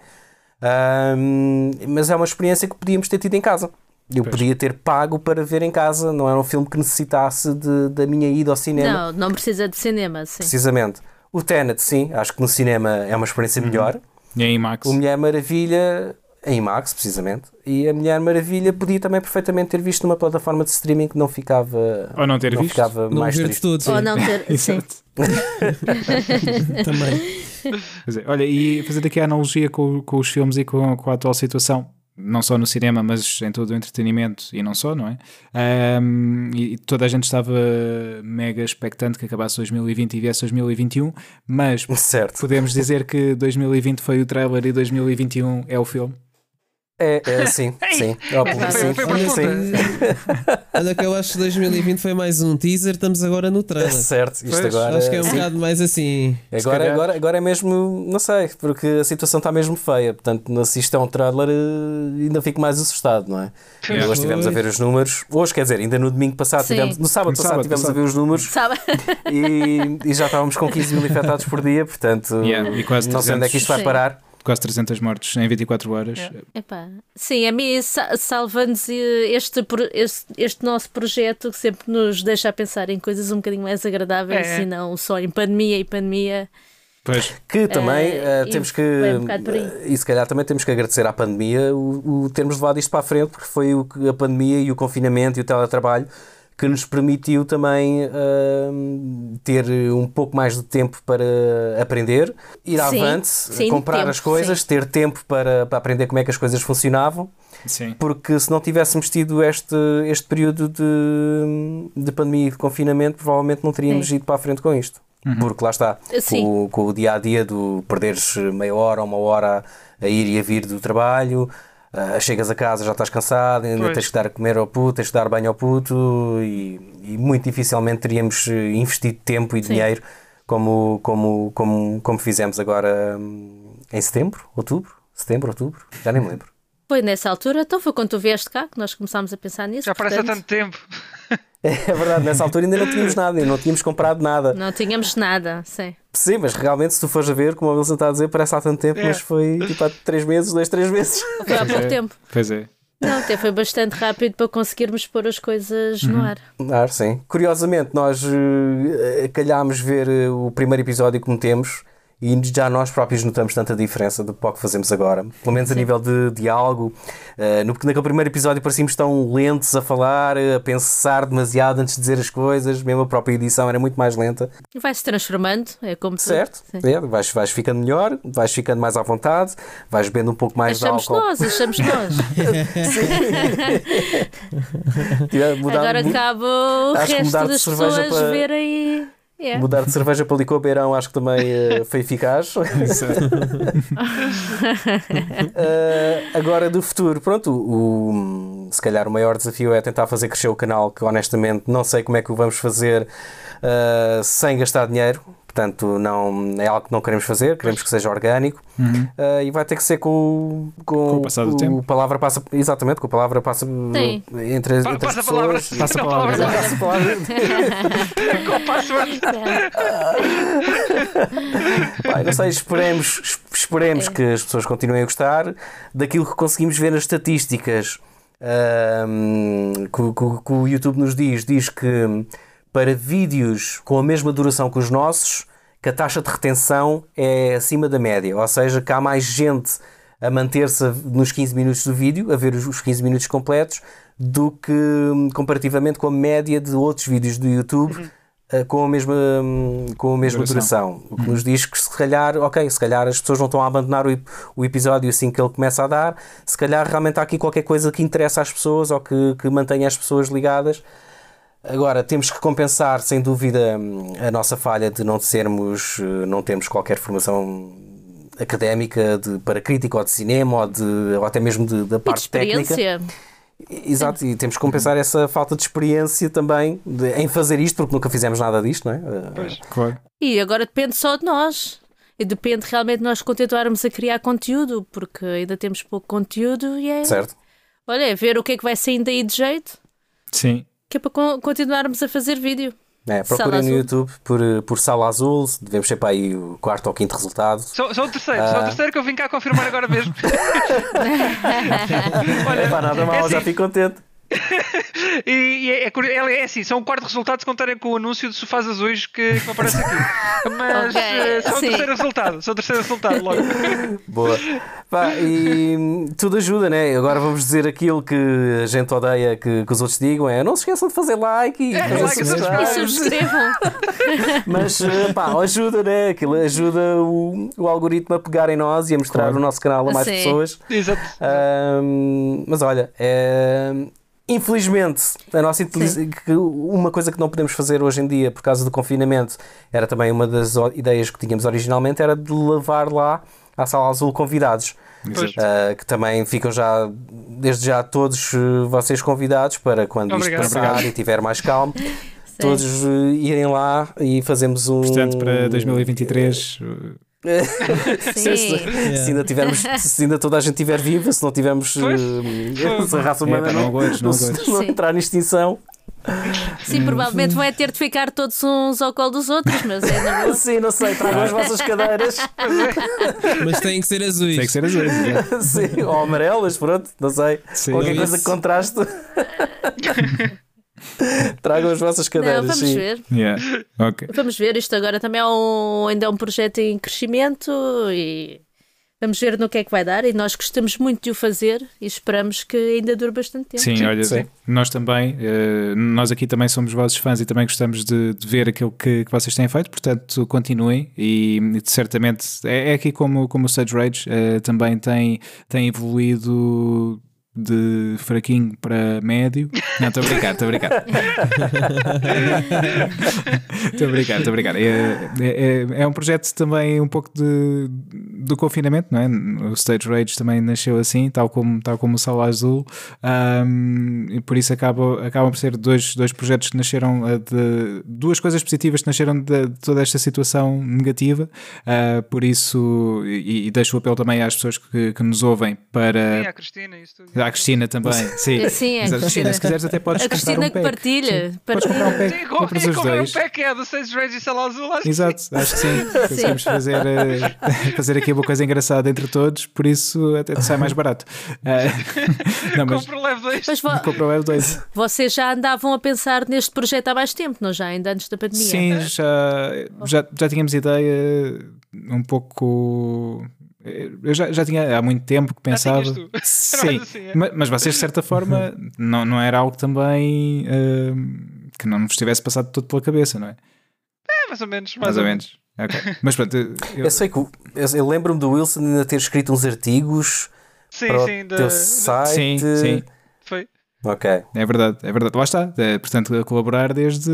Um, mas é uma experiência que podíamos ter tido em casa. Eu pois. podia ter pago para ver em casa, não era um filme que necessitasse de, da minha ida ao cinema. Não, não precisa de cinema, sim. Precisamente. O Tenet, sim, acho que no cinema é uma experiência uhum. melhor. E em IMAX? O Mulher Maravilha em IMAX, precisamente, e a Mulher Maravilha podia também perfeitamente ter visto numa plataforma de streaming que não ficava, Ou não ter não visto. ficava não mais triste. Tudo, Ou não ter. Exato. também. É, olha, e fazendo aqui a analogia com, com os filmes e com, com a atual situação, não só no cinema, mas em todo o entretenimento e não só, não é? Um, e toda a gente estava mega expectante que acabasse 2020 e viesse 2021, mas certo. podemos dizer que 2020 foi o trailer e 2021 é o filme. É, é sim, Ei, sim. Foi- sim, foi Olha, profunda. sim. Olha que eu acho que 2020 foi mais um teaser, estamos agora no trailer. Certo, isto Pois, agora. Acho que é um sim. bocado mais assim. Agora, agora, agora é mesmo, não sei, porque a situação está mesmo feia. Portanto, se isto é um trailer, eh, ainda fico mais assustado, não é? Yeah. Hoje estivemos a ver os números. Hoje, quer dizer, ainda no domingo passado, Sim. tivemos, no sábado No passado, estivemos a ver os números e, e já estávamos com 15 mil infectados por dia. Portanto, Yeah, e quase não sei onde é que isto vai Sim. parar. Quase 300 mortos em 24 horas. Yeah. Epá, Sim, a mim sa- salva-nos eh, este, este, este nosso projeto que sempre nos deixa a pensar em coisas um bocadinho mais agradáveis É. e não só em pandemia e pandemia. Pois, Que também e temos que. um. E se calhar também temos que agradecer à pandemia o, o termos levado isto para a frente, porque foi o que a pandemia e o confinamento e o teletrabalho que nos permitiu também ahm, ter um pouco mais de tempo para aprender, ir Sim, avante, sim, comprar tempo, as coisas, sim. ter tempo para, para aprender como é que as coisas funcionavam, sim. porque se não tivéssemos tido este, este período de, de pandemia e de confinamento, provavelmente não teríamos Sim. ido para a frente com isto. Porque lá está, Sim. com, o- com o dia a dia do perderes meia hora ou uma hora a ir e a vir do trabalho, ah, chegas a casa já estás cansado, ainda Pois. tens que dar a comer ao puto, tens que dar banho ao puto e, e muito dificilmente teríamos eh, investido tempo e Sim. dinheiro como, como, como, como fizemos agora hum, em setembro, outubro, setembro, outubro, já nem me lembro. Foi nessa altura, então foi quando tu vieste cá que nós começámos a pensar nisso. Já parece há tanto tempo. É verdade, nessa altura ainda não tínhamos nada, ainda não tínhamos comprado nada. Não tínhamos nada, sim. Sim, mas realmente se tu fores a ver, como a Wilson está a dizer, parece há tanto tempo, É. mas foi tipo há 3 meses, 2, 3 meses. Foi há pouco É. tempo. Pois é. Não, até foi bastante rápido para conseguirmos pôr as coisas no ar. Ah, sim. Curiosamente, nós eh, calhámos ver eh, o primeiro episódio que metemos e já nós próprios notamos tanta diferença do que fazemos agora. Pelo menos a nível de diálogo. Eh, no, naquele primeiro episódio parecíamos tão lentos a falar, a pensar demasiado antes de dizer as coisas, mesmo a própria edição era muito mais lenta. E vai-se transformando, é como. Certo? Sim. É, vais, vais ficando melhor, vais ficando mais à vontade, vais bebendo um pouco mais Achamos de álcool. nós, achamos nós. Tiver- mudar- Agora cabe o acho resto das pessoas para- verem. É. Mudar de cerveja para licor beirão acho que também eh, foi eficaz. Eh, agora do futuro, pronto, o, o- se calhar o maior desafio é tentar fazer crescer o canal, que honestamente não sei como é que o vamos fazer eh, sem gastar dinheiro. Portanto, não, é algo que não queremos fazer, queremos que seja orgânico Eh, e vai ter que ser com, com, Com o passar do tempo. palavra passa exatamente, com a palavra passa Sim. entre, Pa- entre as Passa a palavra. pessoas. Passa a Não, palavra. Passa a palavra. Com o password. Não sei, esperemos, es- esperemos que as pessoas continuem a gostar daquilo que conseguimos ver nas estatísticas que, que que o YouTube nos diz. Diz que para vídeos com a mesma duração que os nossos, que a taxa de retenção é acima da média, ou seja, que há mais gente a manter-se nos 15 minutos do vídeo, a ver os os 15 minutos completos, do que hum, comparativamente com a média de outros vídeos do YouTube eh, com a mesma, hum, com a mesma Duração. duração. O que nos diz que se calhar, ok, se calhar as pessoas não estão a abandonar o, o episódio assim que ele começa a dar, se calhar realmente há aqui qualquer coisa que interessa às pessoas ou que, que mantenha as pessoas ligadas. Agora, temos que compensar, sem dúvida, a nossa falha de não sermos, eh, não termos qualquer formação académica de, para crítica ou de cinema ou, de, ou até mesmo de, da E de parte técnica. experiência. Exato, e temos que compensar essa falta de experiência também de- em fazer isto, porque nunca fizemos nada disto, não é? Eh, Pois. Claro. E agora depende só de nós. E depende realmente de nós continuarmos a criar conteúdo, porque ainda temos pouco conteúdo e é. Certo? Olha, é ver o que é que vai saindo aí de jeito, Sim. Que é para con- continuarmos a fazer vídeo. É, Sala procurem no Azul. YouTube por, por Sala Azul, devemos ser para aí o quarto ou quinto resultado. Sou, sou o terceiro, sou Ah. o terceiro que eu vim cá confirmar agora mesmo. Olha, É para nada mal, é já assim, fico contente. E, e é, é, é, assim, são o quarto resultado se contarem com o anúncio de sofás azuis que, que aparece aqui. Mas Ok, eh, sou o terceiro resultado, sou o terceiro resultado logo. Boa. Pá, e hum, tudo ajuda, né? Agora vamos dizer aquilo que a gente odeia que, que os outros digam: é não se esqueçam de fazer like e É, fazer like e subscribe. E subscrevam. Mas eh, pá, ajuda, né? Aquilo ajuda o, o algoritmo a pegar em nós e a mostrar Claro. o nosso canal a mais Sim. pessoas. Exato. Ahm, mas olha, é, infelizmente, a nossa uma coisa que não podemos fazer hoje em dia por causa do confinamento era também uma das ideias que tínhamos originalmente era de levar lá à Sala Azul convidados. Uh, que também ficam já, desde já, todos uh, vocês convidados para quando Obrigado. isto passar Obrigado. e estiver mais calmo, todos uh, irem lá e fazemos um. Portanto, para 2023. Se, se- ainda tivermos, se ainda toda a gente estiver viva, se não tivermos Pois. uh, se a raça humana É, não não, não não não entrar em extinção, Sim, provavelmente vão é ter de ficar todos uns ao colo dos outros, mas é na boa. sim, não sei, tragam as vossas cadeiras, Mas têm que ser azuis. Tem que ser azul. é. sim, ou amarelas, pronto, não sei, Sim. qualquer Isso. coisa que contraste. Tragam as vossas cadeiras, Não, vamos sim. ver. Yeah. Ok. Vamos ver, isto agora também é um, ainda é um projeto em crescimento e vamos ver no que é que vai dar. E nós gostamos muito de o fazer e esperamos que ainda dure bastante tempo. Sim, olha, sim. nós também, eh, nós aqui também somos vossos fãs e também gostamos de, de ver aquilo que, que vocês têm feito, portanto continuem e, e certamente é, é aqui como, como o Sage Rage eh, também tem, tem evoluído de fraquinho para médio. Não, estou a brincar, estou a brincar. Estou a brincar, estou a brincar. É, é, é um projeto também um pouco de, do confinamento, não é? O Stage Rage também nasceu assim, tal como, tal como o Sala Azul, Ahm, e por isso acaba, acabam por ser dois, dois projetos que nasceram eh, de duas coisas positivas que nasceram de, de toda esta situação negativa. Ah, por isso, e, e deixo o apelo também às pessoas que, que nos ouvem Sim, para. a Cristina isso tudo. À Cristina também, sim. Sim, a Exato. Cristina. se quiseres até podes A comprar Cristina um que pack. partilha. Sim. Podes comprar um pack, Sim, compras é os comprar um dois. pack é do Sage Rage e Sala Azul, acho que Exato, acho que sim. Conseguimos fazer, eh, fazer aqui uma coisa engraçada entre todos, por isso até te sai mais barato. Eh, não, mas compro o Leve 2. Mas vo- compra o Web 2. vocês já andavam a pensar neste projeto há mais tempo, não já? Ainda antes da pandemia? Sim, já, já, já tínhamos ideia um pouco. Eu já, já tinha há muito tempo que pensava. Sim, mais assim, é? ma- mas vocês de certa forma não, não era algo também eh, que não nos tivesse passado todo pela cabeça, não é? É, mais ou menos. Mais, ou menos. Ok. Mas pronto, eu, Eu sei que eu, eu lembro-me do Wilson ainda ter escrito uns artigos Sim, para sim. o teu da- site. sim, sim. Foi. Ok. É verdade, é verdade. Lá está. É, portanto, a colaborar desde.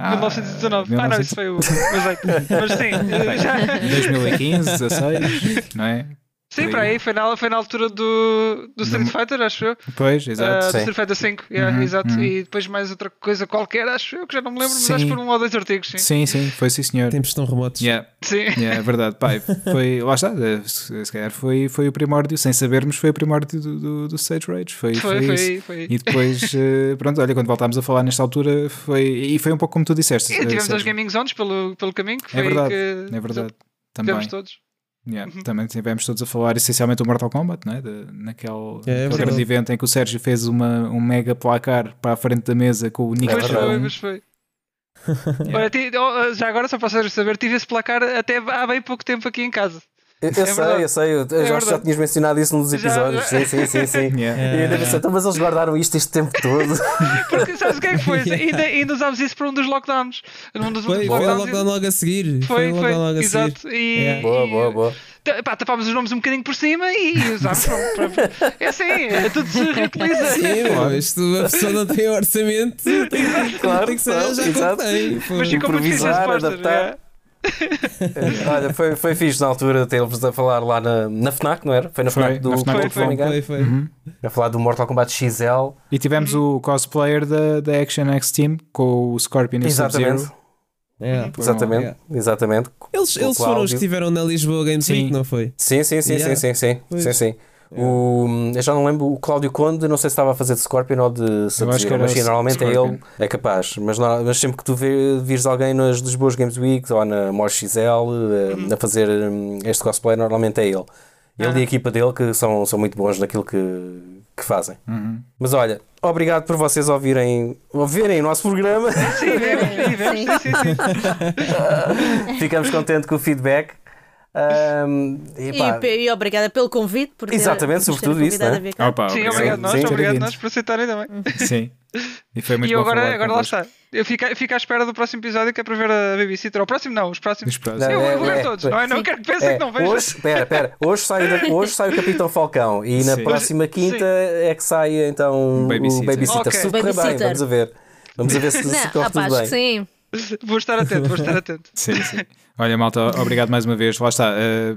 Ah, 1919. Ah, não, isso foi o. Mas, mas sim, já, 2015, 16, não é? Sim, para aí. foi na, foi na altura do, do Street Fighter, acho eu. Pois, Ah, exato. do sim. Street Fighter 5, yeah, Uhum, exato. uhum. E depois mais outra coisa qualquer, acho eu, que já não me lembro, mas Sim. acho que foram um ou dois artigos, sim. sim, sim, foi sim, senhor. Tempos tão remotos. Yeah, Sim. yeah, é verdade. Pai, foi, lá está. eh, Se, calhar foi, foi o primórdio, sem sabermos, foi o primórdio do, do, do Stage Rage. Foi, Foi, foi, isso. foi, foi. E depois, eh, pronto, olha, quando voltámos a falar nesta altura, foi. E foi um pouco como tu disseste. E eh, tivemos as Sérgio. Gaming Zones pelo, pelo caminho, que foi É verdade, que é verdade. Também. tivemos todos. Yeah, Também tivemos todos a falar essencialmente do Mortal Kombat, não é? De, naquele, É, é grande evento em que o Sérgio fez uma, um mega placar para a frente da mesa com o Nick É verdade. foi, mas foi. Olha, ti- oh, já agora, só para vocês saber, tive esse placar até há bem pouco tempo aqui em casa. Eu, eu sei, verdade. eu sei, eu, eu já, já verdade. tinhas mencionado isso nos Já- episódios. Sim, sim, sim, sim. Yeah. E eu ainda pensei, então, mas eles guardaram isto este tempo todo. Porque sabes o que é que foi? ainda, ainda usámos isso para um dos lockdowns. Num dos Foi, últimos foi lockdowns. logo, logo a seguir. Foi, logo foi, logo a exato. seguir. E, Yeah. boa, e- boa, boa. Pá, tapámos os nomes um bocadinho por cima e usámos. para- para- É assim, é tudo se reutiliza. Sim, meu, isto a pessoa não tem orçamento, tem, Claro tem que que ser já exato. Foi. Mas ficou muito fixe Improvisar, esse póster. adaptar. É. Olha, foi, foi fixe na altura ter-vos a falar lá na, na FNAC, não era? Foi na Foi, FNAC do na FNAC Porto, me engano. Foi, foi. Uhum. A falar do Mortal Kombat XL. E tivemos o cosplayer da, da Action X Team com o Scorpion e o Exatamente. Sub-Zero. É. Exatamente. Yeah. Exatamente. Eles, eles foram os que estiveram na Lisboa Games Sim. Week, não foi? Sim, sim, sim, Yeah. sim, sim, sim, Pois. sim, sim. O, eu já não lembro, o Cláudio Conde, não sei se estava a fazer de Scorpion ou de Sub-Zero, mas sim, normalmente é ele, é capaz. Mas, não- mas sempre que tu vê, vires alguém nas Lisboas Games Weeks ou na More XL eh, a fazer hum, este cosplay, normalmente é ele. Ele Ah. e a equipa dele que são, são muito bons naquilo que, que fazem. Uhum. Mas olha, obrigado por vocês ouvirem, ouvirem o nosso programa. Sim, vemos, sim, vemos, sim, sim, sim. Ficamos contentes com o feedback. Ahm, e, E, pá, e obrigada pelo convite. Por ter- Exatamente, sobretudo isso, né? Opa, Sim, obrigado. nós, Sim. obrigado nós por aceitarem também. Sim. E foi muito E agora, agora lá está. Eu fico, fico à espera do próximo episódio que é para ver a babysitter. O próximo não, os próximos. Os próximos. Eu, eu vou É, ver é, todos, é. não é? Não Sim. quero que pensem É, que não vejam. hoje, pera, pera, hoje sai, da- hoje sai o Capitão Falcão e na Sim. próxima quinta é que sai então Babysitter. o Babysitter. Ok. Se correr bem, vamos a ver. Vamos a ver se, se Não, corre rapaz, tudo bem. que sim. Vou estar atento, vou estar atento. Sim, sim. Olha, malta, obrigado mais uma vez. Lá está. eh,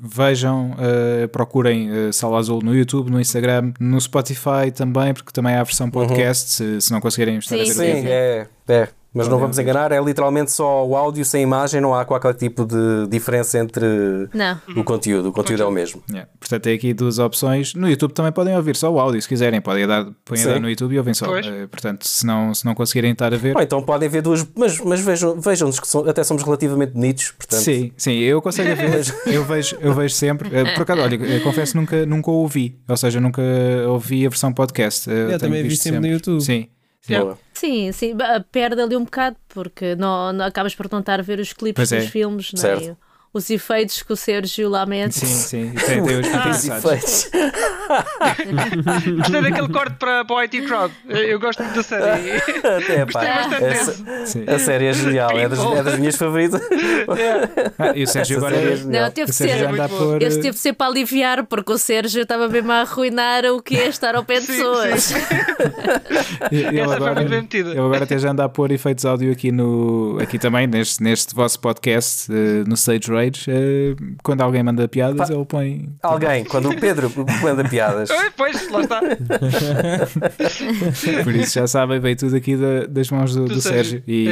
vejam, eh, procurem uh, Sala Azul no YouTube, no Instagram, no Spotify também, porque também há a versão podcast. Se, se não conseguirem estar a ver Sim, o Sim, vídeo. é, é. Mas não Podem vamos enganar, é literalmente só o áudio sem imagem, não há qualquer tipo de diferença entre Não. o conteúdo. O conteúdo é o mesmo. Yeah. Portanto, tem aqui duas opções. No YouTube também podem ouvir só o áudio, se quiserem. Podem dar, Sim. dar no YouTube e ouvem só. Eh, portanto, se não, se não conseguirem estar a ver. Ou então podem ver duas, mas, mas vejam, vejam-nos que são- até somos relativamente bonitos, portanto. Sim, sim, eu consigo ver, eu vejo, eu vejo sempre. Eh, Por acaso, olha, eu confesso nunca, nunca ouvi, ou seja, nunca ouvi a versão podcast. Eh, Eu tenho também vi visto sempre no YouTube. Sim. Boa. Sim, sim, perde ali um bocado, porque não, não acabas por não estar a ver os clipes Pois é. dos filmes, não Certo. É? os efeitos que o Sérgio lá mete. Sim, sim. Tem, tem os engraçados. efeitos. Gostei daquele corte para, para o IT Crowd. Eu gosto muito da série. Até, pá, bastante essa- a série é genial, é das, é das minhas favoritas. Ah, e o Sérgio Essa agora. é genial. Não, teve que ser. Esse teve de ser para aliviar, porque o Sérgio estava mesmo a arruinar o que é estar ao pé de Sim, pessoas. sim. Foi agora, muito bem metida. ele agora até já anda a pôr efeitos áudio aqui, no, aqui também, neste, neste vosso podcast, eh, no Stage Rage. eh, quando alguém manda piadas, Pá. ele põe. Alguém, quando o Pedro manda piadas. Pois, lá está. Por isso já sabem, veio tudo aqui da- das mãos do, Do do Sérgio. Sérgio. E,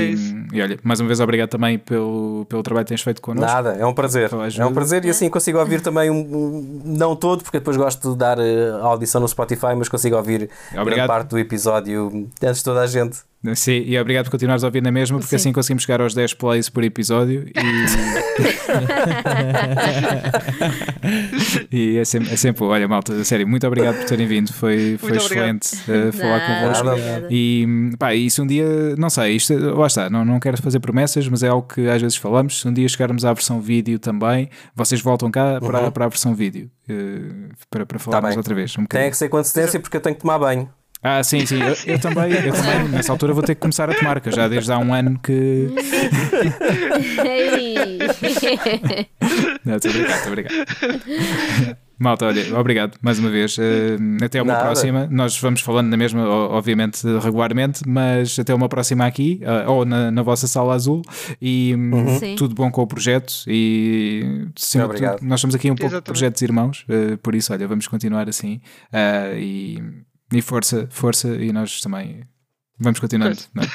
É e olha, mais uma vez obrigado também pelo, pelo trabalho que tens feito connosco. Nada, é um prazer. É um prazer e assim consigo ouvir também, um, um- não todo, porque depois gosto de dar eh, a audição no Spotify, mas consigo ouvir grande Obrigado. parte do episódio antes de toda a gente. Sim, e obrigado por continuares a ouvir na mesma, porque Sim. assim conseguimos chegar aos 10 plays por episódio e, e é, sempre, é sempre, olha, malta, a sério, muito obrigado por terem vindo, foi, foi Muito excelente eh, falar convosco. Obrigada. E pá, e se um dia, não sei, isto, lá está, não, não quero fazer promessas, mas é algo que às vezes falamos. Se um dia chegarmos à versão vídeo também, vocês voltam cá para, Uhum. para a versão vídeo eh, para, para falarmos bem. outra vez. Um Tem que ser com antecedência porque eu tenho que tomar banho. Ah, sim, sim, eu, eu também, eu também, nessa altura vou ter que começar a tomar, que eu já desde há um ano que. Não, estou obrigado, estou obrigado. Malta, olha, obrigado mais uma vez. Eh, até uma Nada. próxima. Nós vamos falando na mesma, obviamente, regularmente, mas até uma próxima aqui, eh, ou na, na vossa sala azul. E hum, Sim. tudo bom com o projeto. E de Obrigado. tudo, nós somos aqui um pouco Exatamente. projetos irmãos, eh, por isso, olha, vamos continuar assim. E, e força, força, e nós também vamos continuando. não é?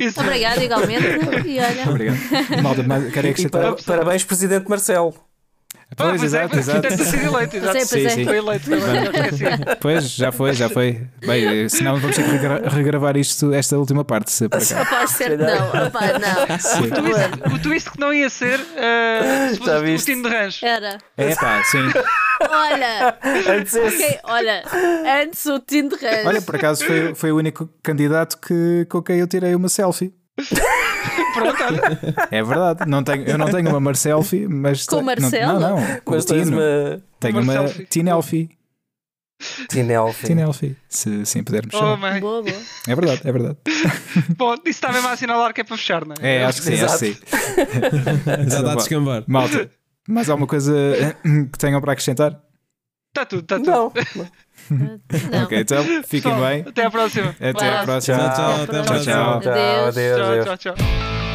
Isso. Obrigada igualmente. E olha. Obrigado. Malta, quero E acrescentar. para- parabéns, Presidente Marcelo. Pois, Ah, exato, é, exato. Deve ter sido eleito, exato. Pois é, pois Sim, é. Foi eleito, foi eleito, esqueci. Pois, já foi, já foi. Bem, eh, senão vamos ter que regra- regravar isto, esta última parte, se por acaso. Opa, certo, não. Opa, não. Sim. O twist, o twist que não ia ser eh, se fosse o time de rancho. Era. É pá, sim. Olha. Antes esse. ok, olha. Antes o Tim de Reis. Olha, por acaso foi, foi o único candidato que, com quem eu tirei uma selfie. Pronto, olha. É verdade. Não tenho, eu não tenho uma Marcelfie, mas. Com tenho- Marcelo? Não, não. com Mas o Tino. uma Tenho Uma. Tinelfie. Tinelfi. Tinelfie. Se assim pudermos Oh, chamar. Boa, boa. É verdade, é verdade. Bom, isso está mesmo a assinalar que é para fechar, não é? É, acho que sim, acho que sim. Já está a descambar. Malta, mais alguma coisa que tenham para acrescentar? Está tudo, está tudo. Não, Não. Ok, então fiquem bem. Até à próxima. Até à próxima. Tchau, tchau, Tchau, Adeus. tchau, tchau.